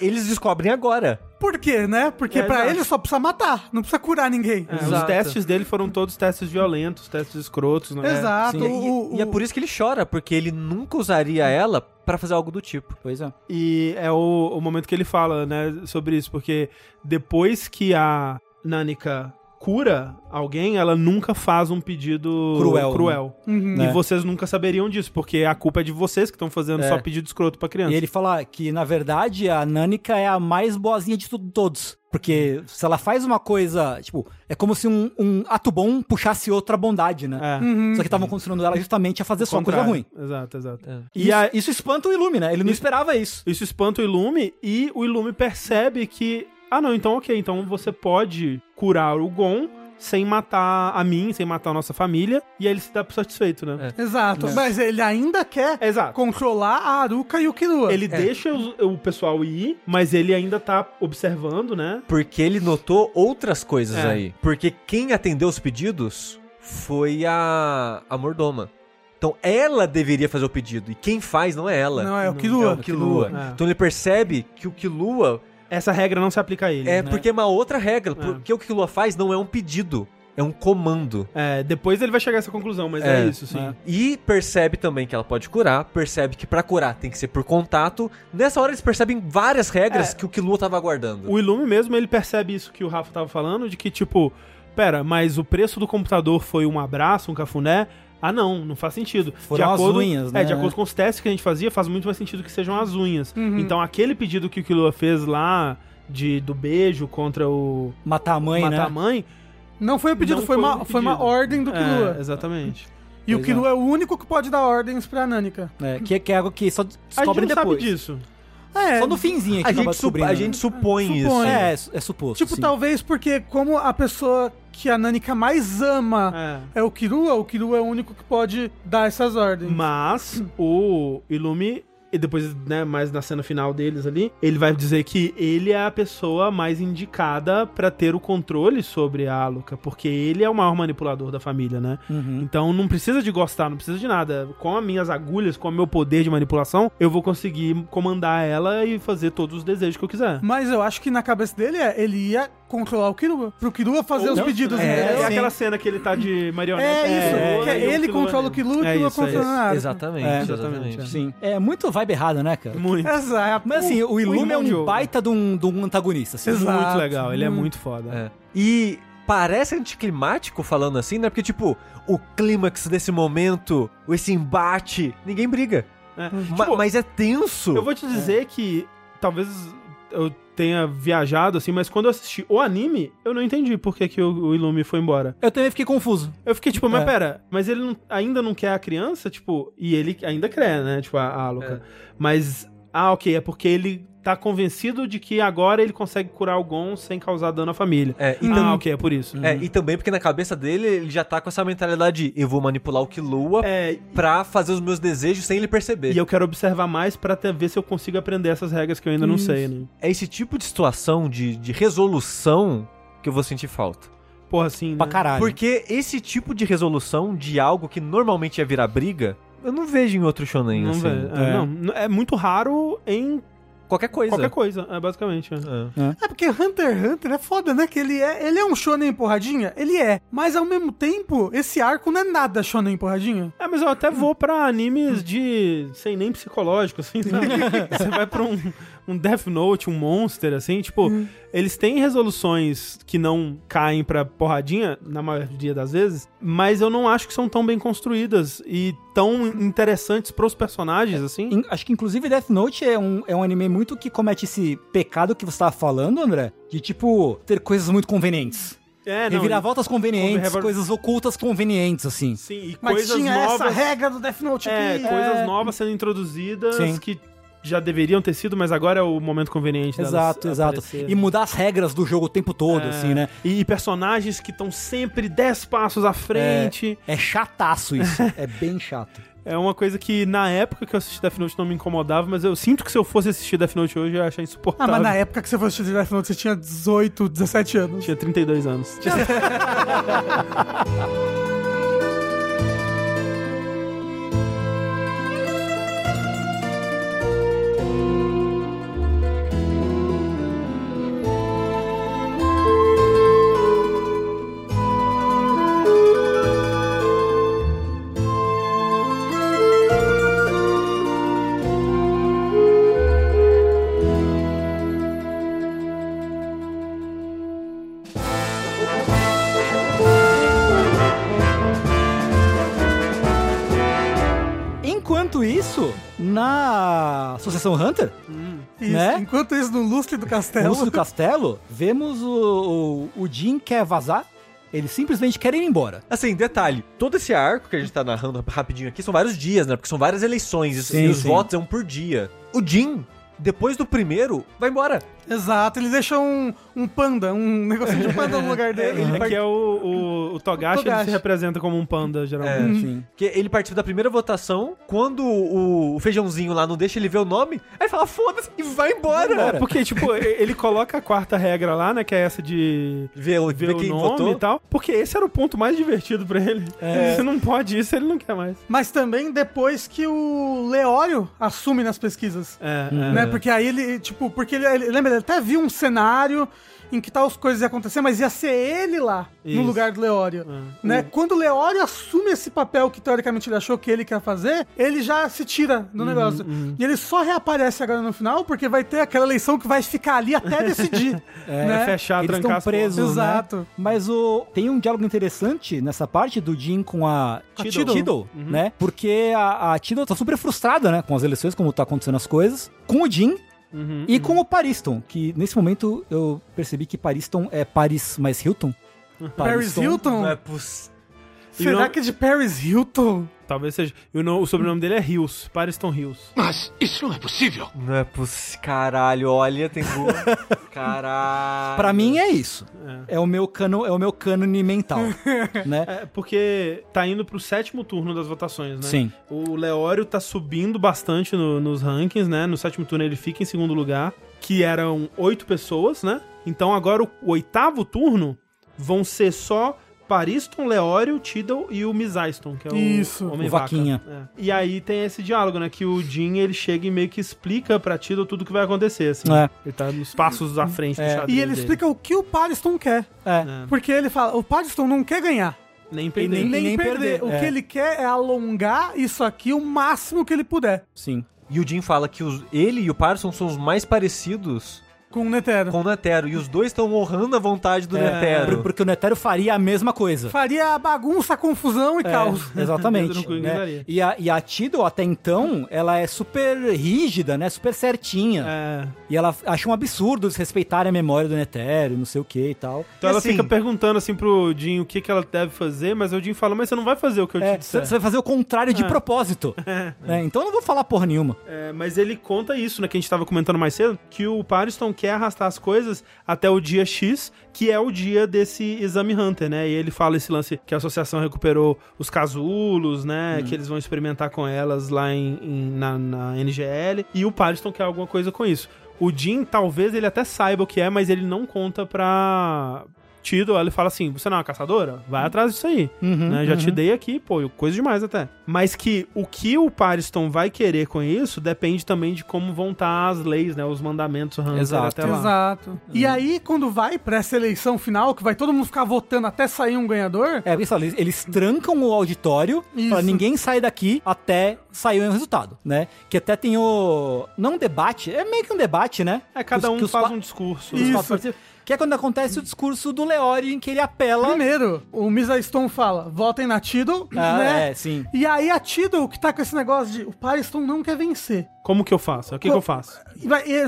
Eles descobrem agora. Por quê, né? Porque É, pra exato. ele só precisa matar, não precisa curar ninguém. É, os testes dele foram todos testes violentos, testes escrotos, né? Exato. sim. E, o- e é o- por isso que ele chora, porque ele nunca usaria ela pra fazer algo do tipo. Pois é. E é o, o momento que ele fala, né, sobre isso, porque depois que a Nanika cura alguém, ela nunca faz um pedido Cruel, cruel. Uhum. E Né? vocês nunca saberiam disso, porque a culpa é de vocês que estão fazendo É. só pedido escroto pra criança. E ele fala que, na verdade, a Nanika é a mais boazinha de tudo, todos. Porque se ela faz uma coisa, tipo, é como se um, um ato bom puxasse outra bondade, né? É. Só que estavam condicionando ela justamente a fazer só coisa Contrário. ruim. Exato, exato. É. E isso, a- isso espanta o Ilume, né? Ele não esperava isso. Isso espanta o Ilume e o Ilume percebe que, ah não, então ok, então você pode curar o Gon sem matar a mim, sem matar a nossa família, e aí ele se dá por satisfeito, né? Exato. Mas ele ainda quer Exato. controlar a Aruka e o Killua. Ele deixa os- o, pessoal ir, mas ele ainda tá observando, né? Porque ele notou outras coisas É. aí. Porque quem atendeu os pedidos foi a, a Mordoma. Então ela deveria fazer o pedido. E quem faz não é ela. Não, é o Não, Killua. É o Killua. É. Então ele percebe que o Killua Essa regra não se aplica a ele. é né? porque é uma outra regra. Porque o que o Killua faz não é um pedido, é um comando. É, depois ele vai chegar a essa conclusão, mas é, É. isso, sim. E percebe também que ela pode curar, percebe que pra curar tem que ser por contato. Nessa hora eles percebem várias regras que o Killua tava aguardando. O Ilume mesmo, ele percebe isso que o Rafa tava falando, de que, tipo, pera, mas o preço do computador foi um abraço, um cafuné? Ah, não, não faz sentido. Foram as unhas, É, né? de acordo com os testes que a gente fazia, faz muito mais sentido que sejam as unhas. Uhum. Então, aquele pedido que o Killua fez lá, de, do beijo contra o... Matar a mãe, matar né? a mãe... Não foi um pedido, foi, foi uma, um foi uma pedido. ordem do Killua. É, exatamente. e o Pois é. Killua é. o único que pode dar ordens pra Nanika. É, que, que é algo que só A gente descobre não depois. sabe disso. É, Só no finzinho A acaba gente, a né? gente supõe, Supõe. isso. É, é, é suposto. Tipo, sim. talvez porque como a pessoa que a Nanika mais ama É. é, o Kirua, o Kirua é o único que pode dar essas ordens. Mas o Ilumi, e depois, né, mais na cena final deles ali, ele vai dizer que ele é a pessoa mais indicada pra ter o controle sobre a Aluka, porque ele é o maior manipulador da família, né? Uhum. Então não precisa de gostar, não precisa de nada. Com as minhas agulhas, com o meu poder de manipulação, eu vou conseguir comandar ela e fazer todos os desejos que eu quiser. Mas eu acho que na cabeça dele é, ele ia controlar o Kirua. Pro Kirua fazer os Não, pedidos é, entendeu? é aquela cena que ele tá de marionete. É isso, É, que e o ele controla o. Kirua, o É Kirua é controla isso. a Naruto. Exatamente, É, exatamente. é. Sim. É muito vibe errada, né, cara? Muito. Exato. Mas assim, o Illume é irmão de um ouro. baita de um, de um antagonista. Assim. Exato. Muito legal, ele é Hum. muito foda. É. E parece anticlimático falando assim, né? Porque, tipo, o clímax desse momento, esse embate, ninguém briga. É. Ma- Tipo, mas é tenso. Eu vou te dizer que talvez eu tenha viajado assim, mas quando eu assisti o anime, eu não entendi por que, que o, o Ilumi foi embora. Eu também fiquei confuso. Eu fiquei tipo, mas É. pera, mas ele não- ainda não quer a criança, tipo, e ele ainda quer, né? Tipo, a, a Aluka. É. Mas, ah, ok, é porque ele tá convencido de que agora ele consegue curar o Gon sem causar dano à família. É, e, Ah, ok, é por isso. é, e também porque na cabeça dele ele já tá com essa mentalidade de eu vou manipular o Killua É, pra fazer os meus desejos sem ele perceber. e eu quero observar mais pra até ver se eu consigo aprender essas regras que eu ainda não sei, né? É esse tipo de situação de, de resolução que eu vou sentir falta. Porra, assim, Pra né? caralho. Porque esse tipo de resolução de algo que normalmente ia virar briga, eu não vejo em outro shonen, Não, assim. velho, é, É. não, é muito raro em Qualquer coisa. qualquer coisa, é basicamente. é. É. É porque Hunter x Hunter é foda, né? Que ele é, ele é um shonen porradinha? Ele é. Mas ao mesmo tempo, esse arco não é nada shonen porradinha. É, mas eu até vou pra animes de. sem nem psicológico, assim, sabe? Você vai pra um, um Death Note, um Monster, assim, tipo, eles têm resoluções que não caem pra porradinha, na maioria das vezes, mas eu não acho que são tão bem construídas e tão interessantes pros personagens, assim. In- Acho que inclusive Death Note é um, é um anime muito que comete esse pecado que você tava falando, André, de tipo, ter coisas muito convenientes. É, não. Reviravoltas convenientes, Revira- coisas ocultas convenientes, assim. Sim, e Mas coisas tinha novas. essa regra do Death Note É, aqui. coisas novas sendo introduzidas Sim. que já deveriam ter sido, mas agora é o momento conveniente delas Exato, exato. aparecerem. E mudar as regras do jogo o tempo todo, É, assim, né? E personagens que estão sempre 10 passos à frente. É chataço isso. é bem chato. É. uma coisa que na época que eu assisti Death Note não me incomodava, mas eu sinto que se eu fosse assistir Death Note hoje eu ia achar Ah, insuportável. mas na época que você foi assistir Death Note, você tinha 18, 17 anos. Tinha 32 anos. Associação Hunter, Isso. Né? Enquanto isso, no lustre do no castelo. Lúcio do Castelo, vemos o, o, o Jin quer vazar. Ele simplesmente quer ir embora. Assim, detalhe, todo esse arco que a gente tá narrando rapidinho aqui são vários dias, né? Porque são várias eleições e- Sim, e os sim. votos é um por dia. O Jin, depois do primeiro, vai embora. Exato, ele deixa um, um panda, um negocinho de panda no lugar dele. Ele É vai- que é o, o, o Togashi, ele Togashi. se representa como um panda, geralmente. Sim. Que ele participa da primeira votação, quando o, o feijãozinho lá não deixa ele ver o nome, aí fala, foda-se, e vai embora. É, porque, tipo, ele coloca a quarta regra lá, né? Que é essa de Vê, o- ver vê o quem nome votou. e tal. Porque esse era o ponto mais divertido pra ele. É. Se não pode isso, ele não quer mais. Mas também depois que o Leório assume nas pesquisas. É, Uhum. é. Né? Porque aí ele, tipo, porque ele, ele- lembra, ele até viu um cenário em que tal coisas iam acontecer, mas ia ser ele lá, Isso. no lugar do Leório. É. Né? Quando o Leório assume esse papel que teoricamente ele achou que ele quer fazer, ele já se tira do negócio. E ele só reaparece agora no final, porque vai ter aquela eleição que vai ficar ali até decidir. É, né? fechar, Eles trancar estão as presos, né? Exato. Mas o tem um diálogo interessante nessa parte do Jin com a A Tidal, Tidal. né? Porque a, a Tidal tá super frustrada, né? Com as eleições, como tá acontecendo as coisas. Com o Jin Uhum, e com o Pariston, que nesse momento eu percebi que Pariston é Paris mais Hilton. Paris Hilton? Não é poss- E Será não- que é de Paris Hilton? Talvez seja. E o, no- o sobrenome dele é Hills, Pariston Hills. Mas isso não é possível. Não é possível. Caralho, olha, tem gol. Caralho. Pra mim é isso. É, o meu cano, é o meu cânone mental, né? É, porque tá indo pro sétimo turno das votações, né? Sim. O Leório tá subindo bastante no- nos rankings, né? No sétimo turno ele fica em segundo lugar, que eram oito pessoas, né? Então agora o, o oitavo turno vão ser só Pariston, Leório, Tidal e o Mizaiston, que é o Isso, Homem o Vaca. Vaquinha. É. E aí tem esse diálogo, né? Que o Jin, ele chega e meio que explica pra Tidal tudo que vai acontecer, assim. É. Ele tá nos passos à frente do É. xadrez E ele dele. explica o que o Pariston quer. É. É. Porque ele fala, o Pariston não quer ganhar. Nem perder. nem, nem perder. perder, O é. que ele quer é alongar isso aqui o máximo que ele puder Sim. E o Jim fala que os- ele e o Parson são os mais parecidos com o Netero. com o Netero. E os dois estão honrando a vontade do É, Netero. Porque o Netero faria a mesma coisa. Faria bagunça, confusão e caos. É, exatamente. No cu, né? E a, e a Tidal, até então, ela é super rígida, né? Super certinha. É. E ela acha um absurdo desrespeitarem a memória do Netero, não sei o que e tal. Então E ela assim- fica perguntando assim pro Jim o que, que ela deve fazer, mas o Jim fala, mas você não vai fazer o que eu É, te você disser. vai fazer o contrário de propósito. né? Então eu não vou falar porra nenhuma. É, mas ele conta isso, né, que a gente tava comentando mais cedo, que o Pariston quer arrastar as coisas até o dia X, que é o dia desse exame Hunter, né? E ele fala esse lance que a associação recuperou os casulos, né? Que eles vão experimentar com elas lá em, em- na, na NGL. E o Pariston quer alguma coisa com isso. O Jim, talvez ele até saiba o que é, mas ele não conta pra. Tido, ele fala assim: você não é uma caçadora? Vai atrás disso aí. né? Já te dei aqui, pô, coisa demais até. Mas que o que o Pariston vai querer com isso depende também de como vão estar as leis, né? Os mandamentos Hunter Exato. até lá. Exato. E aí, quando vai pra essa eleição final, que vai todo mundo ficar votando até sair um ganhador, É, eles, eles trancam o auditório Isso. pra ninguém sair daqui até sair o resultado, né? Que até tem o... Não um debate, é meio que um debate, né? É, cada Que os- um que os faz pa- um discurso. os Isso. Que é quando acontece o discurso do Leori, em que ele apela... primeiro, o Misa Stone fala, votem na Tidal, Ah, né? é, sim. E aí a Tidal, que tá com esse negócio de o Pariston não quer vencer. Como que eu faço? O que, que eu faço?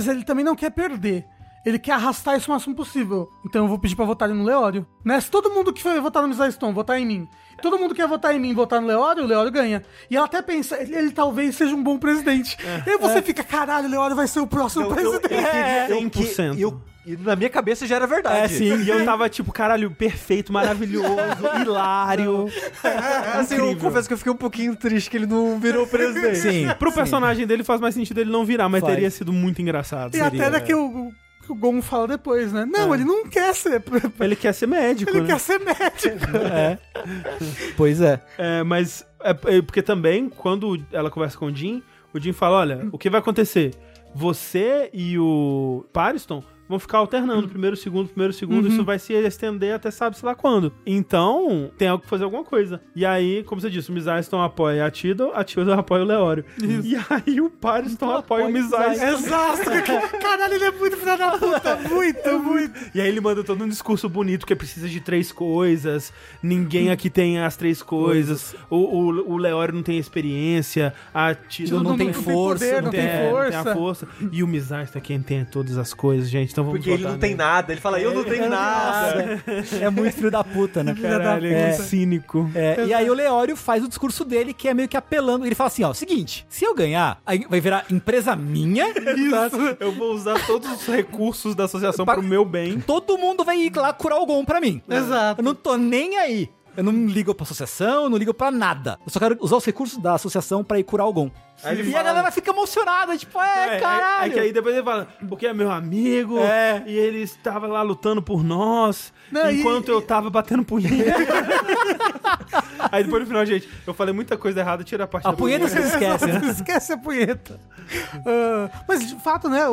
Ele também não quer perder. Ele quer arrastar isso o máximo possível. Então eu vou pedir pra votarem no Leório. Né? Se todo mundo que foi votar no Misa Stone votar em mim, todo mundo que quer votar em mim votar no Leório, o Leório ganha. E ela até pensa, ele, ele talvez seja um bom presidente. E aí você fica, caralho, o Leório vai ser o próximo Eu- eu- presidente. eu- eu- 100%. que- eu- E na minha cabeça já era verdade. É, sim. E eu tava tipo, caralho, perfeito, maravilhoso, hilário. Assim, eu confesso que eu fiquei um pouquinho triste que ele não virou presidente. Sim. Pro personagem dele faz mais sentido ele não virar, mas Faz. teria sido muito engraçado. E até daqui o, o Gon fala depois, né? Não, ele não quer ser. Ele quer ser médico, Ele né? quer ser médico. É. Pois é. É, mas é, é porque também, quando ela conversa com o Jim, o Jim fala: olha, o que vai acontecer? Você e o Pariston vão ficar alternando primeiro, segundo, primeiro, segundo. Isso vai se estender até sabe-se lá quando. Então, tem algo que fazer alguma coisa. E aí, como você disse, o Mizaiston apoia a Tidal, a Tidal apoia o Leório. E aí o Pariston apoia o apoia o Mizaiston. Exato. Caralho, ele é muito filho da puta. Muito, muito. E aí ele manda todo um discurso bonito que precisa de três coisas, ninguém aqui tem as três coisas, o, o, o Leório não tem experiência, a Tidal Não tem não força, poder, não não tem é, não tem força. a força. E o Mizaiston é quem tem todas as coisas, gente, então vamos Porque ele não tem nele. nada. Ele fala, eu não tenho nada. É muito filho da puta, né? Caralho, ele é, É. cínico. É, e aí o Leório faz o discurso dele, que é meio que apelando. Ele fala assim, ó, seguinte, se eu ganhar, aí vai virar empresa minha, Isso. Eu vou usar todos os recursos da associação Pa- pro meu bem. todo mundo vai ir lá curar o Gon pra mim. Exato. Eu não tô nem aí. Eu não ligo pra associação, não ligo pra nada. Eu só quero usar os recursos da associação pra ir curar o Gon. Aí ele e fala- a galera fica emocionada, tipo, é, É, caralho. Aí, aí que aí depois ele fala, porque é meu amigo, É. e ele estava lá lutando por nós, Não, e- enquanto eu tava batendo punheta. aí depois no final, gente, eu falei muita coisa errada, tira a parte A da punheta você esquece, né? Esquece a punheta. Ah, mas, de fato, né, o,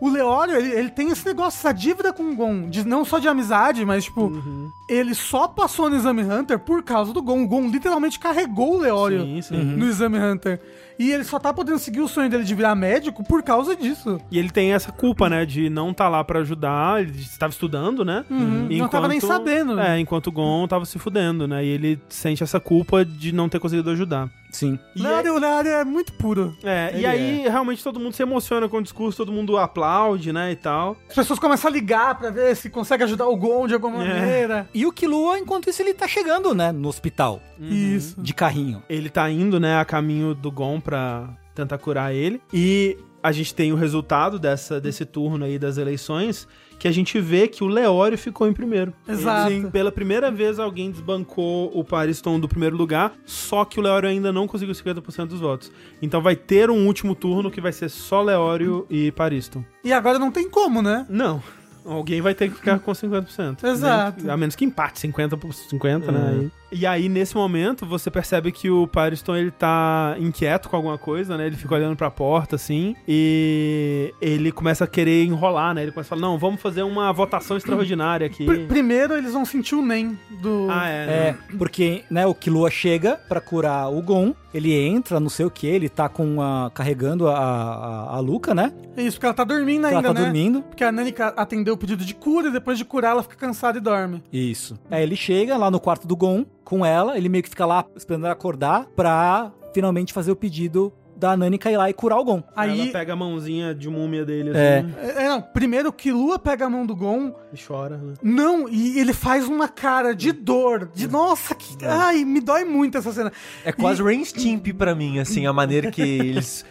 o, o Leório, ele, ele tem esse negócio, essa dívida com o Gon, de, não só de amizade, mas, tipo, Uhum. ele só passou no Exame Hunter por causa do Gon. O Gon literalmente carregou o Leório Sim, sim. no Exame Hunter. E ele só tá podendo seguir o sonho dele de virar médico por causa disso. E ele tem essa culpa, né, de não estar lá pra ajudar, ele estava estudando, né? Uhum. Não tava nem sabendo. É, enquanto o Gon tava se fudendo, né? E ele sente essa culpa de não ter conseguido ajudar. Sim. E o aí- Leório, o Leório é muito puro. É, Ele e aí realmente todo mundo se emociona com o discurso, todo mundo aplaude, né, e tal. As pessoas começam a ligar pra ver se consegue ajudar o Gon de alguma É. maneira. E o Killua, enquanto isso, ele tá chegando, né, no hospital, Isso. de carrinho. Ele tá indo, né, a caminho do Gon pra tentar curar ele. E a gente tem o resultado dessa, desse turno aí das eleições, que a gente vê que o Leório ficou em primeiro. Exato. Ele, pela primeira vez, alguém desbancou o Pariston do primeiro lugar, só que o Leório ainda não conseguiu 50% dos votos. Então vai ter um último turno que vai ser só Leório e Pariston. E agora não tem como, né? Não. Alguém vai ter que ficar com 50%. Exato. né? A menos que empate 50 por 50, né? E e aí, nesse momento, você percebe que o Pariston, ele tá inquieto com alguma coisa, né? Ele fica olhando pra porta, assim, e ele começa a querer enrolar, né? Ele começa a falar, não, vamos fazer uma votação extraordinária aqui. Pr- primeiro eles vão sentir o NEM do. Ah, é. né? É, porque, né, o Killua chega pra curar o Gon, ele entra, não sei o que, ele tá com a, carregando a, a, a Luca, né? Isso, porque ela tá dormindo ela ainda, tá né? dormindo. Porque a Nani atendeu o pedido de cura e depois de curar ela fica cansada e dorme. Isso. Aí ele chega lá no quarto do Gon com ela, ele meio que fica lá esperando ela acordar pra finalmente fazer o pedido da Nanica ir lá e curar o Gon. Aí. Ela pega a mãozinha de múmia dele, É. assim, É, não, primeiro o Killua pega a mão do Gon. e chora, né? Não, e ele faz uma cara de dor. De nossa, que. Ai, me dói muito essa cena. É quase Rain Stimp pra mim, assim, a maneira que eles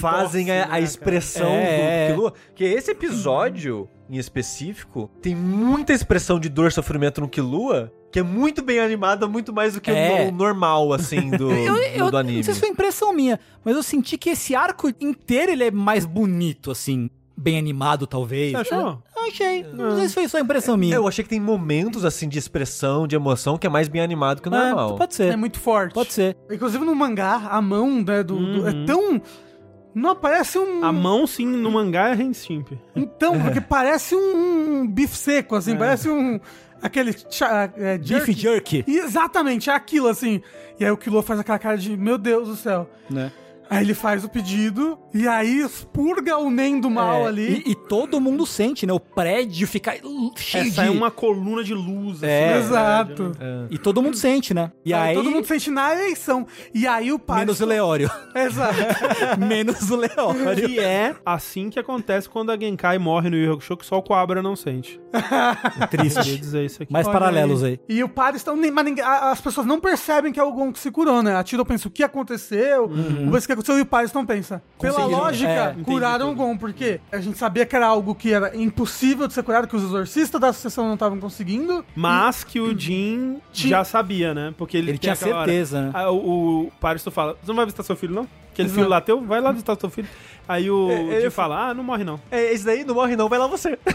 fazem a, a né, expressão É, é. do Killua. Que esse episódio, em específico, tem muita expressão de dor e sofrimento no Killua, que é muito bem animada, muito mais do que É. o, o normal, assim, do, Eu, do, eu do anime. não sei se foi impressão minha, mas eu senti que esse arco inteiro ele é mais bonito, assim. Bem animado, talvez. Você achou? Eu achei. Não sei se foi só impressão minha. Eu achei que tem momentos, assim, de expressão, de emoção, que é mais bem animado que o É, normal. pode ser. É muito forte. Pode ser. Inclusive no mangá, a mão né, do, do- Uhum. é tão. Não parece um. A mão, sim, no mangá é Rain Stimp. Então, porque parece um, um bife seco, assim, É. parece um. Aquele. cha- É, Beef jerky. Exatamente, é aquilo, assim. E aí o Killua faz aquela cara de, meu Deus do céu. Né? Aí ele faz o pedido, e aí expurga o NEM do mal É, ali. E, e todo mundo sente, né? O prédio fica cheio Essa de... é uma coluna de luz. É. na Exato. verdade, né? E todo mundo sente, né? E aí... Todo mundo sente na eleição. E aí o pai. Menos o Leório. Exato. Menos o Leório. Que é assim que acontece quando a Genkai morre no Yu Hakusho, que só o Coabra não sente. Queria Triste. dizer isso aqui. Mais Olha paralelos aí. E o padre estão. Mas ninguém- as pessoas não percebem que é o Gon que se curou, né? A Tiro pensa o que aconteceu, o que aconteceu, e o padre estão pensa. Pela lógica, é, curaram o. Gon, porque a gente sabia que era algo que era impossível de ser curado, que os exorcistas da associação não estavam conseguindo. Mas que o Jin Ti- já sabia, né? Porque ele, Ele tinha certeza, hora- né? Ah, o, o Pariston fala: Você não vai visitar seu filho, não? Aquele filho lá teu? Vai lá visitar seu filho. Aí o É, ele Jin fala: Ah, não morre não. É, esse daí não morre não, vai lá você.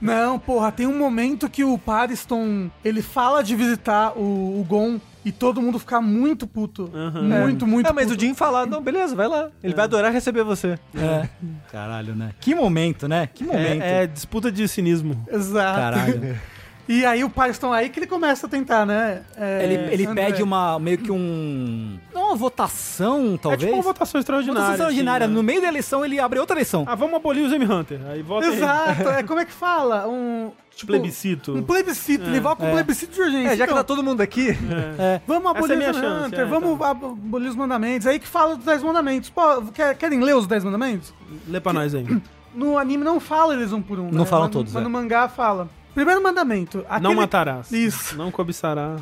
Não, porra, tem um momento que o Pariston, ele fala de visitar o, o Gon e todo mundo fica muito puto. Muito, muito É, mas puto. o Jim fala, não, beleza, vai lá. Ele vai adorar receber você. É. Caralho, né? Que momento, né? Que momento. É, é disputa de cinismo. Exato. Caralho. E aí o Pariston aí que ele começa a tentar, né? é, Ele, ele André. pede uma, meio que um... Não uma votação, É talvez? tipo uma votação extraordinária. Votação extraordinária. assim, né? No meio da eleição, ele abre outra eleição. Ah, vamos abolir o Zemi Hunter. Aí vota. Exato, é como é que fala? Um tipo, Plebiscito. Um plebiscito, ele volta com um É. plebiscito de urgência. É, já que Então, tá todo mundo aqui, Vamos Essa abolir é minha o chance, Hunter, é, vamos tá. abolir os mandamentos. Aí que fala dos 10 mandamentos. Pô, quer- querem ler os 10 mandamentos? Lê pra nós aí. No anime não fala eles um por um. Não né? falam Mas- todos, Mas é. no mangá fala. Primeiro mandamento. Não aquele- matarás. Isso. Não cobiçará.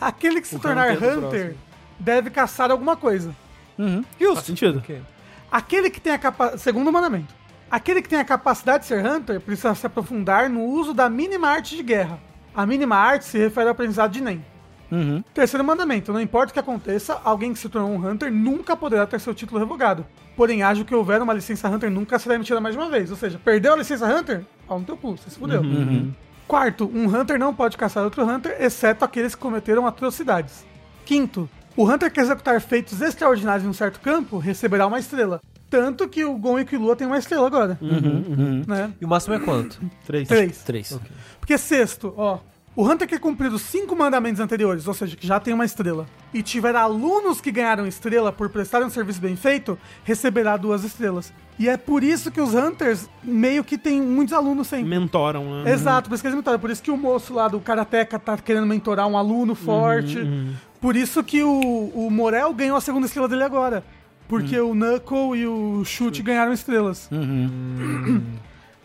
Aquele que se tornar Hunter deve caçar alguma coisa. Uhum. Faz sentido. Aquele que tem a capacidade. Segundo mandamento. Aquele que tem a capacidade de ser Hunter precisa se aprofundar no uso da mínima arte de guerra. A mínima arte se refere ao aprendizado de Nen. Uhum. Terceiro mandamento: não importa o que aconteça, alguém que se tornou um Hunter nunca poderá ter seu título revogado. Porém, acho que houver uma licença Hunter nunca será emitida mais de uma vez. Ou seja, perdeu a licença Hunter? Pau no teu cu, você se fudeu. Quarto, um Hunter não pode caçar outro Hunter, exceto aqueles que cometeram atrocidades. Quinto, o Hunter que executar feitos extraordinários em um certo campo receberá uma estrela. Tanto que o Gon e o Killua têm uma estrela agora. Né? e o máximo é quanto? Três. Três. Três. Porque sexto, ó, O Hunter que cumpriu os cinco mandamentos anteriores, ou seja, que já tem uma estrela, e tiver alunos que ganharam estrela por prestarem um serviço bem feito, receberá duas estrelas. E é por isso que os Hunters meio que tem muitos alunos sempre. Mentoram, né? Exato, por isso que eles mentoram. Por isso que o moço lá do Karateka tá querendo mentorar um aluno forte. Por isso que o, o Morel ganhou a segunda estrela dele agora. Porque o Knuckle e o Chute ganharam estrelas.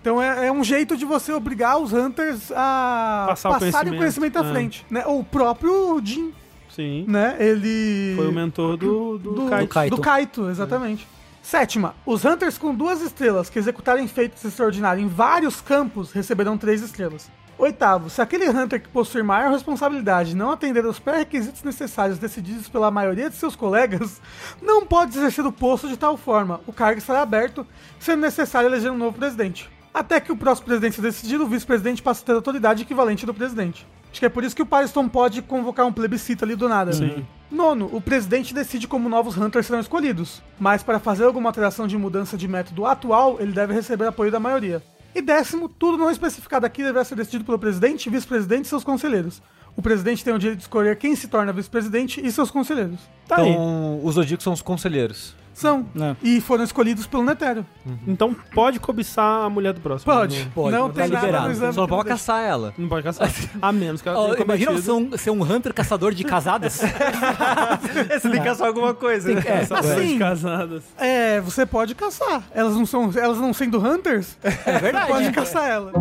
Então é, é um jeito de você obrigar os Hunters a Passar o passarem o conhecimento, conhecimento à é. frente. Né? O próprio Jin, Sim. né? Ele. Foi o mentor do, do, do, Kaito. Kaito. do Kaito, exatamente. Sétima, os Hunters com duas estrelas que executarem feitos extraordinários em vários campos receberão três estrelas. Oitavo, se aquele Hunter que possui maior responsabilidade não atender aos pré-requisitos necessários decididos pela maioria de seus colegas, não pode exercer o posto de tal forma. O cargo estará aberto, sendo necessário eleger um novo presidente. Até que o próximo presidente seja decidido, o vice-presidente passa a ter a autoridade equivalente do presidente. Acho que é por isso que o Pariston pode convocar um plebiscito ali do nada. Sim. Nono, o presidente decide como novos Hunters serão escolhidos, mas para fazer alguma alteração de mudança de método atual, ele deve receber apoio da maioria. E décimo, tudo não especificado aqui deverá ser decidido pelo presidente, vice-presidente e seus conselheiros. O presidente tem o direito de escolher quem se torna vice-presidente e seus conselheiros. Tá aí. Então, os Zodíacos são os conselheiros. São. É. E foram escolhidos pelo Netero. Então pode cobiçar a mulher do próximo. Pode. Não, Pode, não tá tem nada liberado. no exame. Só não pode caçar ela. não pode caçar. A menos que ela tenha imagina um, ser um Hunter caçador de casadas. Você tem que caçar alguma coisa. né? é, Caçadoras Assim, casadas. É, você pode caçar. Elas não são, elas não sendo Hunters, é verdade. pode caçar ela.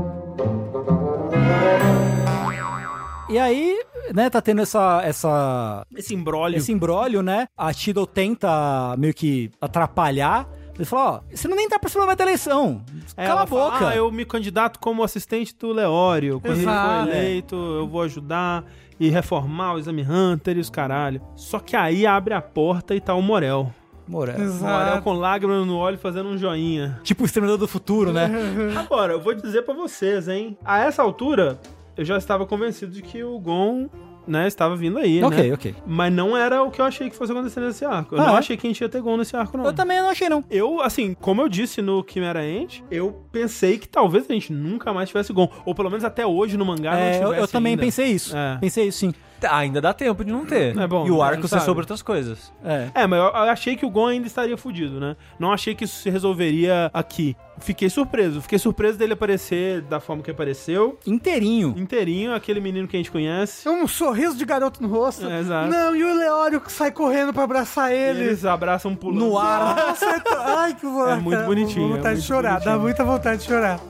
E aí, né, tá tendo essa, essa, Esse embrólio. esse imbróglio, né? A Tidal tenta meio que atrapalhar. Ele fala, ó, você não nem tá participando mais da eleição. Aí Cala ela a boca. Fala, ah, eu me candidato como assistente do Leório. Quando Exato. ele for eleito, eu vou ajudar e reformar o Exame Hunter e os caralho. Só que aí abre a porta e tá o Morel. Morel. Morel com lágrimas no olho fazendo um joinha. Tipo o Exterminador do Futuro, né? Agora, eu vou dizer pra vocês, hein? A essa altura, eu já estava convencido de que o Gon, né, estava vindo aí, ok, né? ok. Mas não era o que eu achei que fosse acontecer nesse arco. Eu Ah, não é? achei que a gente ia ter Gon nesse arco, não. Eu também não achei, não. Eu, assim, como eu disse no Chimera Ant, eu pensei que talvez a gente nunca mais tivesse Gon. Ou pelo menos até hoje no mangá não É, tivesse eu, eu também ainda. pensei isso. É. Pensei isso, sim. Ainda dá tempo de não ter. É bom, e o arco ser sobre outras coisas. É. É, mas eu achei que o Gon ainda estaria fudido, né? Não achei que isso se resolveria aqui. Fiquei surpreso. Fiquei surpreso dele aparecer da forma que apareceu. Inteirinho. Inteirinho, aquele menino que a gente conhece. Um sorriso de garoto no rosto. É, exato. Não, e o Leório que sai correndo pra abraçar ele. Eles abraçam pulando. No ar. Nossa, é tão- Ai, que vontade. É muito bonitinho, Dá vontade é de muito chorar, dá bonitinho. muita vontade de chorar.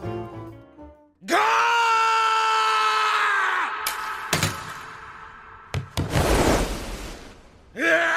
Yeah!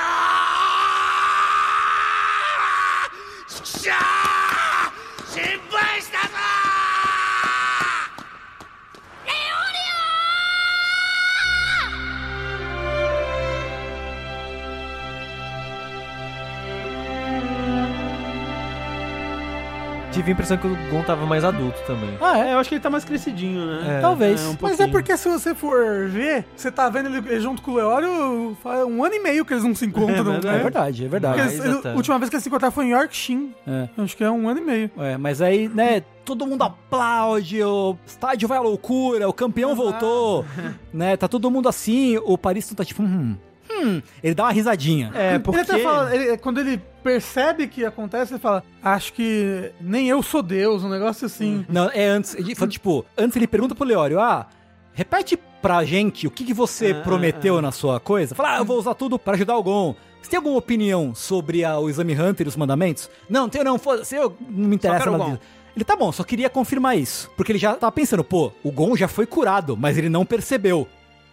Tive a impressão que o Gon tava mais adulto também. Ah, é? É, eu acho que ele tá mais crescidinho, né? É. Talvez. É, um Mas é porque se você for ver, você tá vendo ele junto com o Leório, faz um ano e meio que eles não se encontram, É verdade. É né? verdade, é Porque verdade. eles- Mais ele- até. a última vez que eles se encontraram foi em Yorkshire. É. Acho que é um ano e meio. É, mas aí, né, todo mundo aplaude, o estádio vai à loucura, o campeão voltou, né, tá todo mundo assim, o Paris tá tipo, hum, hum, ele dá uma risadinha. É, porque... Ele até fala, ele- quando ele percebe que acontece, ele fala: Acho que nem eu sou Deus, um negócio assim. Não, é antes, ele fala, tipo, antes ele pergunta pro Leório, ah, repete pra gente o que, que você Ah, prometeu na sua coisa. Fala, ah, eu vou usar tudo pra ajudar o Gon. Você tem alguma opinião sobre a- o Exame Hunter e os mandamentos? Não, tenho não, foda-se, eu não me interessa nada disso. Ele tá bom, só queria confirmar isso. Porque ele já tava pensando, pô, o Gon já foi curado, mas ele não percebeu.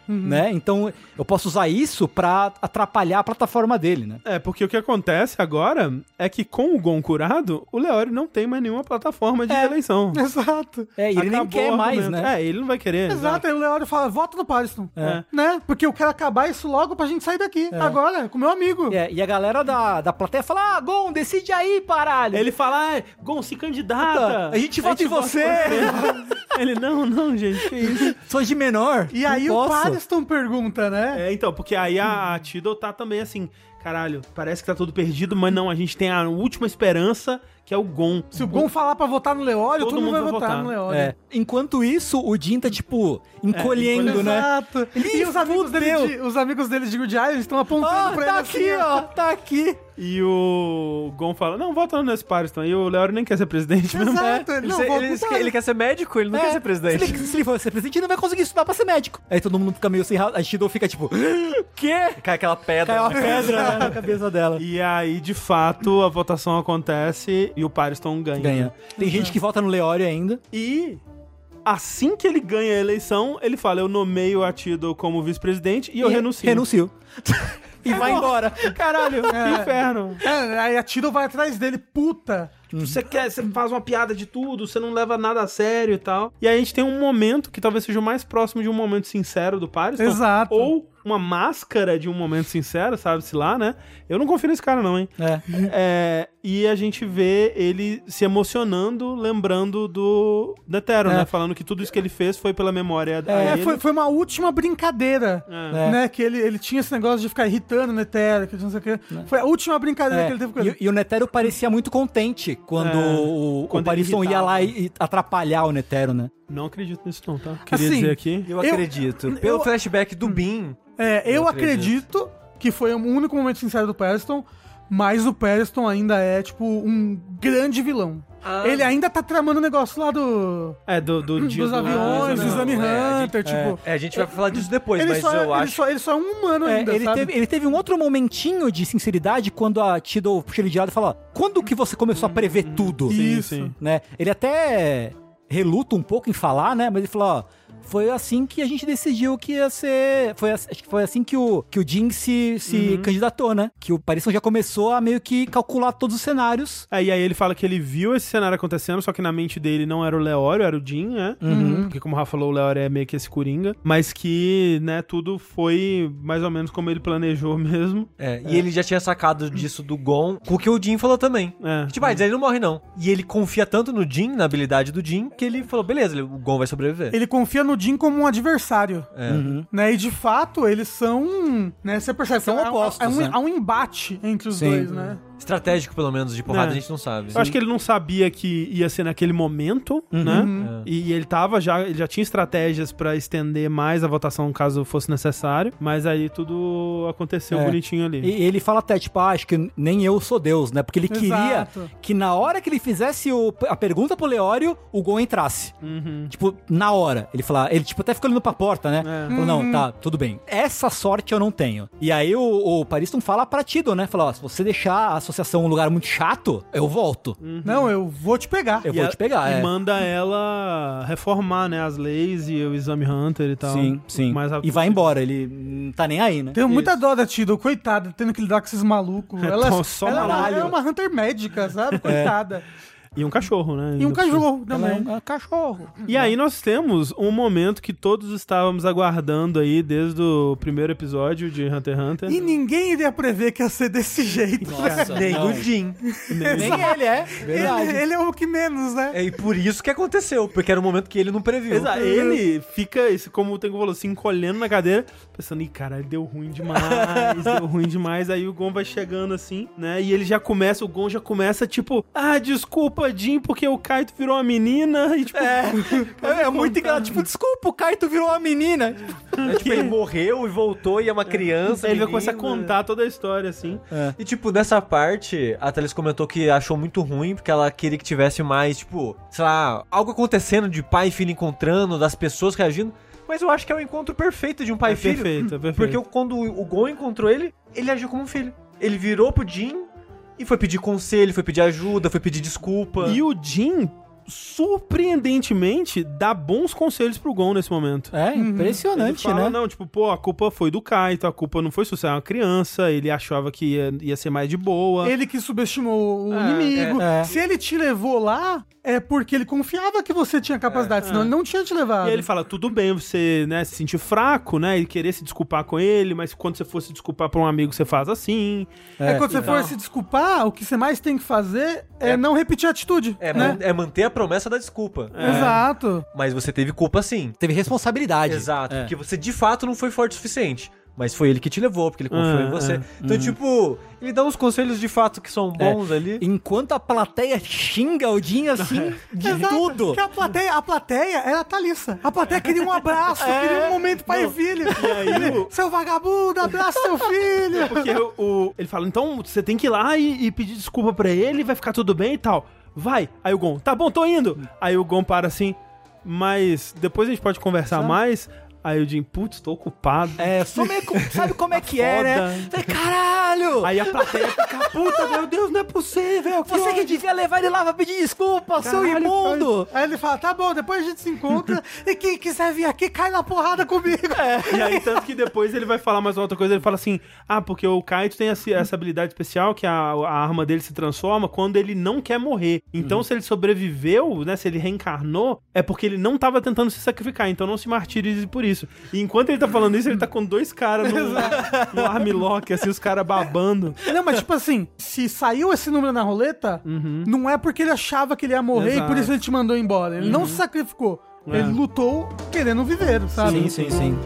Né? Então eu posso usar isso pra atrapalhar a plataforma dele, né? É, porque o que acontece agora é que com o Gon curado, o Leório não tem mais nenhuma plataforma de É. eleição. Exato. É, e ele nem Acabou quer o mais, né? É, ele não vai querer. Exato, aí o Leório fala: Vota no Pariston. É. Né? Porque eu quero acabar isso logo pra gente sair daqui. Agora, com meu amigo. É, e a galera da, da plateia fala: Ah, Gon, decide aí, paralho. Ele fala, ah, Gon, se candidata. A gente vota em você. Ele, não, não, gente, que isso. Sou de menor. E aí o posso. Pariston pergunta, né? É, então, porque aí a, a Tidal tá também assim, caralho, parece que tá tudo perdido, mas não, a gente tem a última esperança que é o Gon. Se o Gon falar pra votar no Leório, todo, mundo vai votar, no Leório. É. Enquanto isso, o Jin tá, tipo, encolhendo, né? Exato. E os amigos, dele os amigos dele de Good Island estão apontando Ah, pra tá ele aqui, assim, ó, tá aqui. E o Gon fala, não, vota no Ness Pariston. E o Leório nem quer ser presidente mesmo. Exato. Ele, Não, se- vou ele- votar. ele quer ser médico, ele não É, quer ser presidente. Se ele, se ele for ser presidente, ele não vai conseguir estudar pra ser médico. Aí todo mundo fica meio sem ra- A Shido fica tipo, quê? Cai aquela pedra. Caiu uma pedra né, na cabeça dela. E aí, de fato, a votação acontece e o Pariston ganha. Ganha. Tem gente que vota no Leório ainda. E assim que ele ganha a eleição, ele fala: Eu nomeio a Tido como vice-presidente e eu renuncio. Renuncio. e vai embora. Caralho, que inferno. É, aí a Tiro vai atrás dele, puta. Você quer, você faz uma piada de tudo, você não leva nada a sério e tal. E aí a gente tem um momento que talvez seja o mais próximo de um momento sincero do Pariston. Exato. Ou uma máscara de um momento sincero, sabe-se lá, né? Eu não confio nesse cara, não, hein? É. É, e a gente vê ele se emocionando, lembrando do Netero, É. né? Falando que tudo isso que ele fez foi pela memória É, foi, foi uma última brincadeira. É. Né, que ele, ele tinha esse negócio de ficar irritando o Netero, que não sei o quê. Foi a última brincadeira É, que ele teve com ele. E, e o Netero parecia muito contente quando É, o, quando o ele Pariston ia lá e, e atrapalhar o Netero, né? Não acredito nisso, não, tá? Queria Assim, dizer aqui. Eu Eu- acredito. Pelo eu- flashback do Bean, É, eu Não acredito. acredito. que foi o único momento sincero do Preston, mas o Preston ainda é, tipo, um grande vilão. Ah. Ele ainda tá tramando o negócio lá do, É, do, do dia dos do- aviões, do. Exame é, Hunter, tipo... É, a gente vai falar disso depois, Ele mas só, é- eu ele, acho. só, ele só é um humano É, ainda, ele, sabe? teve, ele teve um outro momentinho de sinceridade quando a Tido puxa ele de lado e fala: Quando que você começou a prever tudo? Sim, Isso. sim. Né? Ele até reluta um pouco em falar, né? Mas ele falou: ó, foi assim que a gente decidiu que ia ser. Foi, acho que foi assim que o, que o Jin se, se candidatou, né? Que o Parisson já começou a meio que calcular todos os cenários. É, e aí ele fala que ele viu esse cenário acontecendo, só que na mente dele não era o Leório, era o Jin, né? Porque como o Rafa falou, o Leório é meio que esse coringa. Mas que, né, tudo foi mais ou menos como ele planejou mesmo. É, E ele já tinha sacado disso do Gon, com o que o Jin falou também. É. Tipo, ah, ele não morre não. E ele confia tanto no Jin, na habilidade do Jin, que ele falou, beleza, ele- o Gon vai sobreviver. Ele confia no Jin como um adversário. É. Né? E de fato, eles são. Né, você percebe São que há- opostos, Há, um, né? há um embate entre os Sim. dois, né? Estratégico, pelo menos, de porrada, É. a gente não sabe. Eu acho que ele não sabia que ia ser naquele momento, né? É. E ele tava já, ele já tinha estratégias pra estender mais a votação caso fosse necessário, mas aí tudo aconteceu É. bonitinho ali. E ele fala até, tipo, ah, acho que nem eu sou Deus, né? Porque ele queria Exato. que na hora que ele fizesse o- a pergunta pro Leório, o Gon entrasse. Uhum. Tipo, na hora. Ele fala, ele tipo até ficou olhando pra porta, né? É. Falou, não, tá, tudo bem. Essa sorte eu não tenho. E aí o, o Pariston fala pra Tido, né? Fala, ó, se você deixar a associação um lugar muito chato, eu volto. Não, eu vou te pegar. Eu E vou a- te pegar, E é. manda ela reformar, né, as leis e o exame Hunter e tal. Sim, sim. Mais E vai embora, ele não tá nem aí, né? Tenho muita dó da Tido, coitada, tendo que lidar com esses malucos. Ela, só ela é, uma, caralho. é uma Hunter médica, sabe? Coitada. E um cachorro, né? E um cachorro Ela é também. um cachorro. E aí nós temos um momento que todos estávamos aguardando aí desde o primeiro episódio de Hunter x Hunter. E ninguém iria prever que ia ser desse jeito. Nossa, Nem não. o Jin. Nem ele é. Verdade. Ele, ele é o que menos, né? É, e por isso que aconteceu, porque era um momento que ele não previu. Exato. Ele fica, esse, como o Tengu falou, se encolhendo na cadeira, pensando, ih, cara, deu ruim demais, deu ruim demais. Aí o Gon vai chegando assim, né? E ele já começa, o Gon já começa, tipo, ah, desculpa, Jin, porque o Kaito virou uma menina. E, tipo, É, é, é muito engraçado. Tipo, desculpa, o Kaito virou uma menina. É, tipo, ele morreu e voltou e é uma criança. aí ele vai começar a contar toda a história, assim. E, tipo, nessa parte, a Thalis comentou que achou muito ruim, porque ela queria que tivesse mais, tipo, sei lá, algo acontecendo de pai e filho encontrando, das pessoas reagindo. Mas eu acho que é o encontro perfeito de um pai É e filho. perfeito, é perfeito. Porque quando o Gon encontrou ele, ele agiu como um filho. Ele virou pro Jin e foi pedir conselho, foi pedir ajuda, foi pedir desculpa. E o Jin, surpreendentemente, dá bons conselhos pro Gon nesse momento. É, Ele impressionante, fala, né? não, tipo, pô, a culpa foi do Kaito, a culpa não foi sua, você é uma criança, ele achava que ia, ia ser mais de boa. Ele que subestimou o É, inimigo. é, é. Se ele te levou lá, é porque ele confiava que você tinha capacidade, senão é. ele não tinha te levado. E ele fala, tudo bem você, né, se sentir fraco, né, e querer se desculpar com ele, mas quando você for se desculpar pra um amigo, você faz assim. É, quando você então. for se desculpar, o que você mais tem que fazer é, É. não repetir a atitude. É, né? man- é manter a promessa da desculpa. Exato. Mas você teve culpa sim. Teve responsabilidade. Exato, É. porque você de fato não foi forte o suficiente. Mas foi ele que te levou, porque ele confiou Ah, em você. é. Então, tipo, ele dá uns conselhos de fato que são bons ali. Enquanto a plateia xinga o Jin assim, de Exato, tudo. Que a plateia, a plateia era a Thalissa. A plateia queria um abraço, queria um momento pai e filho. E aí o- Seu vagabundo, abraça seu filho. Porque o, o- ele fala, então você tem que ir lá e, e pedir desculpa pra ele, vai ficar tudo bem e tal. Vai. Aí o Gon, tá bom, tô indo. Aí o Gon para assim, mas depois a gente pode conversar mais. Aí o Jim, putz, tô ocupado. É, sou meio, sabe como é que é, né? Falei, Caralho! Aí a plateia fica, puta, meu Deus, não é possível. que Você que ódio." devia levar ele lá pra pedir desculpa, seu Caralho, imundo! Aí ele fala, tá bom, depois a gente se encontra e quem quiser vir aqui, cai na porrada comigo. E aí, tanto que depois ele vai falar mais uma outra coisa, ele fala assim, ah, porque o Kaito tem essa, habilidade especial, que a, a arma dele se transforma quando ele não quer morrer. Então, se ele sobreviveu, né, se ele reencarnou, é porque ele não tava tentando se sacrificar, então não se martirize por isso. E enquanto ele tá falando isso, ele tá com dois caras no, no armlock, assim, os caras babando. Não, mas tipo assim, se saiu esse número na roleta, não é porque ele achava que ele ia morrer Exato. e por isso ele te mandou embora. Ele não se sacrificou. É. Ele lutou querendo viver, sabe? Sim, sim, sim.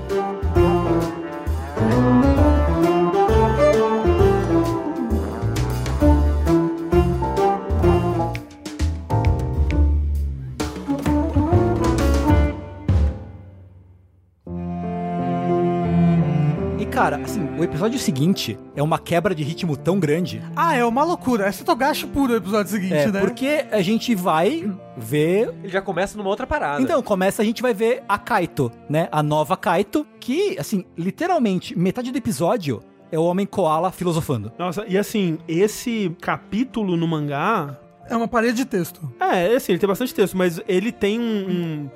Cara, assim, o episódio seguinte é uma quebra de ritmo tão grande. Ah, é uma loucura. É Togashi puro o episódio seguinte, É, né? porque a gente vai ver Ele já começa numa outra parada. Então, começa, a gente vai ver a Kaito, né? A nova Kaito, que, assim, literalmente, metade do episódio é o Homem Koala filosofando. Nossa, e assim, esse capítulo no mangá, É uma parede de texto. É, assim, ele tem bastante texto, mas ele tem um, um-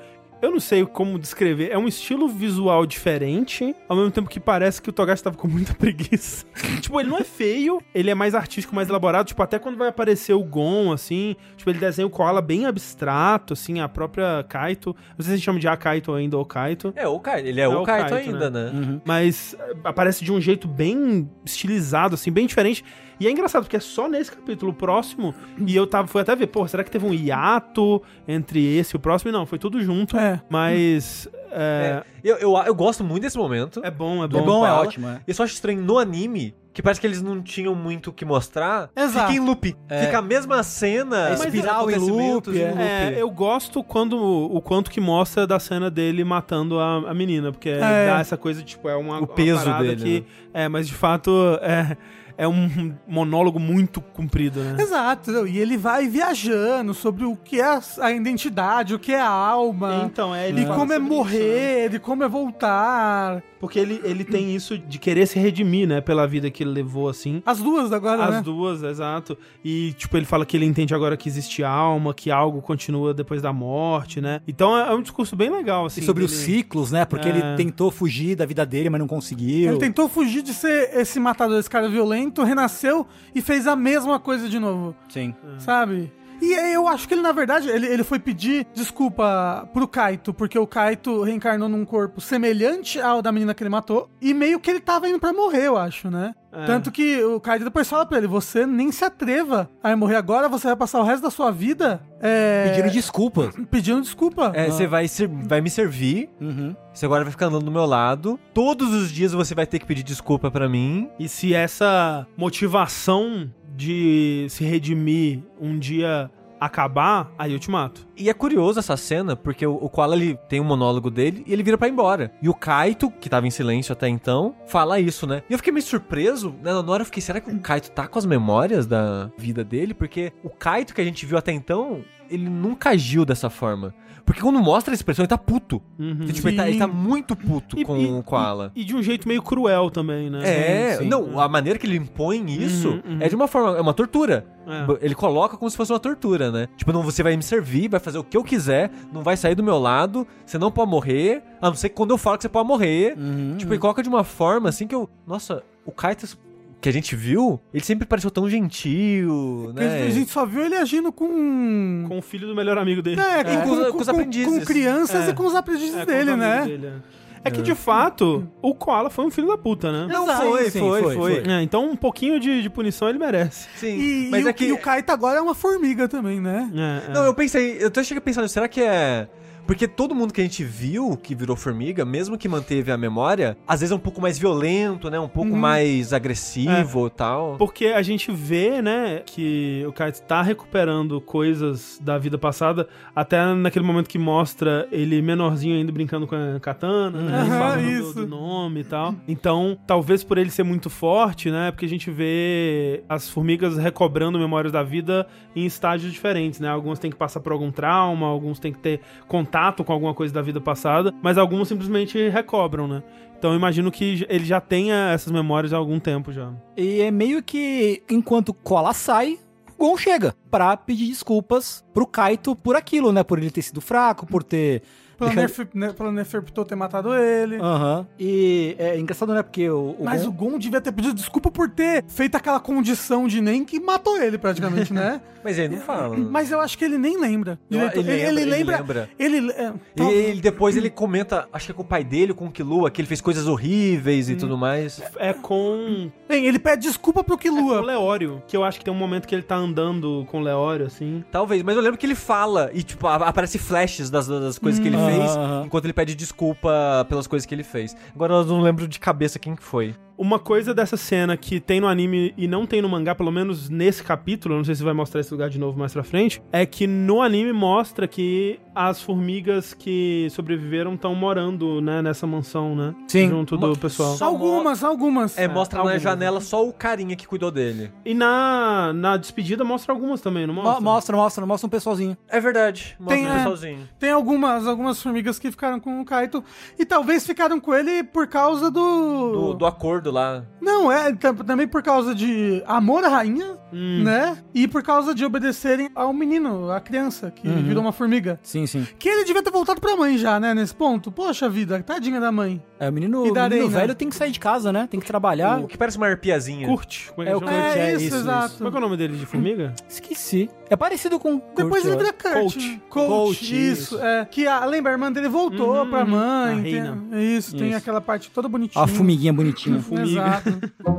Eu não sei como descrever. É um estilo visual diferente, ao mesmo tempo que parece que o Togashi tava com muita preguiça. tipo, ele não é feio, ele é mais artístico, mais elaborado. Tipo, até quando vai aparecer o Gon, assim, tipo, ele desenha o Koala bem abstrato, assim, a própria Kaito. Não sei se a gente chama de a Kaito ainda ou Kaito. É, o Kaito. Ele é, o, Kaito, ainda, né? Mas eh, aparece de um jeito bem estilizado, assim, bem diferente. E é engraçado, porque é só nesse capítulo próximo. E eu tava, fui até ver, pô, será que teve um hiato entre esse e o próximo? E não, foi tudo junto. É. Mas. É, Eu, eu, eu gosto muito desse momento. é, bom, é do bom. É bom, é ótimo, é. Eu só acho estranho no anime, que parece que eles não tinham muito o que mostrar. Exato. Fica em loop. Fica a mesma cena. É espiral em acontecimentos loop, em é. loop. É, eu gosto quando o quanto que mostra da cena dele matando a, a menina, porque É. dá essa coisa, tipo, é uma, O peso uma dele, que. né? É, mas de fato é, é um monólogo muito comprido, né? Exato. E ele vai viajando sobre o que é a identidade, o que é a alma. Então, é, ele E como é sobre isso, né? morrer, e como é voltar. Porque ele, ele tem isso de querer se redimir, né? Pela vida que ele levou, assim. As duas agora, As né? duas, exato. E, tipo, ele fala que ele entende agora que existe alma, que algo continua depois da morte, né? Então é é um discurso bem legal, assim. E sobre os dele- ciclos, né? Porque É. ele tentou fugir da vida dele, mas não conseguiu. Ele tentou fugir de ser esse matador, esse cara violento, renasceu e fez a mesma coisa de novo, Sim. sabe? E aí eu acho que ele, na verdade, ele, ele foi pedir desculpa pro Kaito, porque o Kaito reencarnou num corpo semelhante ao da menina que ele matou, e meio que ele tava indo pra morrer, eu acho, né? É. Tanto que o Kaito depois fala pra ele, você nem se atreva a morrer agora, você vai passar o resto da sua vida é, Pedindo desculpas. pedindo desculpa. É, você vai, ser- vai me servir, Uhum. você agora vai ficar andando do meu lado. Todos os dias você vai ter que pedir desculpa pra mim. E se essa motivação de se redimir um dia acabar, aí eu te mato. E é curioso essa cena, porque o, o Koala ele tem um monólogo dele e ele vira pra ir embora. E o Kaito, que tava em silêncio até então, fala isso, né? E eu fiquei meio surpreso, né? Na hora eu fiquei, será que o Kaito tá com as memórias da vida dele? Porque o Kaito que a gente viu até então, ele nunca agiu dessa forma. Porque quando mostra a expressão, ele tá puto. Uhum. Tipo, ele, tá, ele tá muito puto E- com e- o Koala. E, e de um jeito meio cruel também, né? É, sim, sim. não, a maneira que ele impõe isso Uhum, uhum. é de uma forma, é uma tortura. É. Ele coloca como se fosse uma tortura, né? Tipo, não, você vai me servir, vai fazer o que eu quiser, não vai sair do meu lado, você não pode morrer, a não ser que quando eu falo que você pode morrer. Uhum. Tipo, ele coloca de uma forma assim que eu. Nossa, o Kaitas que a gente viu, ele sempre pareceu tão gentil, Porque né? A gente só viu ele agindo com... Com o filho do melhor amigo dele. É, com, com os- com os aprendizes. com crianças É. e com os aprendizes É, com dele, os né? dele, é. É que, de fato, o Koala foi um filho da puta, né? Não, Exato. foi, Sim, foi, foi, foi, foi. É, então um pouquinho de, de punição ele merece. Sim, E, mas e é o, que. e o Kaito agora é uma formiga também, né? É, é. Não, eu pensei, eu até cheguei pensando, será que é Porque todo mundo que a gente viu que virou formiga, mesmo que manteve a memória, às vezes é um pouco mais violento, né? Um pouco Uhum. mais agressivo e tal. Porque a gente vê, né, que o Kaito tá recuperando coisas da vida passada, até naquele momento que mostra ele menorzinho ainda brincando com a katana, né, Aham, falando do- isso. do nome e tal. Então, talvez por ele ser muito forte, né, porque a gente vê as formigas recobrando memórias da vida em estágios diferentes, né? Algumas têm que passar por algum trauma, alguns têm que ter contato com alguma coisa da vida passada, mas algumas simplesmente recobram, né? Então eu imagino que ele já tenha essas memórias há algum tempo já. E é meio que enquanto Koala sai, Gon chega pra pedir desculpas pro Kaito por aquilo, né? Por ele ter sido fraco, por ter. Pelo, deixado- Nerf, né, pelo Neferpitou ter matado ele. Aham. E é engraçado, né? Porque o, o Mas Gon- o Gon devia ter pedido desculpa por ter feito aquela condição de nem que matou ele, praticamente, né? Mas ele não fala. Mas eu acho que ele nem lembra. Eu- Direito. ele lembra, ele lembra. Ele, é, E tal- ele, depois ele comenta, acho que é com o pai dele, com o Killua, que ele fez coisas horríveis e Hum. tudo mais. É com Bem, ele pede desculpa pro É com o. Leório, que eu acho que tem um momento que ele tá andando com o Leório, assim. Talvez, mas eu lembro que ele fala e, tipo, aparece flashes das, das coisas que ele Hum. Fez, enquanto ele pede desculpa pelas coisas que ele fez. Agora eu não lembro de cabeça quem que foi. Uma coisa dessa cena que tem no anime e não tem no mangá, pelo menos nesse capítulo, eu não sei se vai mostrar esse lugar de novo mais pra frente, é que no anime mostra que as formigas que sobreviveram estão morando, né, nessa mansão, né? Sim. Junto do pessoal. Só Algumas, algumas. É, mostra na algumas, janela só o carinha que cuidou dele. E na, na despedida mostra algumas também, não Mo- mostra? Mostra, mostra, mostra um pessoalzinho. É verdade, mostra Tem, o é. pessoalzinho. Tem algumas, algumas formigas que ficaram com o Kaito. E talvez ficaram com ele por causa do. Do, do acordo lá. Não, é tam- também por causa de amor à rainha, Hum. né? E por causa de obedecerem ao menino, à criança, que Uhum. virou uma formiga. Sim, sim. Que ele devia ter voltado pra mãe já, né? Nesse ponto. Poxa vida, tadinha da mãe. É, o menino, E da o menino arena? velho tem que sair de casa, né? Tem que trabalhar. O que parece uma arpiazinha. Curte. É É, o? Kurt, é, é, isso, isso, exato. Como é que é o nome dele de formiga? Esqueci. É parecido com. Depois Kurt, ele vira Kurt. Coach. Coach, Coach, isso. isso. É, que a, lembra, a irmã dele voltou Uhum, pra uhum. mãe. A tem- reina. isso, tem Isso. aquela parte toda bonitinha. A formiguinha bonitinha. Formiga. Exato.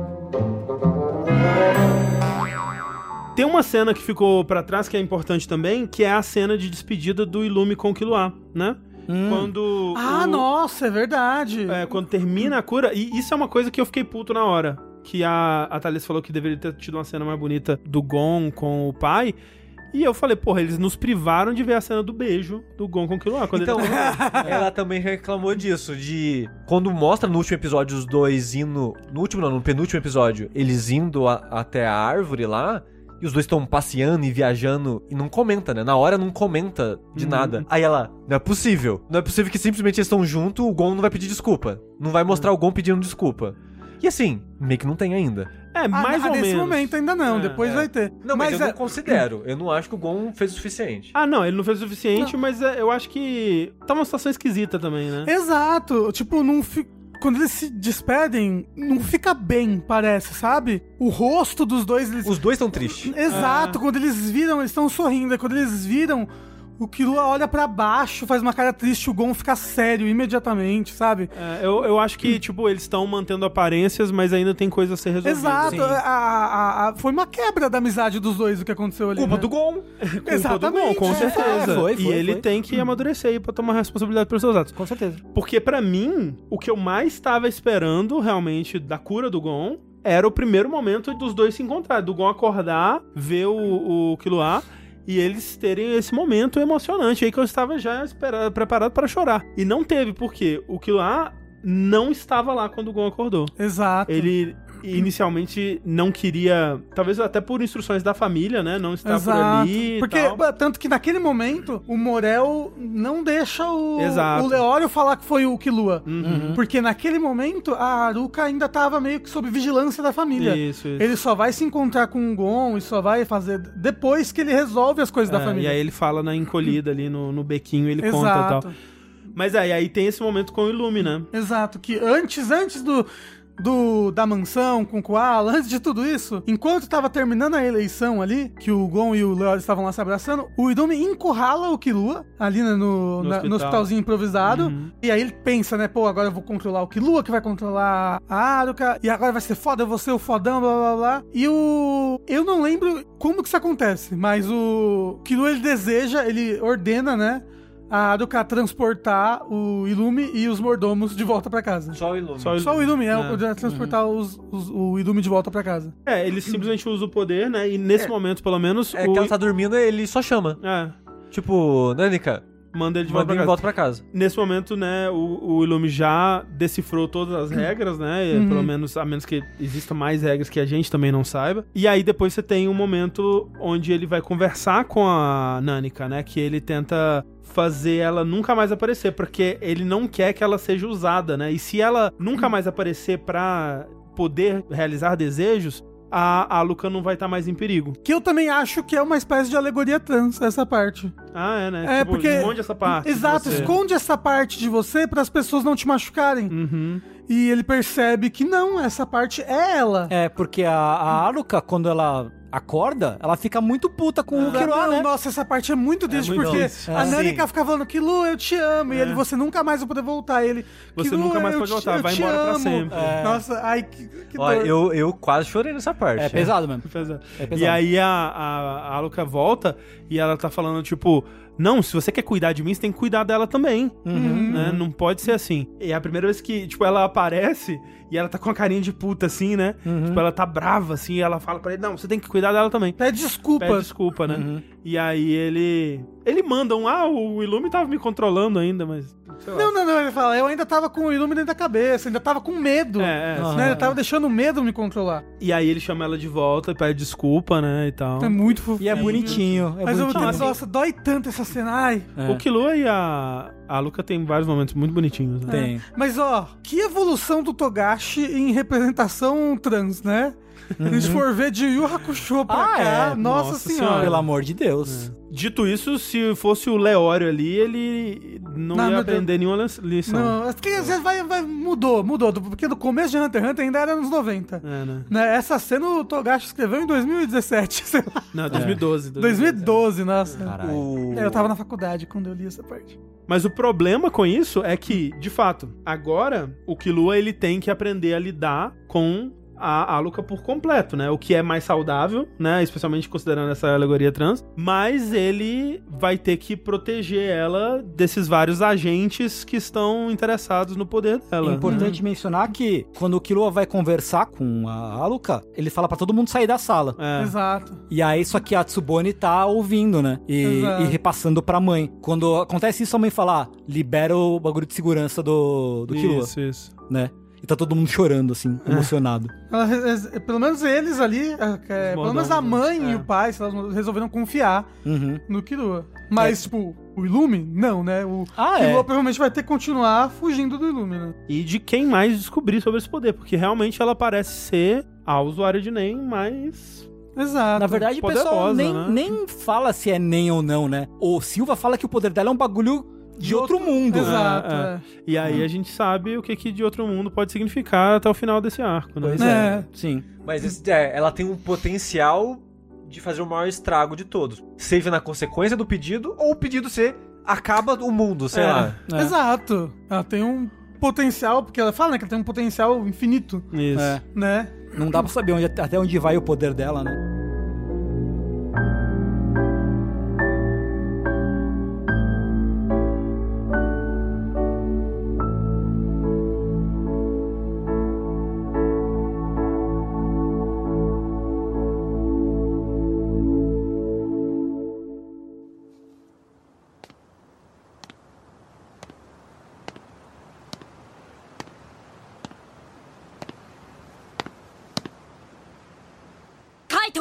Tem uma cena que ficou pra trás que é importante também, que é a cena de despedida do Ilume com o Killua, né? Hum. Quando ah, o- nossa, é verdade. é, quando termina a cura, e isso é uma coisa que eu fiquei puto na hora. Que a, a Thalys falou que deveria ter tido uma cena mais bonita do Gon com o pai. E eu falei, porra, eles nos privaram de ver a cena do beijo do Gon com Killua. Quando Então, ele ela também reclamou disso, de quando mostra no último episódio os dois indo, no último não, no penúltimo episódio, eles indo a- até a árvore lá, e os dois estão passeando e viajando e não comenta, né? Na hora não comenta de Uhum. nada. Aí ela, não é possível. Não é possível que simplesmente eles estão juntos, o Gon não vai pedir desculpa. Não vai mostrar o Gon pedindo desculpa. E assim, meio que não tem ainda. É, Ah, mais ah, ou nesse menos. momento ainda não, É, depois é. vai ter. Não, mas, eu é- não considero. Eu não acho que o Gon fez o suficiente. Ah, não, ele não fez o suficiente, mas é, eu acho que tá uma situação esquisita também, né? Exato. Tipo, não fica. Quando eles se despedem, não fica bem, parece, sabe? O rosto dos dois. Eles... Os dois estão tristes. Exato, quando eles viram, eles estão sorrindo. Aí Quando eles viram, o Killua olha pra baixo, faz uma cara triste, o Gon fica sério imediatamente, sabe? É, eu, eu acho que, tipo, eles estão mantendo aparências, mas ainda tem coisa a ser resolvida. Exato. A, a- a- foi uma quebra da amizade dos dois o que aconteceu ali. Culpa né? do Gon. Culpa Exatamente, do Gon, com é. certeza. É, foi, e foi, ele foi. tem que amadurecer aí pra tomar responsabilidade pelos seus atos. Com certeza. Porque pra mim, o que eu mais estava esperando realmente da cura do Gon era o primeiro momento dos dois se encontrar, do Gon acordar, ver o, o Killua e eles terem esse momento emocionante aí que eu estava já espera- preparado para chorar. E não teve, porque o Killua não estava lá quando o Gon acordou. Exato. Ele inicialmente não queria, talvez até por instruções da família, né, não estar por Exato. ali e Porque, tanto que naquele momento, o Morel não deixa o, Exato. o Leório falar que foi o Killua. Uhum. Porque naquele momento, a Aruka ainda tava meio que sob vigilância da família. Isso, isso. Ele só vai se encontrar com o Gon e só vai fazer depois que ele resolve as coisas da É, família. E aí ele fala na encolhida ali no, no bequinho, ele conta e tal. Exato. Mas aí, aí tem esse momento com o Illume, né? Exato, que antes, antes do, do da mansão com o Koala, antes de tudo isso, enquanto tava terminando a eleição ali, que o Gon e o Leório estavam lá se abraçando, o Idome encurrala o Killua ali né, no, No na- no hospital. hospitalzinho improvisado, Uhum. e aí ele pensa, né, pô, agora eu vou controlar o Killua, que vai controlar a Aruka, e agora vai ser foda, eu vou ser o fodão, blá blá blá. E o... Eu não lembro como que isso acontece, mas o Killua, ele deseja, ele ordena, né, a Aruka transportar o Ilume e os mordomos de volta pra casa. Só o Ilume. Só o Só o Ilume, é, É. transportar os, os- o Ilume de volta pra casa. É, ele simplesmente usa o poder, né? E nesse momento, pelo menos, É o... que ela tá dormindo ele só chama. É, Tipo, Nanica, manda ele de volta manda pra ele casa. volta pra casa. Nesse momento, né, o, o Ilume já decifrou todas as regras, né? Uhum. Pelo menos, a menos que exista mais regras que a gente também não saiba. E aí depois você tem um momento onde ele vai conversar com a Nanika, né? Que ele tenta fazer ela nunca mais aparecer, porque ele não quer que ela seja usada, né? E se ela nunca mais aparecer pra poder realizar desejos, a, a Luca não vai estar mais em perigo. Que eu também acho que é uma espécie de alegoria trans, essa parte. Ah, é, né? É, porque- Esconde essa parte. de Exato, você. esconde essa parte de você para as pessoas não te machucarem. Uhum. E ele percebe que não, essa parte é ela. É, porque a, a Aruka, quando ela acorda, ela fica muito puta com o Ela, Killua, não, né? Nossa, essa parte é muito triste, muito porque a É. Nanika fica falando, Kilu, eu te amo, e ele, você nunca mais vai poder voltar. Ele, Você "Kilu, nunca mais pode voltar, vai embora pra amo." sempre. É. Nossa, ai, que, que Olha, dor. eu, eu quase chorei nessa parte. É pesado mesmo. Pesado. É pesado. E aí a, a, a Luca volta e ela tá falando, tipo, não, se você quer cuidar de mim, você tem que cuidar dela também. Uhum. Né? Não pode ser assim. E é a primeira vez que, tipo, ela aparece e ela tá com a carinha de puta, assim, né? Uhum. Tipo, ela tá brava, assim, e ela fala pra ele, não, você tem que cuidar dela também. Pede desculpa. Pede desculpa, né? Uhum. E aí ele. Ele manda um, ah, o Ilume tava me controlando ainda, mas. Não, não, não, ele fala, eu ainda tava com o Ilume dentro da cabeça, ainda tava com medo. É, é. Né? Eu tava deixando o medo me controlar. E aí ele chama ela de volta e pede desculpa, né? E tal. É muito fofo. E é bonitinho. É Mas eu, bonitinho. nossa, dói tanto essa cena. Ai. É. O Killua e a, a Luca tem vários momentos muito bonitinhos, né? Tem. Mas ó, que evolução do Togashi em representação trans, né? Se a gente for ver de Yu Hakusho pra Uhum. Ah, cá, é. nossa, Nossa senhora. Senhora. Pelo amor de Deus. Dito isso, se fosse o Leório ali, ele não, Não, ia aprender nenhuma lição. Não, é que vai, vai, mudou, mudou. Porque no começo de Hunter x Hunter ainda era nos 90. É, né? Né? Essa cena o Togashi escreveu em 2017, sei lá. Não, 2012. 2012, nossa. Caralho. O... É, Eu tava na faculdade quando eu li essa parte. Mas o problema com isso é que, de fato, agora o Killua ele tem que aprender a lidar com a Aluka por completo, né? O que é mais saudável, né? Especialmente considerando essa alegoria trans. Mas ele vai ter que proteger ela desses vários agentes que estão interessados no poder É dela. importante mencionar que quando o Killua vai conversar com a Aluka, ele fala pra todo mundo sair da sala. É. Exato. E aí, só que a Tsubone tá ouvindo, né? E, Exato. e repassando pra mãe. Quando acontece isso, a mãe fala, ah, libera o bagulho de segurança do, do Killua, Isso, isso. né? E tá todo mundo chorando, assim, emocionado. Ela re- é, pelo menos eles ali, é, é, pelo menos a mãe é. e o pai, sei lá, resolveram confiar Uhum. no Killua. Mas, tipo, o Ilume, não, né? O Ah, Killua é. provavelmente vai ter que continuar fugindo do Ilume, né? E de quem mais descobrir sobre esse poder, porque realmente ela parece ser a usuária de NEM mais. Exato. Na verdade, o pessoal nem, né? nem fala se é nem ou não, né? O Silva fala que o poder dela é um bagulho de, outro, mundo. Exato, É, é. é. E aí a gente sabe o que, que de outro mundo pode significar até o final desse arco, né? Pois É. é. Sim. Mas esse- é, ela tem um potencial de fazer o maior estrago de todos. Seja na consequência do pedido, ou o pedido ser acaba o mundo, sei É. lá. É. Exato. Ela tem um potencial, porque ela fala né, que ela tem um potencial infinito, Isso. É. né? Não dá pra saber onde- até onde vai o poder dela, né?「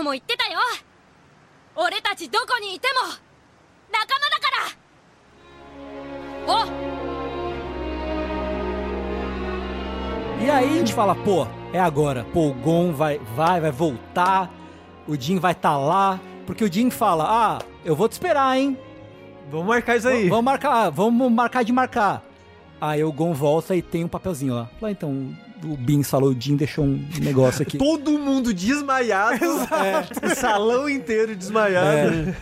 も言ってたよ俺たちどこにいても仲間だからお E aí a gente fala, pô, é agora. Pô, o Gon vai, vai, vai voltar. O Jin vai estar lá. Porque o Jin fala, ah, eu vou te esperar, hein? Vamos marcar isso aí. V- Vamos marcar, vamos marcar de marcar. Aí o Gon volta e tem um papelzinho lá. Lá então, o Bin falou, o Jin deixou um negócio aqui. Todo mundo desmaiado. o salão inteiro desmaiado.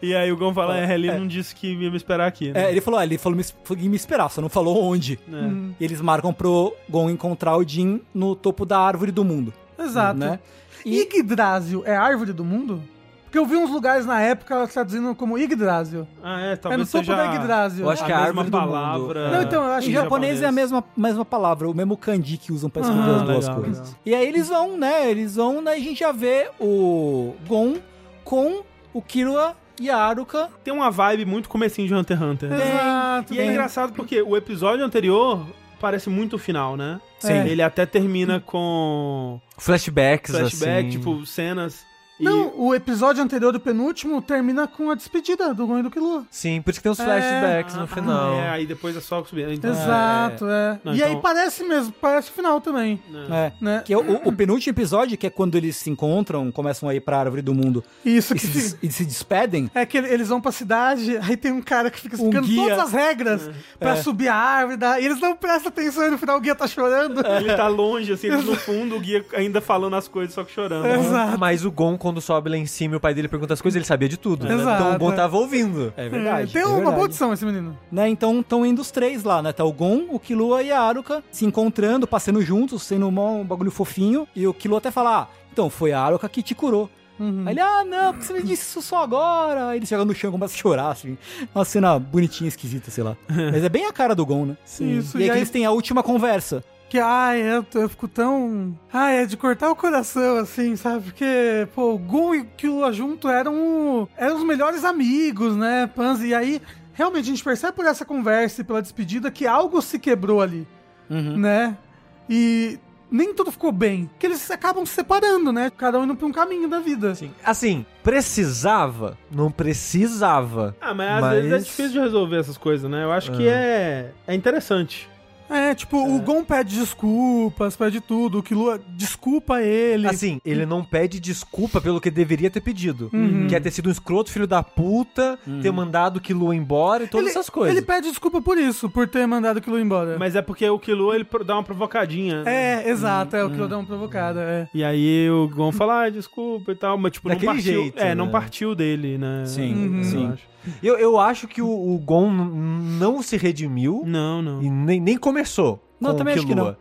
E aí o Gon fala, é, ele não disse que ia me esperar aqui, né? É, ele falou, ah, ele falou me, ia me esperar, só não falou onde. É. E eles marcam pro Gon encontrar o Jin no topo da árvore do mundo. Exato. Né? Yggdrasil é a árvore do mundo? Porque eu vi uns lugares na época ela traduzindo como Yggdrasil. Ah, é, É talvez no topo seja da Yggdrasil. Eu acho a que é a mesma árvore do palavra. Não, então, eu acho Em Em japonês é a mesma, mesma palavra, o mesmo kanji que usam pra escrever Ah, as duas legal, coisas. legal. E aí eles vão, né? Eles vão, né? A gente já vê o Gon com o Killua e a Aruka. Tem uma vibe muito comecinho de Hunter x Hunter. Exato. E é bem. engraçado porque o episódio anterior parece muito o final, né? Sim. Ele até termina com Flashbacks, flashback, assim. tipo, cenas. E Não, o episódio anterior do penúltimo termina com a despedida do Gon e do Killua. Sim, por isso que tem os flashbacks no final. É, aí depois é só subir. Então, Exato, é. Não, e então- aí parece mesmo, parece o final também, é. É. né? Que é o, o penúltimo episódio, que é quando eles se encontram, começam a ir pra árvore do mundo Isso e que se, e se despedem. É que eles vão pra cidade, aí tem um cara que fica Um explicando guia. todas as regras pra subir a árvore, dá- e eles não prestam atenção e no final o guia tá chorando. Ele tá longe, assim, ele no fundo, o guia ainda falando as coisas, só que chorando. Exato. Mas o Gon, quando sobe lá em cima e o pai dele pergunta as coisas, ele sabia de tudo. Exato. Então o Gon tava ouvindo. É É, verdade. tem é uma verdade. boa audição esse menino. né? Então estão indo os três lá, né? Tá o Gon, o Killua e a Aruka se encontrando, passando juntos, sendo um bagulho fofinho. E o Killua até fala: ah, então foi a Aruka que te curou. Uhum. Aí ele, ah, não, porque você me disse isso só agora. Aí ele chega no chão e começa a chorar, assim. Uma cena bonitinha, esquisita, sei lá. Mas é bem a cara do Gon, né? Sim. Isso, E, aí e que aí- eles têm a última conversa. Que, ai, eu, eu fico tão... Ai, é de cortar o coração, assim, sabe? Porque, pô, o Gon e o Killua junto eram, eram os melhores amigos, né, Panzi? E aí, realmente, a gente percebe por essa conversa e pela despedida que algo se quebrou ali, Uhum. né? E nem tudo ficou bem. Que eles acabam se separando, né? Cada um indo pra um caminho da vida. Assim, precisava? Não precisava. Ah, mas às Mas- vezes é difícil de resolver essas coisas, né? Eu acho que é, é interessante. É, tipo, o Gon pede desculpas, pede tudo. O Killua desculpa ele. Assim, ele não pede desculpa pelo que deveria ter pedido. Uhum. Que é ter sido um escroto, filho da puta, ter mandado o Killua embora e todas ele, essas coisas. Ele pede desculpa por isso, por ter mandado aquilo embora. Mas é porque o Killua, ele dá uma provocadinha. né? É, exato, é o que eu dou uma provocada, é. E aí o Gon fala, ah, desculpa e tal, mas tipo, não Daquele partiu. jeito, é, não né? partiu dele, né? Sim, Uhum. Eu sim. Eu, eu acho que o, o Gon não se redimiu Não, não. e nem, nem começou Não, com também acho que Killua.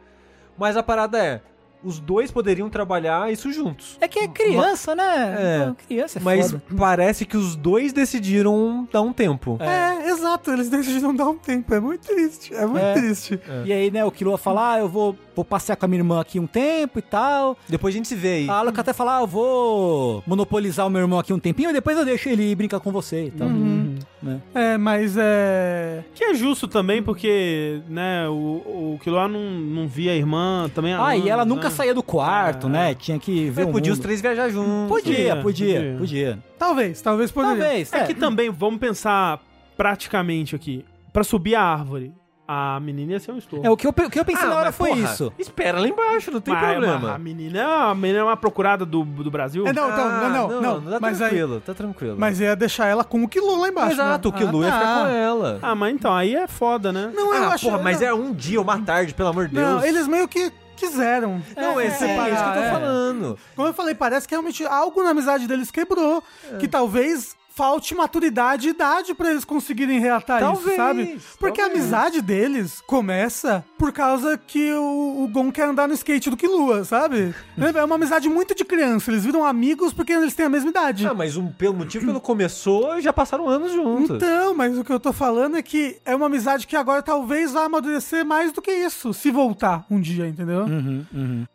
Mas a parada é, os dois poderiam trabalhar isso juntos. É que é criança, né? É. Pô, Criança é Mas foda. parece que os dois decidiram dar um tempo. É, exato, eles decidiram dar um tempo, é muito triste, é muito É. triste. E aí, né, o Killua fala, ah, eu vou, vou passear com a minha irmã aqui um tempo e tal. Depois a gente se vê aí. A Aluka até fala, ah, eu vou monopolizar o meu irmão aqui um tempinho e depois eu deixo ele ir brincar com você e tal. Né? É, mas é... Que é justo também, porque, né, o, o Killua não, não via a irmã também. Ah, e ela né? nunca saía do quarto, É. né? Tinha que ver É, o podia os mundo. três viajar juntos. Podia, Podia, podia, podia. podia. Talvez, talvez poderia. Talvez, É é. que também, vamos pensar praticamente aqui. Pra subir a árvore, a menina ia ser um estorvo. É, o que eu, o que eu pensei Ah, na hora mas, foi porra, isso. Espera lá embaixo, não tem Mas- problema. mas A menina, a menina é uma procurada do, do Brasil. É, não, então, Ah, não, não, não, tá mas aí... tranquilo, tá tranquilo. Mas ia deixar ela com o Killua lá embaixo, Exato, né? o Killua Ah, ia ficar tá. com ela. Ah, mas então, aí é foda, né? Não, eu ah, acho... porra, mas não, é um dia, uma tarde, pelo amor de Deus. Não, eles meio que quiseram. Não, é, isso que eu tô é. falando. Como eu falei, parece que realmente algo na amizade deles quebrou. Que talvez falte maturidade e idade pra eles conseguirem reatar Talvez, isso, sabe? Porque a talvez. amizade deles começa por causa que o, o Gon quer andar no skate do Killua, sabe? É uma amizade muito de criança. Eles viram amigos porque eles têm a mesma idade. Ah, mas um, pelo motivo pelo começou, já passaram anos juntos. Então, mas o que eu tô falando é que é uma amizade que agora talvez vá amadurecer mais do que isso, se voltar um dia, entendeu?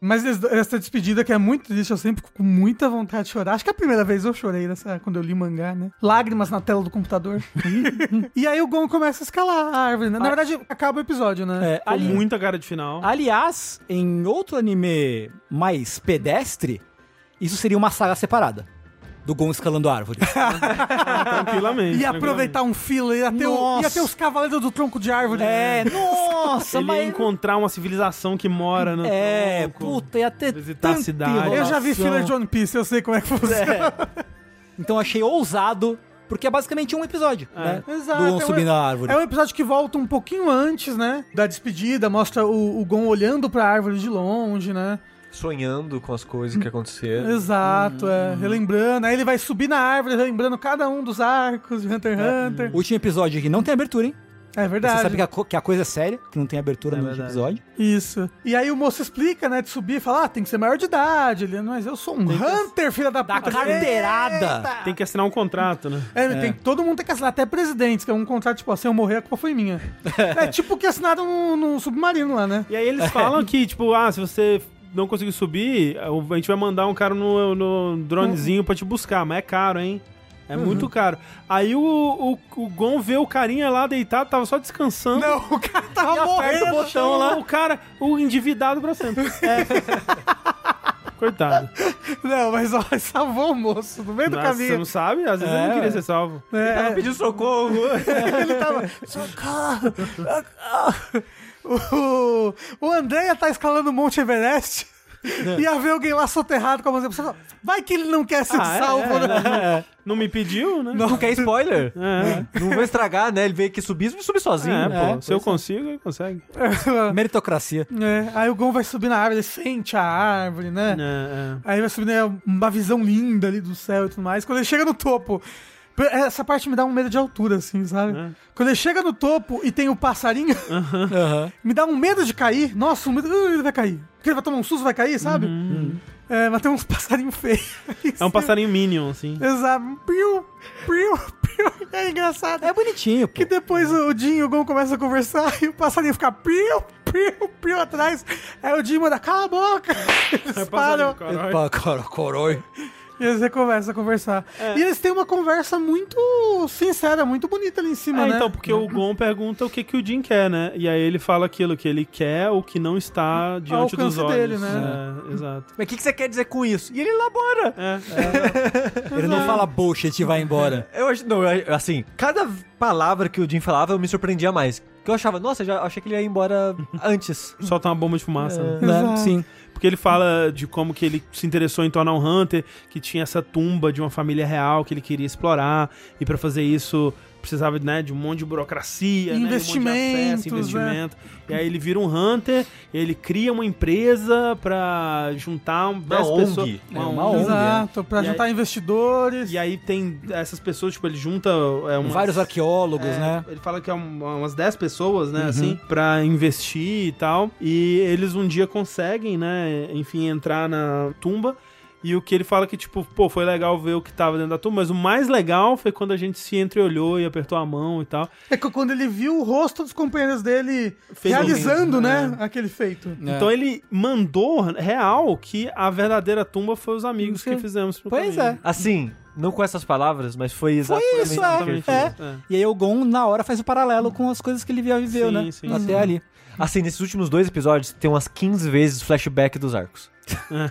Mas es- essa despedida que é muito triste, eu sempre fico com muita vontade de chorar. Acho que é a primeira vez eu chorei nessa, quando eu li mangá, né? Lágrimas na tela do computador. e aí o Gon começa a escalar a árvore, né? Na verdade, acaba o episódio, né? É, Com ali, muita cara de final. aliás, em outro anime mais pedestre, isso seria uma saga separada. Do Gon escalando a árvore. tranquilamente. Ia aproveitar um fila, ia ter, o- Nossa. ia ter os cavaleiros do tronco de árvore. é, nossa, Ele ia mas... encontrar uma civilização que mora no É, tronco. puta, ia ter visitar a cidade. Eu já vi filler de One Piece, eu sei como é que funciona. Então achei ousado, porque é basicamente um episódio, né? Exato. Do Gon é um- subindo a árvore. É um episódio que volta um pouquinho antes, né? Da despedida, mostra o, o Gon olhando pra árvore de longe, né? Sonhando com as coisas que aconteceram. Exato, é. Relembrando. Aí ele vai subir na árvore, relembrando cada um dos arcos de Hunter x Hunter. O último episódio aqui não tem abertura, hein? É Você verdade. sabe que a, que a coisa é séria, que não tem abertura É no verdade. episódio. Isso. E aí o moço explica, né, de subir e fala, ah, tem que ser maior de idade. Ele, mas eu sou um Hunter, filha da Da puta. carteirada. Eita! Tem que assinar um contrato, né? É, Tem, todo mundo tem que assinar, até presidentes, que é um contrato, tipo, assim, eu morrer, a culpa foi minha. é tipo o que assinaram no, no submarino lá, né? E aí eles falam que, tipo, ah, se você não conseguir subir, a gente vai mandar um cara no, no dronezinho pra te buscar, mas é caro, hein? É muito caro. Aí o, o, o Gon vê o carinha lá deitado, tava só descansando. Não, o cara tava e aperta morrendo. o botão lá, o cara, o endividado pra sempre. É. Coitado. Não, mas ó, salvou o moço no meio do Mas você caminho. não sabe? Às vezes ele É. não queria ser salvo. É, Pediu socorro. ele tava. Socorro! socorro." O, o Andréia tá escalando o Monte Everest. Ia ver alguém lá soterrado com a mãozinha pra cima. Vai que ele não quer ser Ah, é, salvo, é, né? Não me pediu, né? Não quer spoiler? É, Não vou estragar, né? Ele veio aqui subir, ele subir sozinho. é, pô. É, Se eu é. consigo, ele consegue. Meritocracia. É, aí o Gon vai subir na árvore, ele sente a árvore, né? É, Aí vai subir, né, uma visão linda ali do céu e tudo mais. Quando ele chega no topo, essa parte me dá um medo de altura, assim, sabe? É. Quando ele chega no topo e tem o passarinho, me dá um medo de cair. Nossa, um medo, uh, ele vai cair. Porque ele vai tomar um susto, vai cair, sabe? É, mas tem uns passarinhos feios. é um passarinho Minion, assim. Exato. Piu, piu, piu. É engraçado. É bonitinho, pô. Que depois o Jim e o Gon começam a conversar e o passarinho fica piu, piu, piu atrás. Aí o Jim manda, cala a boca. Eles param. Caralho. Pá, E eles começam a conversar. É. E eles têm uma conversa muito sincera, muito bonita ali em cima, É, né? então, porque o Gon pergunta o que, que o Jin quer, né? E aí ele fala aquilo, que ele quer o que não está diante dos alcance olhos. dele, né? É, exato. Mas o que, que você quer dizer com isso? E ele elabora. É, Ele não fala bullshit e vai embora. Eu acho, não, assim, cada palavra que o Jim falava eu me surpreendia mais. Que eu achava, nossa, já achei que ele ia embora antes. solta uma bomba de fumaça, né? Né? Sim. Porque ele fala de como que ele se interessou em tornar um Hunter, que tinha essa tumba de uma família real que ele queria explorar, e pra fazer isso precisava né, de um monte de burocracia, né, um monte de Investimentos, acesso, investimento. E aí ele vira um Hunter, ele cria uma empresa pra juntar um- 10 ONG. pessoas. É, uma ONG. Exato, pra E juntar aí- investidores. E aí tem essas pessoas, tipo, ele junta é, umas- Vários arqueólogos, é, né? Ele fala que é um- umas 10 pessoas, né, assim, pra investir e tal. E eles um dia conseguem, né, enfim, entrar na tumba. E o que ele fala que, tipo, pô, foi legal ver o que tava dentro da tumba, mas o mais legal foi quando a gente se entreolhou e apertou a mão e tal. É que quando ele viu o rosto dos companheiros dele Fez realizando, né, aquele feito. É. Então ele mandou, real, que a verdadeira tumba foi os amigos que Sim. fizemos pro Pois caminho. é. Assim, não com essas palavras, mas foi Foi exatamente isso, o que ele é. fez. é. E aí o Gon, na hora, faz o paralelo com as coisas que ele via viveu, Sim, né? sim, Até sim. ali. Assim, nesses últimos dois episódios, tem umas 15 vezes flashback dos arcos. Ah,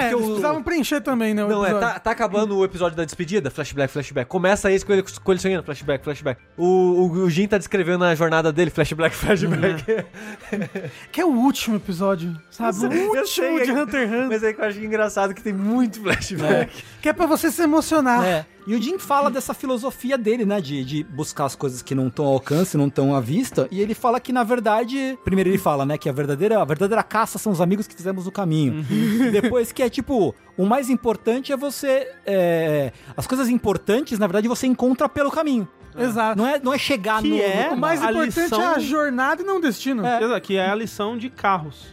é, Porque eles o- precisavam preencher também, né? Não, é, tá, tá acabando o episódio da despedida? Flashback, flashback. Começa esse com ele colecionando, flashback, flashback. O, o, o Jin tá descrevendo a jornada dele, flashback, flashback. Que é o último episódio, sabe? Eu sei, o eu último sei, de é- Hunter x Hunter. Mas é que eu acho engraçado que tem muito flashback. Que é pra você se emocionar. É. E o Jim fala dessa filosofia dele, né? De, de buscar as coisas que não estão ao alcance, não estão à vista. E ele fala que, na verdade. Primeiro ele fala, né? Que a verdadeira, a verdadeira caça são os amigos que fizemos o caminho. Depois que é tipo. O mais importante é você. é, as coisas importantes, na verdade, você encontra pelo caminho. Exato. Não é, não é chegar Que no. é O mais a importante lição- é a jornada e não o destino. É. Exato, que é a lição de carros.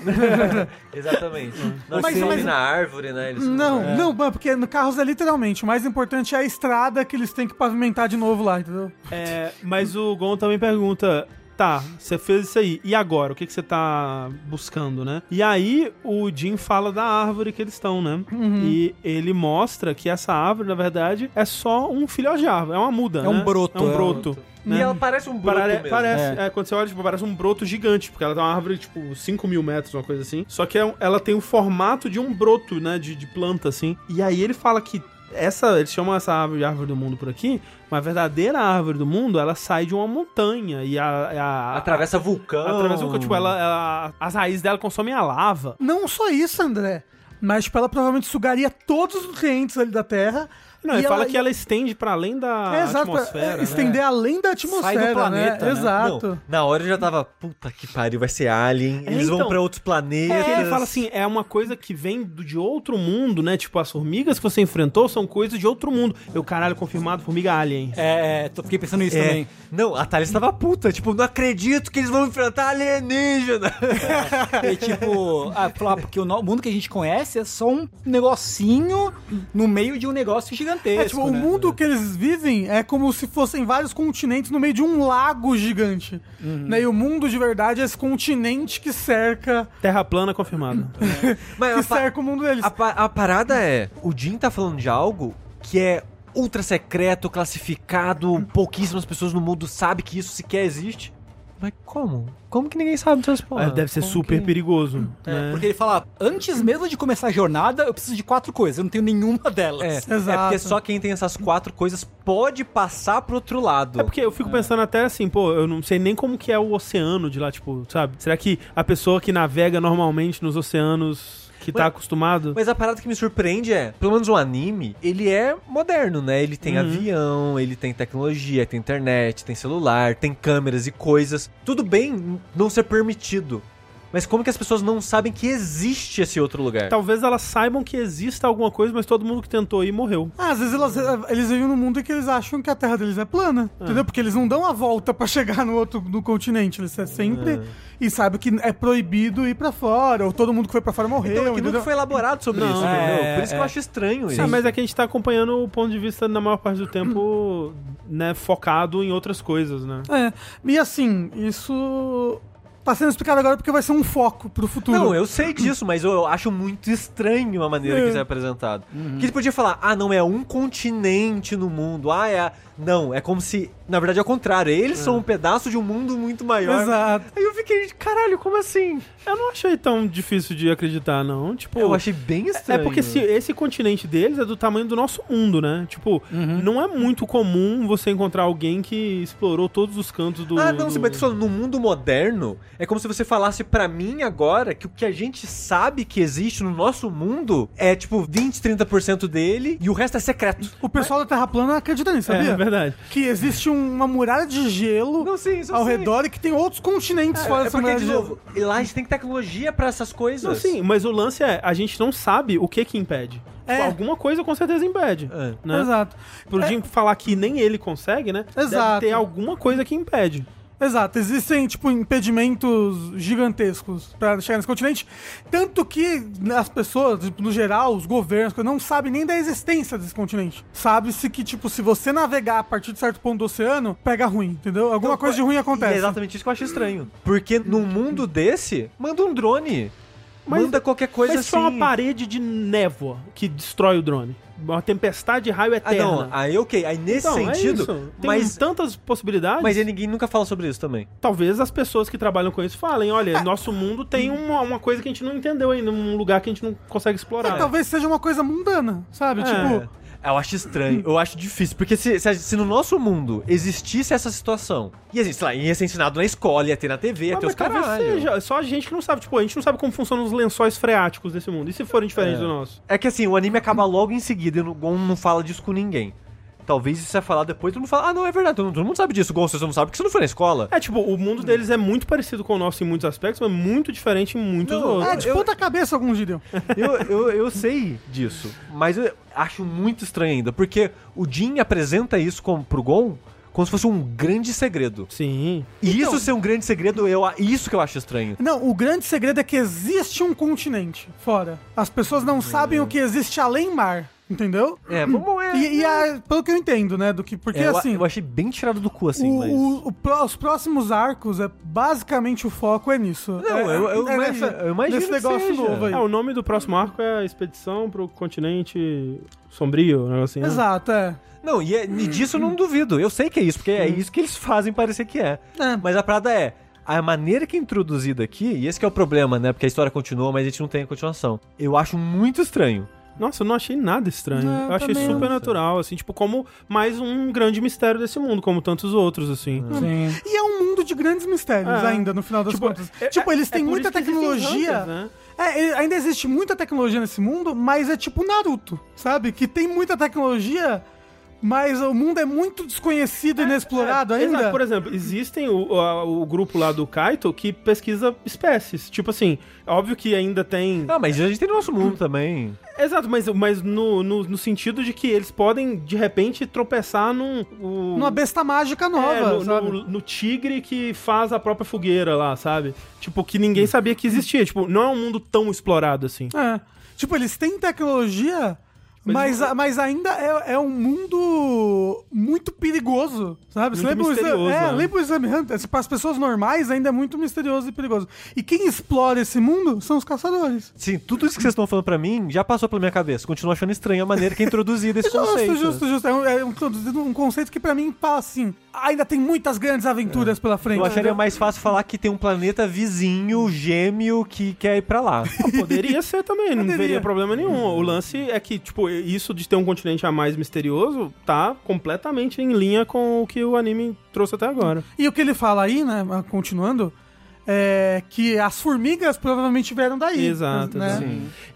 Exatamente. Não Mas- se mas- na árvore, né? Eles Não, é. não, porque no carros é literalmente. O mais importante é a estrada que eles têm que pavimentar de novo lá, entendeu? É, mas o Gon também pergunta. Tá, você fez isso aí. E agora? O que, que você tá buscando, né? E aí o Jim fala da árvore que eles estão, né? Uhum. E ele mostra que essa árvore, na verdade, é só um filhote de árvore. É uma muda. É um né? broto, É um é. broto. E né? ela parece um broto Parare- mesmo. Parece, é. quando você olha, tipo, parece um broto gigante, porque ela tem uma árvore, tipo, 5 mil metros, uma coisa assim. Só que é ela tem o formato de um broto, né, de, de planta, assim. E aí ele fala que essa, eles chamam essa árvore de árvore do mundo por aqui, mas a verdadeira árvore do mundo, ela sai de uma montanha e a... a- Atravessa vulcão. Atravessa o tipo, ela, ela- as raízes dela consomem a lava. Não só isso, André. Mas, tipo, ela provavelmente sugaria todos os nutrientes ali da terra Não, ele E fala ela- que ela estende pra além da É, exato, atmosfera. é, né? estender além da atmosfera, planeta, né? né? Exato. Não, na hora eu já tava, puta que pariu, vai ser Alien, É, eles vão então. pra outros planetas. Porque ele fala assim, é uma coisa que vem do- de outro mundo, né? Tipo, as formigas que você enfrentou são coisas de outro mundo. Eu, caralho, confirmado, formiga alien. É, é, tô- fiquei pensando nisso É. também. Não, a Thalys tava puta, tipo, não acredito que eles vão enfrentar alienígena. É tipo, ah, porque o no- mundo que a gente conhece é só um negocinho no meio de um negócio gigantesco. É, tipo, o né? mundo que eles vivem é como se fossem vários continentes no meio de um lago gigante. Uhum. Né? E o mundo de verdade é esse continente que cerca, Terra plana confirmado. Mas que cerca o mundo deles. a pa- a parada é, o Jim tá falando de algo que é ultra secreto, classificado, pouquíssimas pessoas no mundo sabem que isso sequer existe. Mas como? Como que ninguém sabe dessas porra? Ah, Deve ser Como super que- perigoso. É, né? Porque ele fala, antes mesmo de começar a jornada, eu preciso de quatro coisas, eu não tenho nenhuma delas. É, Exato. é porque só quem tem essas quatro coisas pode passar pro outro lado. É porque eu fico pensando até assim, pô, eu não sei nem como que é o oceano de lá, tipo, sabe? Será que a pessoa que navega normalmente nos oceanos que tá acostumado... Mas a parada que me surpreende é, pelo menos o anime, ele é moderno, né? Ele tem Uhum. avião, ele tem tecnologia, tem internet, tem celular, tem câmeras e coisas. Tudo bem não ser permitido. Mas como que as pessoas não sabem que existe esse outro lugar? Talvez elas saibam que exista alguma coisa, mas todo mundo que tentou ir morreu. Ah, às vezes elas- eles vivem num mundo em que eles acham que a terra deles é plana, Ah. entendeu? Porque eles não dão a volta pra chegar no outro no continente, eles é sempre Ah. e sabem que é proibido ir pra fora, ou todo mundo que foi pra fora morreu, Então, é que nunca foi elaborado sobre Não, isso, é, entendeu? Por isso que eu é. acho estranho isso. Ah, mas é que a gente tá acompanhando o ponto de vista, na maior parte do tempo, né, focado em outras coisas, né? É, e assim, isso tá sendo explicado agora porque vai ser um foco pro futuro. Não, eu sei disso, mas eu acho muito estranho a maneira É. que isso é apresentado. Porque ele podia falar, ah, não, é um continente no mundo. Ah, é. a- Não, é como se. Na verdade é o contrário. Eles são um pedaço de um mundo muito maior. Exato. Aí eu fiquei, caralho, como assim? Eu não achei tão difícil de acreditar, não. Tipo, Eu achei bem É estranho. porque se esse continente deles é do tamanho do nosso mundo, né? Tipo, Uhum. não é muito comum você encontrar alguém que explorou todos os cantos do. Ah, não, do... falando, no mundo moderno, é como se você falasse pra mim agora que o que a gente sabe que existe no nosso mundo é tipo 20, 30% dele e o resto é secreto. O pessoal da Terra plana acredita nisso, É, sabia? é verdade. Que existe um- uma muralha de gelo Não, sim, ao sei. redor e que tem outros continentes fora É dessa porque, muralha de de gelo. novo, lá a gente tem tecnologia pra essas coisas. Não, sim, mas o lance é, a gente não sabe o que que impede. É. Tipo, alguma coisa com certeza impede. É. Né? Exato. Pro É. Jim falar que nem ele consegue, né? Deve Exato. ter alguma coisa que impede. Exato, existem, tipo, impedimentos gigantescos pra chegar nesse continente. Tanto que as pessoas, tipo, no geral, os governos, não sabem nem da existência desse continente. Sabe-se que, tipo, se você navegar a partir de certo ponto do oceano, pega ruim, entendeu? Alguma coisa de ruim E é acontece. exatamente isso que eu acho estranho. Porque num mundo desse, manda um drone. Mas- manda qualquer coisa Mas assim. se for uma parede de névoa que destrói o drone. Uma tempestade de raio Ah, eterna. não. Aí, ok. Aí nesse Então, é sentido. isso. Tem mas, tantas possibilidades. mas aí ninguém nunca fala sobre isso também. Talvez as pessoas que trabalham com isso falem: olha, nosso mundo tem uma, uma coisa que a gente não entendeu ainda, um lugar que a gente não consegue explorar. É, talvez seja uma coisa mundana, sabe? É. Tipo, Eu acho estranho, eu acho difícil, porque se, se, se no nosso mundo existisse essa situação, ia, sei lá, ia ser ensinado na escola, ia ter na TV, ia ter os caralho. seja. Só a gente que não sabe. Tipo, a gente não sabe como funcionam os lençóis freáticos desse mundo. E se forem diferentes do nosso? É que assim, o anime acaba logo em seguida e o Gon não fala disso com ninguém. Talvez isso é falar depois, todo mundo fala, ah, não, é verdade, todo, todo mundo sabe disso, Gon, você não sabe porque você não foi na escola. É, tipo, o mundo deles é muito parecido com o nosso em muitos aspectos, mas muito diferente em muitos Não, outros. é de eu- ponta cabeça alguns diriam. Eu, eu, eu sei disso, mas eu acho muito estranho ainda, porque o Jin apresenta isso como, pro Gon como se fosse um grande segredo. Sim. E Então- isso ser um grande segredo, eu, isso que eu acho estranho. Não, o grande segredo é que existe um continente fora. As pessoas não sabem o que existe além mar, entendeu? É, vamos... É, E, e a- pelo que eu entendo, né? Do que, porque É, eu, assim. eu achei bem tirado do cu, assim, o- mas... o- o os próximos arcos, é basicamente o foco é nisso. Não, é, eu- eu é imagino- nessa- eu imagino nesse negócio seja. novo aí. É, o nome do próximo arco é a Expedição pro Continente Sombrio, um negócio assim. né? Exato, é. Não, e, é- e disso eu não duvido. Eu sei que é isso, porque é isso que eles fazem parecer que é. É. Mas a parada é, a maneira que é introduzida aqui, e esse que é o problema, né? Porque a história continua, mas a gente não tem a continuação. Eu acho muito estranho. Nossa, eu não achei nada estranho. Não, eu achei super natural, assim, tipo, como mais um grande mistério desse mundo, como tantos outros, assim. Sim. E é um mundo de grandes mistérios É. ainda, no final das Tipo, contas. é- tipo, eles é têm muita isso que existem tecnologia. né? É, ainda existe muita tecnologia nesse mundo, mas é tipo Naruto, sabe? Que tem muita tecnologia, mas o mundo é muito desconhecido e inexplorado ainda. Exato, por exemplo, existem o, a- o grupo lá do Kaito que pesquisa espécies. Tipo assim, óbvio que ainda tem. Ah, mas a gente tem no nosso mundo também. Exato, mas, mas no, no, no sentido de que eles podem, de repente, tropeçar num. o- Numa besta mágica nova, É, no, sabe? no- no tigre que faz a própria fogueira lá, sabe? Tipo, que ninguém sabia que existia. Tipo, não é um mundo tão explorado assim. É. Tipo, eles têm tecnologia, mas, a- mas ainda é, é um mundo muito perigoso, sabe? Muito lembra o misterioso, É, né? lembra o Exame Hunter? Para as pessoas normais ainda é muito misterioso e perigoso. E quem explora esse mundo são os caçadores. Sim, tudo isso que vocês estão falando pra mim já passou pela minha cabeça. Continuo achando estranha a maneira que é introduzido esse conceito. Justo, justo, justo. É um, é um- um conceito que pra mim fala assim, ainda tem muitas grandes aventuras pela frente. Eu acharia mais fácil falar que tem um planeta vizinho, gêmeo, que quer ir pra lá. Poderia ser também, não Poderia. teria problema nenhum. O lance é que, tipo, isso de ter um continente a mais misterioso tá completamente em linha com o que o anime trouxe até agora. E o que ele fala aí, né, continuando, é que as formigas provavelmente vieram daí. Exato, né? exato.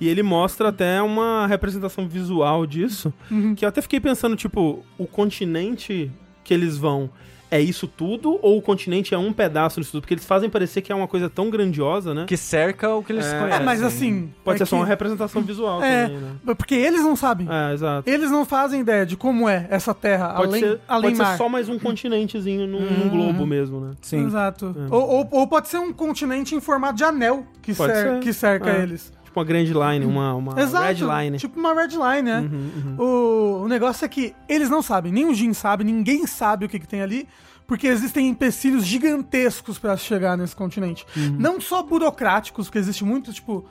E ele mostra até uma representação visual disso, Uhum. que eu até fiquei pensando, tipo, o continente que eles vão é isso tudo ou o continente é um pedaço disso tudo? Porque eles fazem parecer que é uma coisa tão grandiosa, né? Que cerca o que eles É, conhecem. É, mas assim... Pode é ser só que- uma representação visual É, também, né? porque eles não sabem. É, exato. Eles não fazem ideia de como é essa terra, Pode, além, ser, além pode mar. ser só mais um continentezinho num, num globo mesmo, né? Sim. Exato. Ou, ou, ou pode ser um continente em formato de anel que, Pode cer- ser. que cerca É. eles. Tipo uma grand line, uma, uma Exato. red line. Tipo uma red line, né? Uhum, O, o negócio é que eles não sabem, nem o Jin sabe, ninguém sabe o que, que tem ali, porque existem empecilhos gigantescos pra chegar nesse continente. Uhum. Não só burocráticos, porque existe muito, tipo.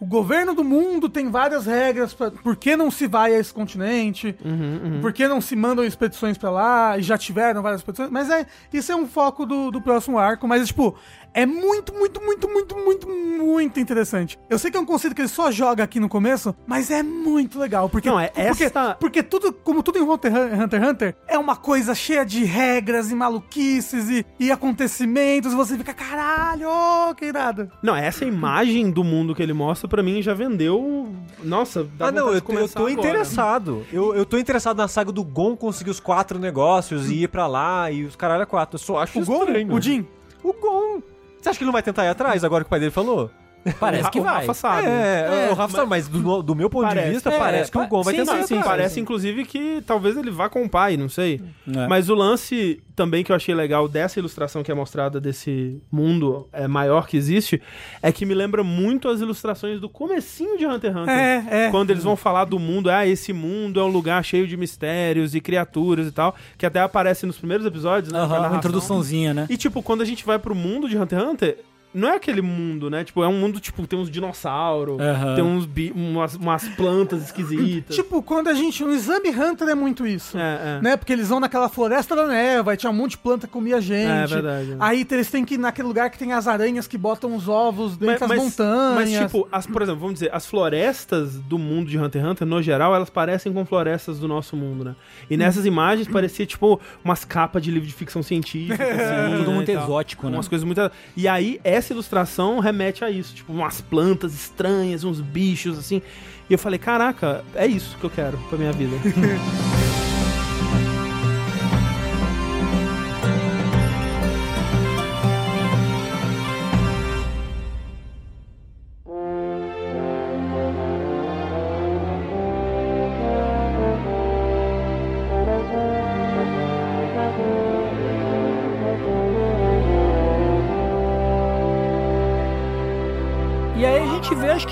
O governo do mundo tem várias regras pra por que não se vai a esse continente, Uhum, por que não se mandam expedições pra lá, e já tiveram várias expedições, mas é, isso é um foco do, do próximo arco, mas tipo, é muito, muito, muito, muito, muito, muito interessante. Eu sei que é um conceito que ele só joga aqui no começo, mas é muito legal, porque, Não, é porque, essa- porque tudo, como tudo em Hunter x Hunter, Hunter, é uma coisa cheia de regras e maluquices e, e acontecimentos, você fica, caralho, que irado. Não, essa imagem do mundo que ele mostra, pra mim, já vendeu. Nossa, dá Ah, não, eu eu tô agora. interessado. Eu, eu tô interessado na saga do Gon conseguir os quatro negócios e ir pra lá e os caralho a quatro. Eu só acho O Gon, estranho. o Jin, O Gon. Você acha que ele não vai tentar ir atrás agora que o pai dele falou? Parece que o vai. Rafa sabe. É, o Rafa sabe, mas do, do meu ponto Parece. de vista, É, parece que o Gon vai sim, tentar sim, sim. Parece, inclusive, que talvez ele vá com o pai, não sei. É. Mas o lance também que eu achei legal dessa ilustração que é mostrada desse mundo é, maior que existe é que me lembra muito as ilustrações do comecinho de Hunter x Hunter. É, é. Quando eles vão falar do mundo, ah, esse mundo é um lugar cheio de mistérios e criaturas e tal, que até aparece nos primeiros episódios, né? Aham, com a uma introduçãozinha, né? E, tipo, quando a gente vai pro mundo de Hunter x Hunter, não é aquele mundo, né? Tipo, é um mundo, tipo, tem uns dinossauros, tem uns bi- umas, umas plantas esquisitas. tipo, quando a gente, o Exame Hunter é muito isso. é, é. Né? Porque eles vão naquela floresta da neva, aí tinha um monte de planta que comia gente. É, verdade, né? Aí eles têm que ir naquele lugar que tem as aranhas que botam os ovos dentro das montanhas. Mas, tipo, as, por exemplo, vamos dizer, as florestas do mundo de Hunter x Hunter, no geral, elas parecem com florestas do nosso mundo, né? E nessas imagens parecia, tipo, umas capas de livro de ficção científica, assim, Tudo né, muito e tal. exótico, né? Umas coisas muito... E aí, essa ilustração remete a isso, tipo, umas plantas estranhas, uns bichos, assim. E eu falei, caraca, é isso que eu quero pra minha vida.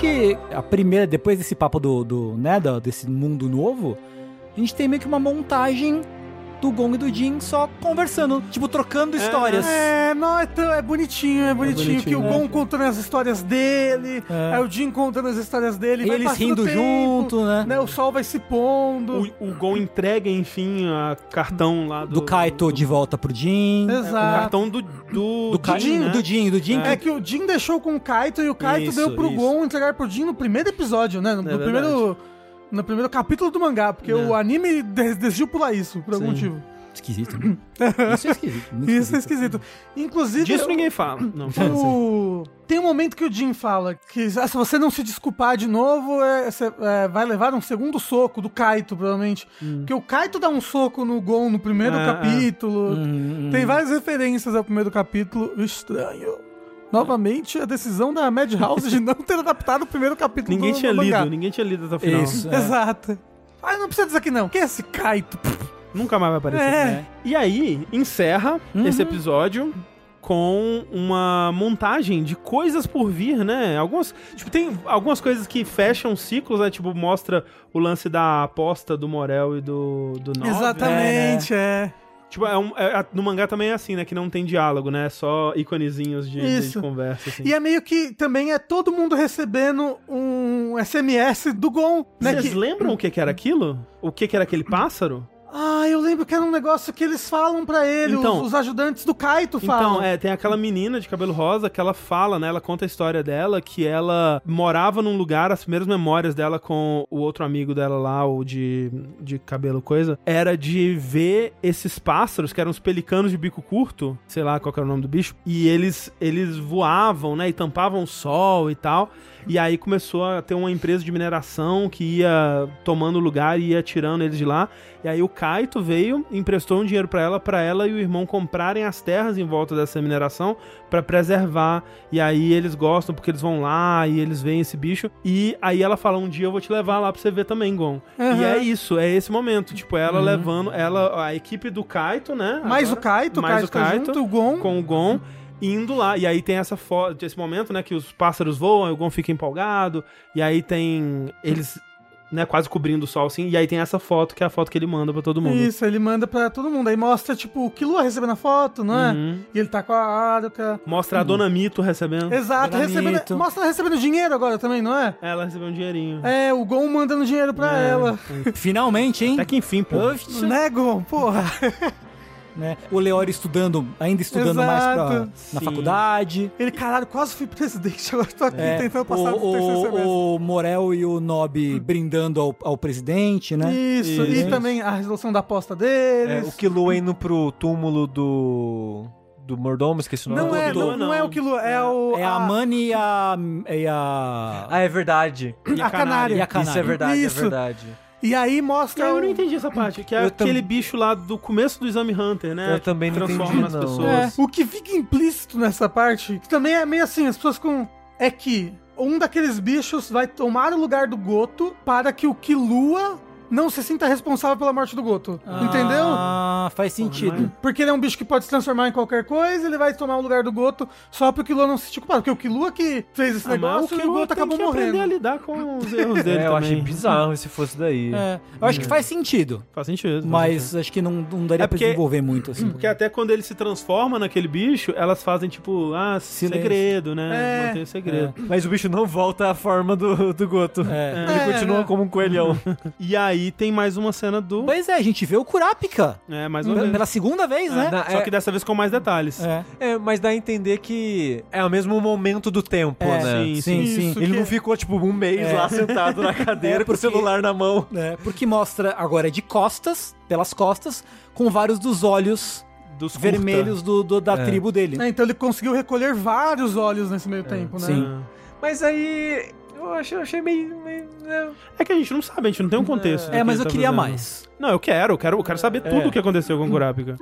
que a primeira, depois desse papo do, do né, desse mundo novo, a gente tem meio que uma montagem do Gong e do Jin só conversando, tipo, trocando histórias. É, não, é, tão- é bonitinho, é bonitinho, bonitinho, que o né? Gon contando as histórias dele, É. aí o Jin contando as histórias dele, vai Eles rindo o tempo, junto, né? O sol vai se pondo. o, o Gon entrega, enfim, a cartão lá do... Do Kaito de volta pro Jin. O Exato. cartão do... Do, Do Kaito, Jin, né? do Jin, do Jin. É que o Jin deixou com o Kaito e o Kaito Isso, deu pro isso. Gon entregar pro Jin no primeiro episódio, né? No, no É primeiro. No primeiro capítulo do mangá, porque É. o anime de- decidiu pular isso, por algum Sim. motivo. Esquisito, né? Isso é esquisito. muito Isso é esquisito. Inclusive. Disso eu- ninguém fala. Não, O... Tem um momento que o Jim fala que ah, se você não se desculpar de novo, é, você é, vai levar um segundo soco do Kaito, provavelmente. Porque o Kaito dá um soco no Gon no primeiro Ah, capítulo. Hum, Tem várias referências ao primeiro capítulo. Estranho. Novamente, a decisão da Madhouse de não ter adaptado o primeiro capítulo Ninguém do, tinha do mangá. lido, ninguém tinha lido até o final. Isso. É. Exato. Ah, não precisa dizer aqui não. Quem é esse Kaito? Nunca mais vai aparecer. É. E aí, encerra Uhum. esse episódio com uma montagem de coisas por vir, né? Algumas, tipo, tem algumas coisas que fecham ciclos, né? Tipo, mostra o lance da aposta do Morel e do, do Nove. Exatamente, é. Tipo, é um- é- no mangá também é assim, né? Que não tem diálogo, né? É só íconezinhos de, de- de conversa, assim. E é meio que também é todo mundo recebendo um SMS do Gon, né? Vocês que- lembram o que, que era aquilo? O que, que era aquele pássaro? Ah, eu lembro que era um negócio que eles falam pra ele, Então- os, os ajudantes do Kaito falam. Então, é, tem aquela menina de cabelo rosa que ela fala, né? Ela conta a história dela, que ela morava num lugar, as primeiras memórias dela com o outro amigo dela lá, o de, de cabelo coisa, era de ver esses pássaros, que eram os pelicanos de bico curto, sei lá qual era o nome do bicho, e eles, eles voavam, né? E tampavam o sol e tal. E aí começou a ter uma empresa de mineração que ia tomando lugar e ia tirando eles de lá. E aí o Kaito veio, emprestou um dinheiro pra ela, pra ela e o irmão comprarem as terras em volta dessa mineração pra preservar. E aí eles gostam porque eles vão lá e eles veem esse bicho. E aí ela fala: "Um dia eu vou te levar lá pra você ver também, Gon". Aham. E é isso, é esse momento, tipo ela levando ela a equipe do Kaito, né? mais o agora, Kaito, o mais Kaito, o tá Kaito junto, o Gon. com o Gon indo lá. E aí tem essa foto, esse momento, né, que os pássaros voam, e o Gon fica empolgado, e aí tem eles, né, quase cobrindo o sol assim, e aí tem essa foto que é a foto que ele manda pra todo mundo. Isso, ele manda pra todo mundo. Aí mostra, tipo, o Killua recebendo a foto, não é? Uhum. E ele tá com a Aruka. Mostra a Dona Mito recebendo. Exato, Dona recebendo, Mito. mostra ela recebendo dinheiro agora também, não é? Ela recebeu um dinheirinho. É, o Gon mandando dinheiro pra É. ela. Finalmente, hein? Até que enfim, pô. Oxe, Né, Gon? Porra. né? O Leori estudando, ainda estudando mais pra, Exato. na Sim. Ele, faculdade. caralho, quase fui presidente, agora tô aqui É, tentando passar o, semestre. o, o Morel e o Nob brindando ao, ao presidente, né? Isso, e Isso. também a resolução da aposta É, deles. o Killua indo pro túmulo do. do mordomo, esqueci o nome. não, é, Killua não, não é o Killua, é o... É a Mani e a. E a. Ah, é verdade. E a canária. E a Isso canária. é verdade, Isso. é verdade. E aí mostra... Eu não entendi essa parte, que é Eu tam- aquele bicho lá do começo do Exame Hunter, né? Eu também não Transforma entendi, nas não. pessoas. É, o que fica implícito nessa parte, que também é meio assim, as pessoas com... É que um daqueles bichos vai tomar o lugar do Goto para que o Killua não se sinta responsável pela morte do Goto. Entendeu? Ah, faz sentido. Porque ele é um bicho que pode se transformar em qualquer coisa, ele vai tomar o lugar do Goto só pro Killua não se sentir culpado. Porque o Killua que fez esse Ah, mas negócio e o Goto acabou que aprender morrendo. a lidar com os erros dele É, eu achei bizarro se fosse daí. É, eu acho que faz sentido. Faz sentido. faz Mas acho que não, não daria É pra porque- desenvolver muito, assim. Porque até quando ele se transforma naquele bicho, elas fazem tipo, ah, Silêncio. segredo, né? É. Mantém o segredo. Mas o bicho não volta à forma do, do Goto. É. Ele É, continua né? como um coelhão. E aí tem mais uma cena do. Pois é, a gente vê o Kurapika. É, mais uma Pela, vez. pela segunda vez, né? Na- Só é- que dessa vez com mais detalhes. É. É, mas dá a entender que é o mesmo momento do tempo, É, né? sim, sim, Isso, sim. Ele que- não ficou, tipo, um mês É. lá sentado na cadeira É, com o porque- celular na mão. É, porque mostra agora de costas, pelas costas, com vários dos olhos Dos vermelhos do, do- da É. tribo dele. É, então ele conseguiu recolher vários olhos nesse meio tempo, né? sim. Mas aí. Eu achei, eu achei meio. meio é. É que a gente não sabe, a gente não tem um contexto. do É, mas eu tá queria fazendo. mais. Não, eu quero, eu quero, eu quero saber tudo o que aconteceu com o Kurapika.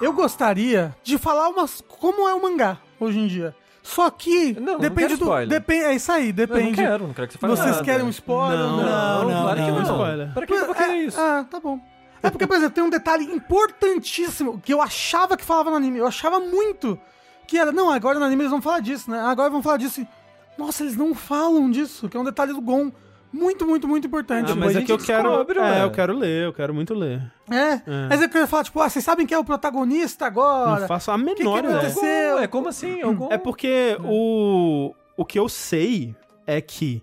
Eu gostaria de falar umas como é o mangá hoje em dia. Só que Não, não depende quero do spoiler. depende, é isso aí, Eu não depende. quero, não quero que você fale Vocês nada. querem um spoiler? Não, ou não, não, claro que não. não. Spoiler. Pra que eu vou querer É, isso? Ah, tá bom. É porque, por exemplo, tem um detalhe importantíssimo que eu achava que falava no anime. Eu achava muito que era, não, agora no anime eles vão falar disso, né? Agora vão falar disso. Nossa, eles não falam disso, que é um detalhe do Gon. Muito, muito, muito importante. Ah, mas é que eu quero. descobre, é, eu quero ler, eu quero muito ler. É, É. mas eu queria falar, tipo, ah, vocês sabem quem é o protagonista agora? Não faço a que menor que ideia. aconteceu? É, como assim? É. É porque o, o que eu sei é que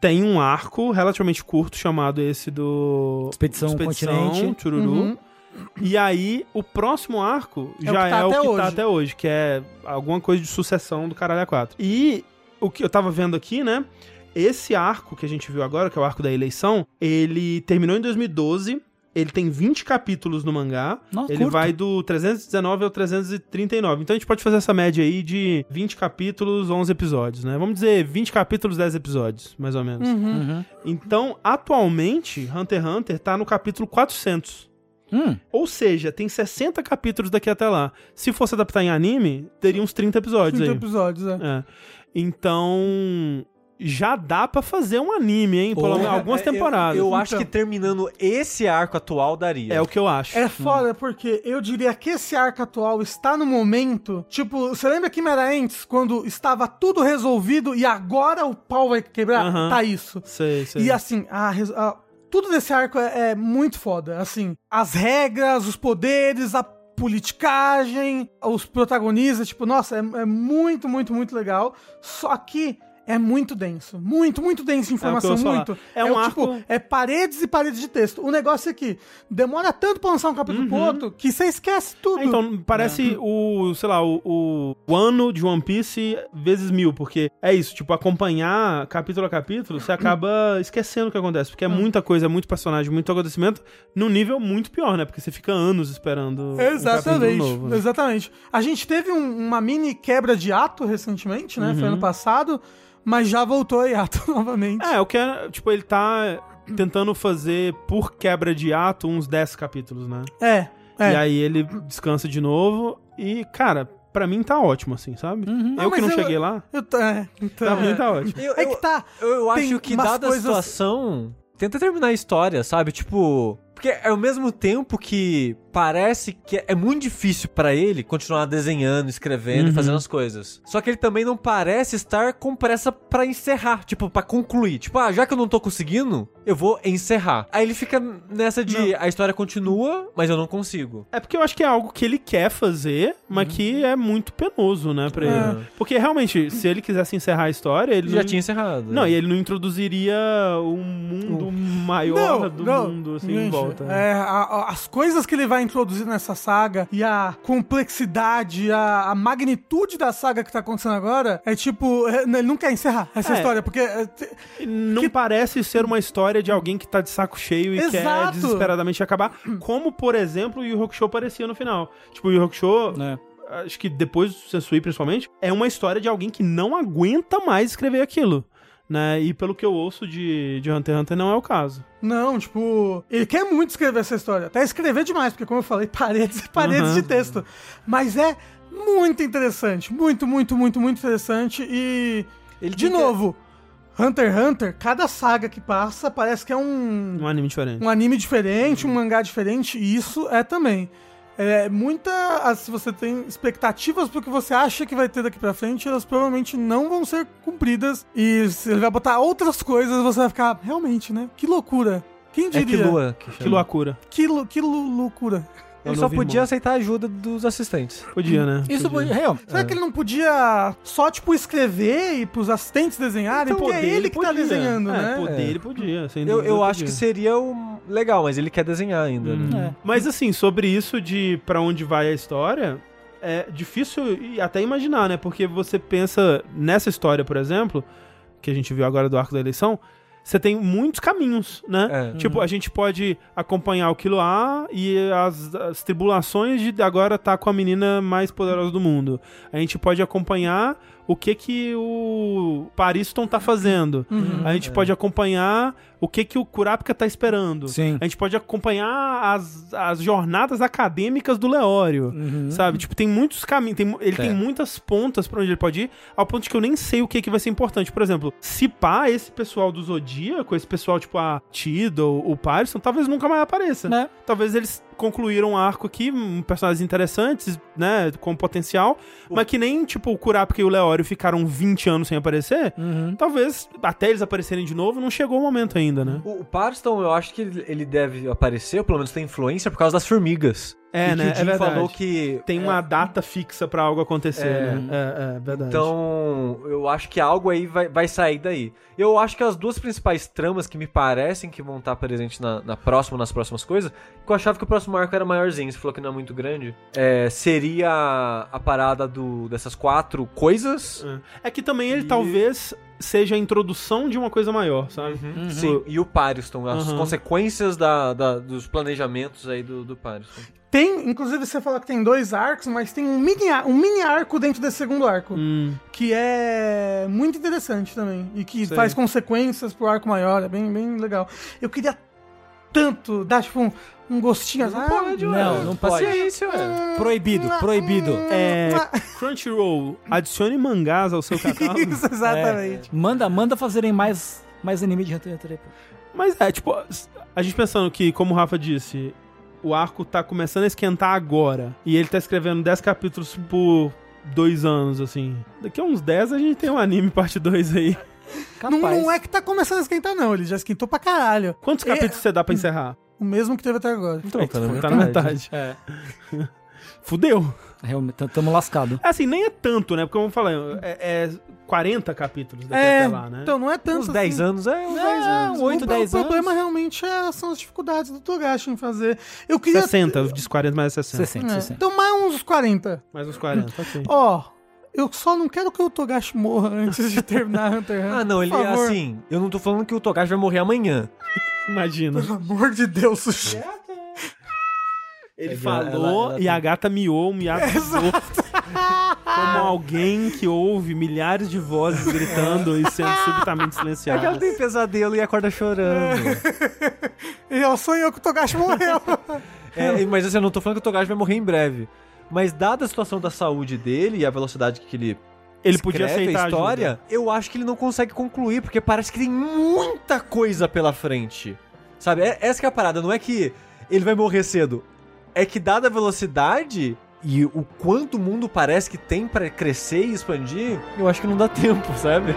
tem um arco relativamente curto chamado esse do Expedição Continente. Chururu. Uhum. E aí, o próximo arco É o já que tá é o até que hoje. tá até hoje, que é alguma coisa de sucessão do Caralho A4. E o que eu tava vendo aqui, né? Esse arco que a gente viu agora, que é o arco da eleição, ele terminou em 2012 Ele tem 20 capítulos no mangá. Nossa, ele curto. vai do 319 ao 339. Então a gente pode fazer essa média aí de 20 capítulos, 11 episódios, né? Vamos dizer 20 capítulos, 10 episódios, mais ou menos. Uhum. Então, atualmente, Hunter x Hunter tá no capítulo 400. Hum. Ou seja, tem 60 capítulos daqui até lá. Se fosse adaptar em anime, teria uns 30 episódios 30 aí. episódios, é. É. Então, já dá pra fazer um anime, hein? Pelo menos algumas É, eu- temporadas. Eu, acho Então. que terminando esse arco atual daria. É o que eu acho. É foda porque eu diria que esse arco atual está no momento. Tipo, você lembra que era antes, quando estava tudo resolvido e agora o pau vai quebrar? Tá isso. Sei, sei. E assim, a a- tudo desse arco é, é muito foda. Assim, as regras, os poderes, a politicagem, os protagonistas, tipo, nossa, é, é muito, muito, muito legal. Só que é muito denso. Muito, muito denso de informação, É muito. falar. É um tipo, arco- é paredes e paredes de texto. O negócio é que demora tanto pra lançar um capítulo pro outro que você esquece tudo. É, Então, parece o, sei lá, o, o, o ano de One Piece vezes mil, porque é isso, tipo, acompanhar capítulo a capítulo, você acaba esquecendo o que acontece, porque é muita coisa, é muito personagem, muito acontecimento, num nível muito pior, né? Porque você fica anos esperando um Exatamente, novo. né? exatamente. A gente teve um- uma mini quebra de ato recentemente, né? Uhum. Foi ano passado, mas já voltou a hiato novamente. É, o que é, tipo, ele tá tentando fazer por quebra de ato uns 10 capítulos, né? É, é. E aí ele descansa de novo e, cara, pra mim tá ótimo, assim, sabe? Não, Eu que mas não eu- cheguei lá, Eu tô- é, então, pra mim é. tá ótimo. Eu, É eu- que tá. eu, eu acho que, dada coisas- a situação, tenta terminar a história, sabe? Tipo. Porque é ao mesmo tempo que parece que é muito difícil pra ele continuar desenhando, escrevendo Uhum. e fazendo as coisas. Só que ele também não parece estar com pressa pra encerrar, tipo, pra concluir. Tipo, ah, já que eu não tô conseguindo, eu vou encerrar. Aí ele fica nessa de a história continua, mas eu não consigo. É porque eu acho que é algo que ele quer fazer, mas que é muito penoso, né, pra É. ele. Porque realmente, se ele quisesse encerrar a história, ele já não... tinha encerrado. Não, e ele não introduziria um mundo maior do mundo, assim, em gente, volta. é, a- a- as coisas que ele vai introduzir nessa saga e a complexidade, a, a magnitude da saga que tá acontecendo agora é tipo. é, ele não quer encerrar essa É. história, porque. é, Não que- parece ser uma história de alguém que tá de saco cheio e quer Exato. desesperadamente acabar, como, por exemplo, o Yu Hakusho parecia no final. Tipo, o Yu Yu Hakusho, É. acho que depois do Sensui, principalmente, é uma história de alguém que não aguenta mais escrever aquilo. Né? E pelo que eu ouço de, de Hunter x Hunter, não é o caso. Não, tipo, ele quer muito escrever essa história. Até escrever demais, porque como eu falei, paredes e paredes Uhum. de texto. Mas é muito interessante. Muito, muito, muito, muito interessante. E, Ele de que- novo, Hunter x Hunter, cada saga que passa parece que é um, Um anime diferente. um anime diferente, um mangá diferente. E isso é também. É muita. Se você tem expectativas pro que você acha que vai ter daqui pra frente, elas provavelmente não vão ser cumpridas. E se ele vai botar outras coisas, você vai ficar, realmente, né? Que loucura. Quem É que diria? lua. Que, Que Luakura. Que, que lou- loucura. É o Ele só podia irmão. aceitar a ajuda dos assistentes. Podia, né? Isso Podia. foi real. Será que ele não podia só, tipo, escrever e pros assistentes desenharem? Então, porque é poder, ele que tá podia. desenhando, é, né? poder É. ele podia, sem Eu, dúvida eu acho podia. que seria um... legal, mas ele quer desenhar ainda, né? É. Mas assim, sobre isso de pra onde vai a história, é difícil e até imaginar, né? Porque você pensa nessa história, por exemplo, que a gente viu agora do arco da eleição, você tem muitos caminhos, né? É. Tipo, a gente pode acompanhar o Killua e as, as tribulações de agora estar com a menina mais poderosa do mundo. A gente pode acompanhar o que que o Pariston tá fazendo. Uhum. A gente pode acompanhar o que que o Kurapika tá esperando. Sim. A gente pode acompanhar as, as jornadas acadêmicas do Leório. Uhum. Sabe? Tipo, tem muitos caminhos. tem ele É. tem muitas pontas pra onde ele pode ir, ao ponto de que eu nem sei o que, que vai ser importante. Por exemplo, se pá, esse pessoal do Zodíaco, esse pessoal, tipo, a Tido, o Parison, talvez nunca mais apareça. Né? Talvez eles concluíram um arco aqui, personagens interessantes, né, com potencial, mas que nem, tipo, o Kurapika e o Leório ficaram 20 anos sem aparecer, Uhum. talvez até eles aparecerem de novo, não chegou o momento ainda, né? O, o Parston, eu acho que ele ele deve aparecer, ou pelo menos tem influência, por causa das formigas. É, e né? Que o É Jim verdade. falou que... Tem uma data fixa pra algo acontecer, É. né? É, é verdade. Então, eu acho que algo aí vai, vai sair daí. Eu acho que as duas principais tramas que me parecem que vão estar presentes na, na próxima, nas próximas coisas, que eu achava que o próximo arco era maiorzinho, você falou que não é muito grande, é, seria a parada do, dessas quatro coisas. É que também ele E- talvez seja a introdução de uma coisa maior, sabe? Uhum. Sim, e o Pariston, as Uhum. consequências da, da- dos planejamentos aí do, do Pariston. Tem, inclusive você fala que tem dois arcos, mas tem um mini, um mini arco dentro desse segundo arco. Hum. Que é muito interessante também. E que Sei. faz consequências pro arco maior. É bem, bem legal. Eu queria tanto dar, tipo, um, um gostinho. Não pode, Não, não pode. Paciência, ué. Proibido, proibido. É, Crunchyroll, adicione mangás ao seu catálogo. Isso, exatamente. Manda, manda fazerem mais, mais anime de Hunter x Hunter. Mas é, tipo, a gente pensando que, como o Rafa disse, o arco tá começando a esquentar agora. E ele tá escrevendo 10 capítulos por dois anos, assim. Daqui a uns 10 a gente tem um anime parte 2 aí. Não, Capaz. não é que tá começando a esquentar, não. Ele já esquentou pra caralho. Quantos É- capítulos você dá pra encerrar? O mesmo que teve até agora. Então, tá na Tá na metade. É, Fudeu. realmente, tam- tamo lascado. É Assim, nem é tanto, né? Porque, como eu falei, é, é 40 capítulos daqui É, até lá, né? então não é tanto Uns 10 assim. anos é uns 10 É, anos. um 8, o, 10 o anos. problema realmente é- são as dificuldades do Togashi em fazer. Eu queria. 60, eu disse 40 mais 60. 60, É, 60. então mais uns 40. Mais uns 40, ok. Ó, eu só não quero que o Togashi morra antes de terminar Hunter x Hunter. Ah, não, ele é assim. Eu não tô falando que o Togashi vai morrer amanhã. Imagina. Pelo amor de Deus, Sushi. Ele Ela- falou ela- ela e a gata miou, miadizou. Como alguém que ouve milhares de vozes gritando e sendo subitamente É que ela tem pesadelo e acorda chorando. E ela sonhou que o Togashi morreu. É, mas assim, eu não tô falando que o Togashi vai morrer em breve. Mas dada a situação da saúde dele e a velocidade que ele Ele podia aceitar a história, eu acho que ele não consegue concluir, porque parece que tem muita coisa pela frente. Sabe? É- essa que é a parada, não é que ele vai morrer cedo. É que dada a velocidade e o quanto o mundo parece que tem pra crescer e expandir, eu acho que não dá tempo, sabe?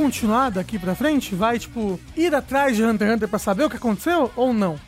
Continuar daqui pra frente? Vai, tipo, ir atrás de Hunter x Hunter pra saber o que aconteceu ou não?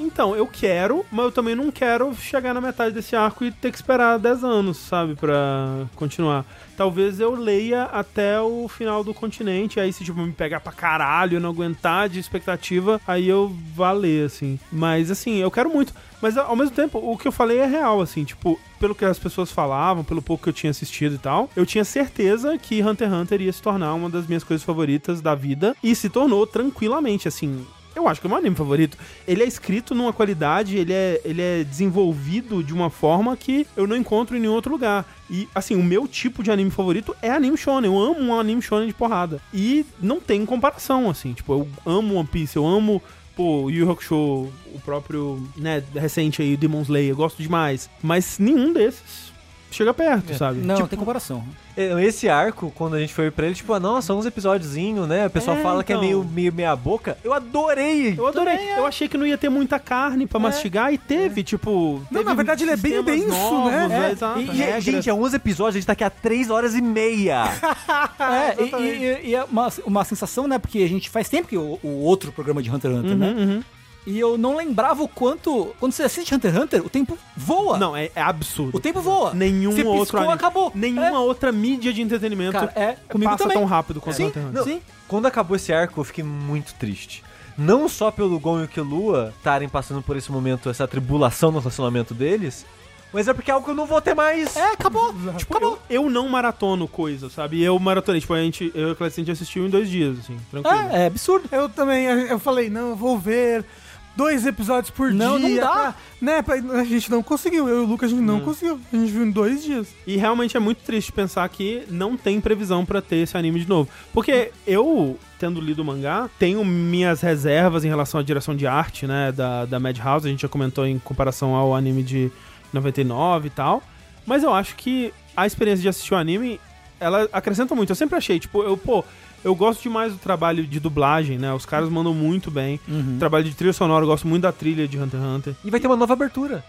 Então, eu quero, mas eu também não quero chegar na metade desse arco e ter que esperar 10 anos, sabe, pra continuar. Talvez eu leia até o final do continente, aí se tipo me pegar pra caralho, eu não aguentar de expectativa, aí eu vá ler, assim. Mas assim, eu quero muito. Mas ao mesmo tempo, o que eu falei é real, assim, tipo, pelo que as pessoas falavam, pelo pouco que eu tinha assistido e tal, eu tinha certeza que Hunter x Hunter ia se tornar uma das minhas coisas favoritas da vida e se tornou tranquilamente, assim. Eu acho que é o meu anime favorito. Ele é escrito numa qualidade, ele é, ele é desenvolvido de uma forma que eu não encontro em nenhum outro lugar. E, assim, o meu tipo de anime favorito é anime shonen. Eu amo um anime shonen de porrada. E não tem comparação, assim. Tipo, eu amo One Piece, eu amo pô, Yu Hakusho, o próprio, né, recente aí, Demon Slayer, eu gosto demais. Mas nenhum desses chega perto, sabe? Não, Tipo, tem comparação. É, Esse arco, quando a gente foi pra ele, tipo, ah, nossa, uns episódiozinhos, né? O pessoal É, fala que é então. meio, meio meia boca. Eu adorei! eu adorei. Eu achei que não ia ter muita carne pra mastigar e teve, tipo. Não, teve na verdade, ele é bem denso, novos, né? É. E, e, gente, é 11 episódios, a gente tá aqui há 3 horas e meia. É, e, e- e é uma, uma sensação, né? Porque a gente faz tempo que o, o outro programa de Hunter x Hunter, né? Uhum, uhum. E eu não lembrava o quanto. Quando você assiste Hunter x Hunter, o tempo voa. Não, é, é absurdo. O tempo voa. Nenhum Você outro piscou, anime. acabou. Nenhuma É. outra mídia de entretenimento Cara, é, comigo passa também. tão rápido quanto Sim, Hunter x Hunter. Sim. Quando acabou esse arco, eu fiquei muito triste. Não só pelo Gon e o Killua estarem passando por esse momento, essa tribulação no relacionamento deles, mas é porque é algo que eu não vou ter mais. É, acabou. Tipo, acabou. eu, eu não maratono coisa, sabe? Eu maratonei, tipo, a gente, eu e a Clécia, a gente assistiu em dois dias, assim, tranquilo. É, é absurdo. Eu também, eu falei, não, eu vou ver dois episódios por Não, dia. não dá. pra- né, pra- a gente não conseguiu, eu e o Lucas, a gente não conseguiu. A gente viu em dois dias. E realmente é muito triste pensar que não tem previsão pra ter esse anime de novo. Porque eu, tendo lido o mangá, tenho minhas reservas em relação à direção de arte, né, da, da Madhouse. A gente já comentou em comparação ao anime de 99 e tal. Mas eu acho que a experiência de assistir o anime, ela acrescenta muito. Eu sempre achei, tipo, eu, pô, Eu gosto demais do trabalho de dublagem, né? Os caras mandam muito bem. Uhum. O trabalho de trilha sonora, eu gosto muito da trilha de Hunter x Hunter. E vai ter uma nova abertura.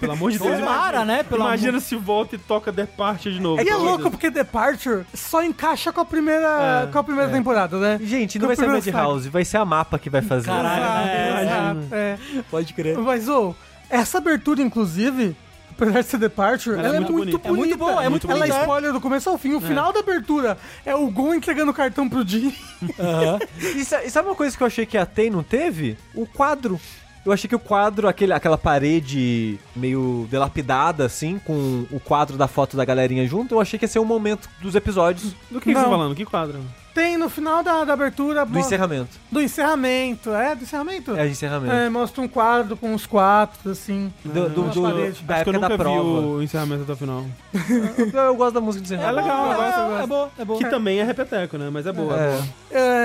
Pelo amor de Deus, Tomara, né? Pelo Imagina se volta e toca Departure de novo. E é louco porque Departure só encaixa com a primeira, É, com a primeira temporada, né? Gente, não Com vai ser a Madhouse, vai ser a mapa que vai fazer. Caralho. Exato, É, exato, é. Pode crer. Mas, ô, essa abertura, inclusive, apesar de ser Departure, Ela ela, é é muito muito bonita. bonita. É muito boa, é muito Ela bonita, é. spoiler do começo ao fim. O final da abertura é o Gon entregando o cartão pro Jin. Aham. E, sa- e sabe uma coisa que eu achei que ia ter e não teve? O quadro. Eu achei que o quadro, aquele, aquela parede meio delapidada, assim, com o quadro da foto da galerinha junto, eu achei que ia ser um momento dos episódios Do que, que você tá falando? Que quadro? Tem no final da, da abertura... do encerramento. Do encerramento. É, do encerramento? É, de encerramento. É, mostra um quadro com os quatro, assim. Do, do, nas do- paredes. da época da prova. o encerramento até o final. Eu, eu gosto da música de É encerramento. legal, eu gosto, eu É, gosto. é boa, é boa. Que também é repeteco, né? Mas é boa, é, É. boa.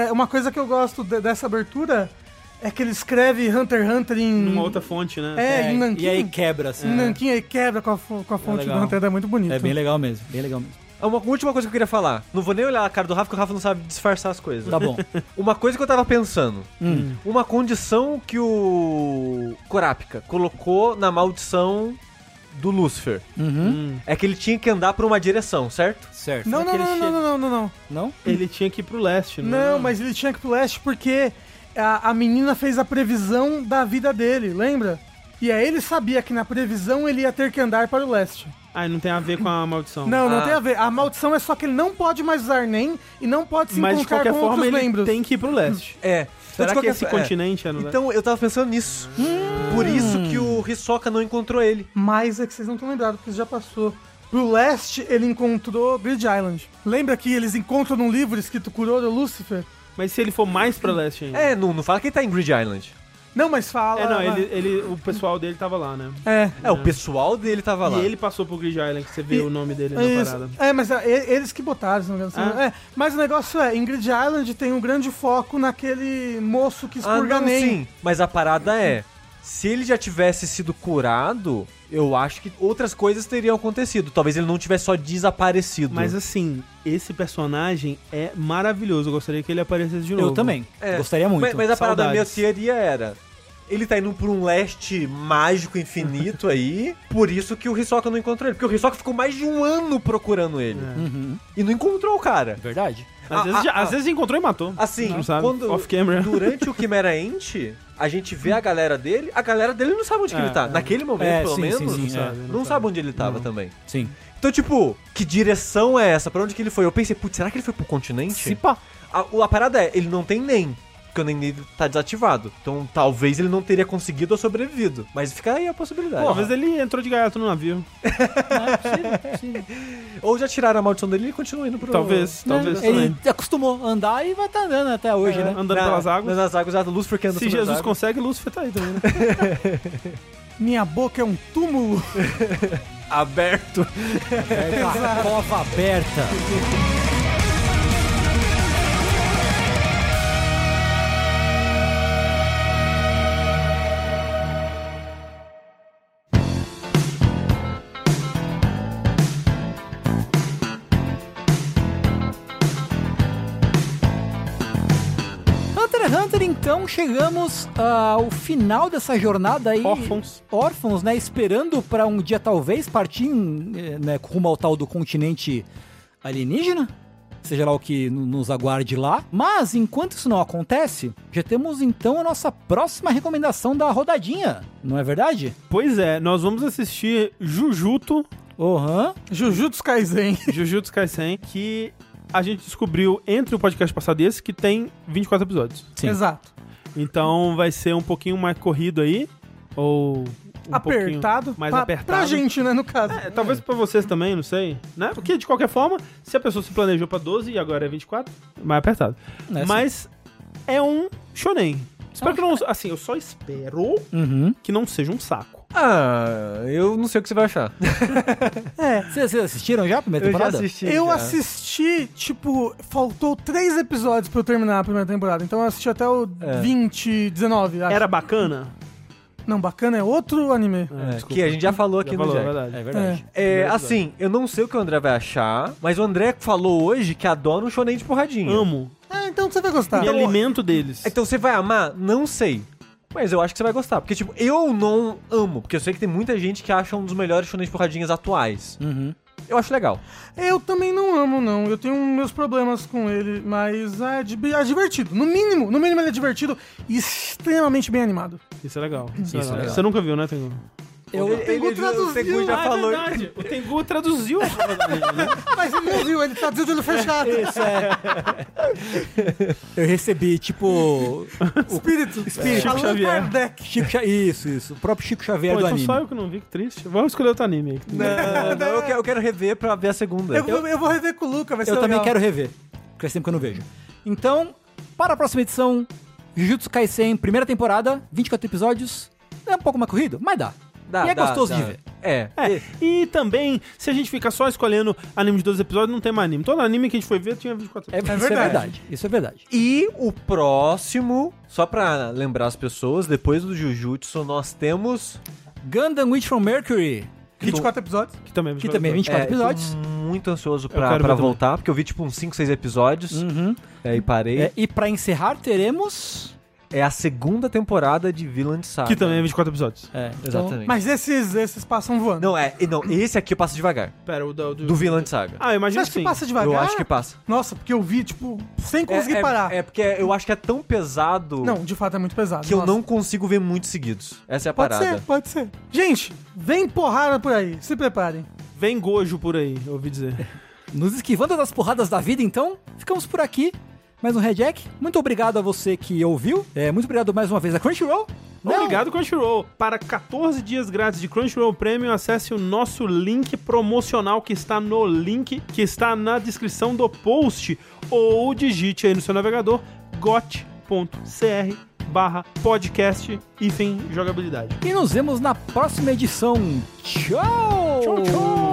É, uma coisa que eu gosto de- dessa abertura é que ele escreve Hunter x Hunter em... Numa outra fonte, né? É, em Nanquim. e aí quebra, assim. Em Nanquim aí quebra com a, com a fonte do legal. Hunter, é muito bonito. É bem legal mesmo, bem legal mesmo. Uma última coisa que eu queria falar. Não vou nem olhar a cara do Rafa, porque o Rafa não sabe disfarçar as coisas. Tá bom. Uma coisa que eu tava pensando. Hum. Uma condição que o Kurapika colocou na maldição do Lúcifer Uhum. Hum. é que ele tinha que andar por uma direção, certo? Certo. Não, não, Aquele não, não, não, não, não, não. Não? Ele tinha que ir pro leste, né? Não, mas ele tinha que ir pro leste porque a, a menina fez a previsão da vida dele, lembra? E aí ele sabia que na previsão ele ia ter que andar para o leste. Ah, não tem a ver com a maldição. Não, não Ah. tem a ver. A maldição é só que ele não pode mais usar nem e não pode se Mas de encontrar qualquer com forma ele membros. tem que ir pro leste. É. Será de que qualquer esse é. continente é no leste? Então, eu tava pensando nisso. Por isso que o Hisoka não encontrou ele. Mas é que vocês não estão lembrados, porque já passou. Pro leste, ele encontrou Grid Island. Lembra que eles encontram num livro escrito Kuroro Lucifer? Mas se ele for mais pra leste ainda. É, não, não fala que ele tá em Grid Island. Não, mas fala... É, não, ele, ele, o pessoal dele tava lá, né? É. É, o pessoal dele tava lá. E ele passou pro Grid Island, que você vê E- o nome dele na Isso. parada. É, mas é, eles que botaram, se não me engano. Ah. É, mas o negócio é, em Grid Island tem um grande foco naquele moço que Ah, expurga não, nem. sim. Mas a parada é, se ele já tivesse sido curado, eu acho que outras coisas teriam acontecido. Talvez ele não tivesse só desaparecido. Mas assim, esse personagem é maravilhoso. Eu gostaria que ele aparecesse de novo. Eu também. É. Porque muito. Mas, mas a parada da minha teoria era... Ele tá indo por um leste mágico infinito aí, por isso que o Hisoka não encontrou ele. Porque o Hisoka ficou mais de um ano procurando ele. Uhum. E não encontrou o cara. Verdade. Às, Ah, vezes, ah, já- ah. às vezes encontrou e matou. Assim, Não sabe? quando, durante o Chimera Ent, a gente vê a galera dele, a galera dele não sabe onde que É, ele tá. é. Naquele momento, É, pelo sim, menos, sim, sim, não, é. sabe, não, sabe onde ele tava também. Sim. Então, tipo, que direção é essa? Pra onde que ele foi? Eu pensei, putz, será que ele foi pro continente? Se pá. A, a parada é, ele não tem nem. Porque o nem dele tá desativado. Então talvez ele não teria conseguido ou sobrevivido. Mas fica aí a possibilidade. Talvez ele entrou de gaiato no navio. Ou já tiraram a maldição dele e continua indo pro. Talvez, talvez Ele também. acostumou a andar e vai estar andando até hoje, É, né? Andando Na- pelas águas. Nas águas, a luz porque anda Se Jesus águas. consegue, Lúcifer tá aí também, né? Minha boca é um túmulo. Aberto. Aberta, cova aberta. Então, chegamos ao final dessa jornada aí. Órfãos. Órfãos, né? Esperando pra um dia talvez partir eh, né, rumo ao tal do continente alienígena. Seja lá o que no- nos aguarde lá. Mas, enquanto isso não acontece, já temos então a nossa próxima recomendação da rodadinha. Não é verdade? Pois é, nós vamos assistir Jujutsu, Aham. Jujutsu Kaisen. Jujutsu Kaisen, que a gente descobriu entre o podcast passado e esse que tem 24 episódios. Sim. Exato. Então vai ser um pouquinho mais corrido aí, ou um apertado. mais pra, apertado. Pra gente, né, no caso. É, talvez pra vocês também, não sei, né? Porque de qualquer forma, se a pessoa se planejou pra 12 e agora é 24, mais apertado. É. Mas é um shonen. Espero que não, assim, eu só espero Uhum. que não seja um saco. Ah, eu não sei o que você vai achar. É. Vocês assistiram já a primeira Eu já temporada? assisti. Eu já. assisti, tipo, faltou três episódios pra eu terminar a primeira temporada. Então eu assisti até o É. 20, 19, acho. Era bacana? Não, bacana é outro anime. É, É, que a gente já falou aqui Já no falou, é Jack. verdade. É verdade. É, assim, eu não sei o que o André vai achar, mas o André falou hoje que adora um shonen de porradinha. Amo. É, então você vai gostar. Me alimento deles. Então você vai amar? Não sei. Mas eu acho que você vai gostar. Porque, tipo, eu não amo. Porque eu sei que tem muita gente que acha um dos melhores shonen de porradinhas atuais. Uhum. Eu acho legal. Eu também não amo, não. Eu tenho meus problemas com ele, mas é, é divertido. No mínimo, no mínimo ele é divertido e extremamente bem animado. Isso é legal. Isso, é Isso é legal. legal. Você nunca viu, né, Tengu? Eu, O Tengu traduziu. já Ah, falou. É verdade. O Tengu traduziu. né? Mas ele não viu, ele traduziu de olho fechado. Isso é. Eu recebi, tipo. Espírito. Espírito. Chico Xavier. Kardec. Chico Xa- Isso, isso. O próprio Chico Xavier Pô, do então anime. só eu que não vi, que triste. Vamos escolher outro anime aí. Não, não, eu quero, eu quero rever pra ver a segunda. Eu, vou- eu vou rever com o Luca, vai ser Eu também legal. quero rever. Porque faz tempo que eu não vejo. Então, para a próxima edição, Jujutsu Kaisen, primeira temporada, 24 episódios. É um pouco mais corrido, mas dá. Dá, e é dá, gostoso dá. de ver. É. É, e também, se a gente ficar só escolhendo anime de 12 episódios, não tem mais anime. Todo anime que a gente foi ver tinha 24 É, episódios. isso é verdade. verdade. Isso é verdade. E o próximo, só pra lembrar as pessoas, depois do Jujutsu, nós temos. Gundam Witch from Mercury, 24 episódios. Que também, que também é 24 é, episódios. muito ansioso pra, pra voltar, porque eu vi tipo uns 5, 6 episódios Uhum. é, e parei. É, É. e pra encerrar, teremos. A segunda temporada de Villain Saga. Que também é 24 episódios. É, então- Exatamente. Mas esses, esses passam voando. Não, é. Não, esse aqui passa devagar. Pera, o do... do... Do Villain Saga. Ah, eu imagino acha que passa devagar? Eu acho que passa. Nossa, porque eu vi, tipo, sem É, conseguir é, parar. é porque eu acho que é tão pesado Não, de fato é muito pesado. que eu nossa. não consigo ver muito seguidos. Essa é a Pode parada. ser, pode ser. Gente, vem porrada por aí. Se preparem. Vem Gojo por aí, eu ouvi dizer. Nos esquivando das porradas da vida, então, ficamos por aqui. Mais um Red Jack. Muito obrigado a você que ouviu. É, muito obrigado mais uma vez a Crunchyroll. Não, Obrigado, Crunchyroll. Para 14 dias grátis de Crunchyroll Premium, acesse o nosso link promocional que está no link que está na descrição do post ou digite aí no seu navegador got.cr barra podcast hífen jogabilidade. E nos vemos na próxima edição. Tchau! Tchau, tchau! Tchau!「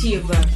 Criativa.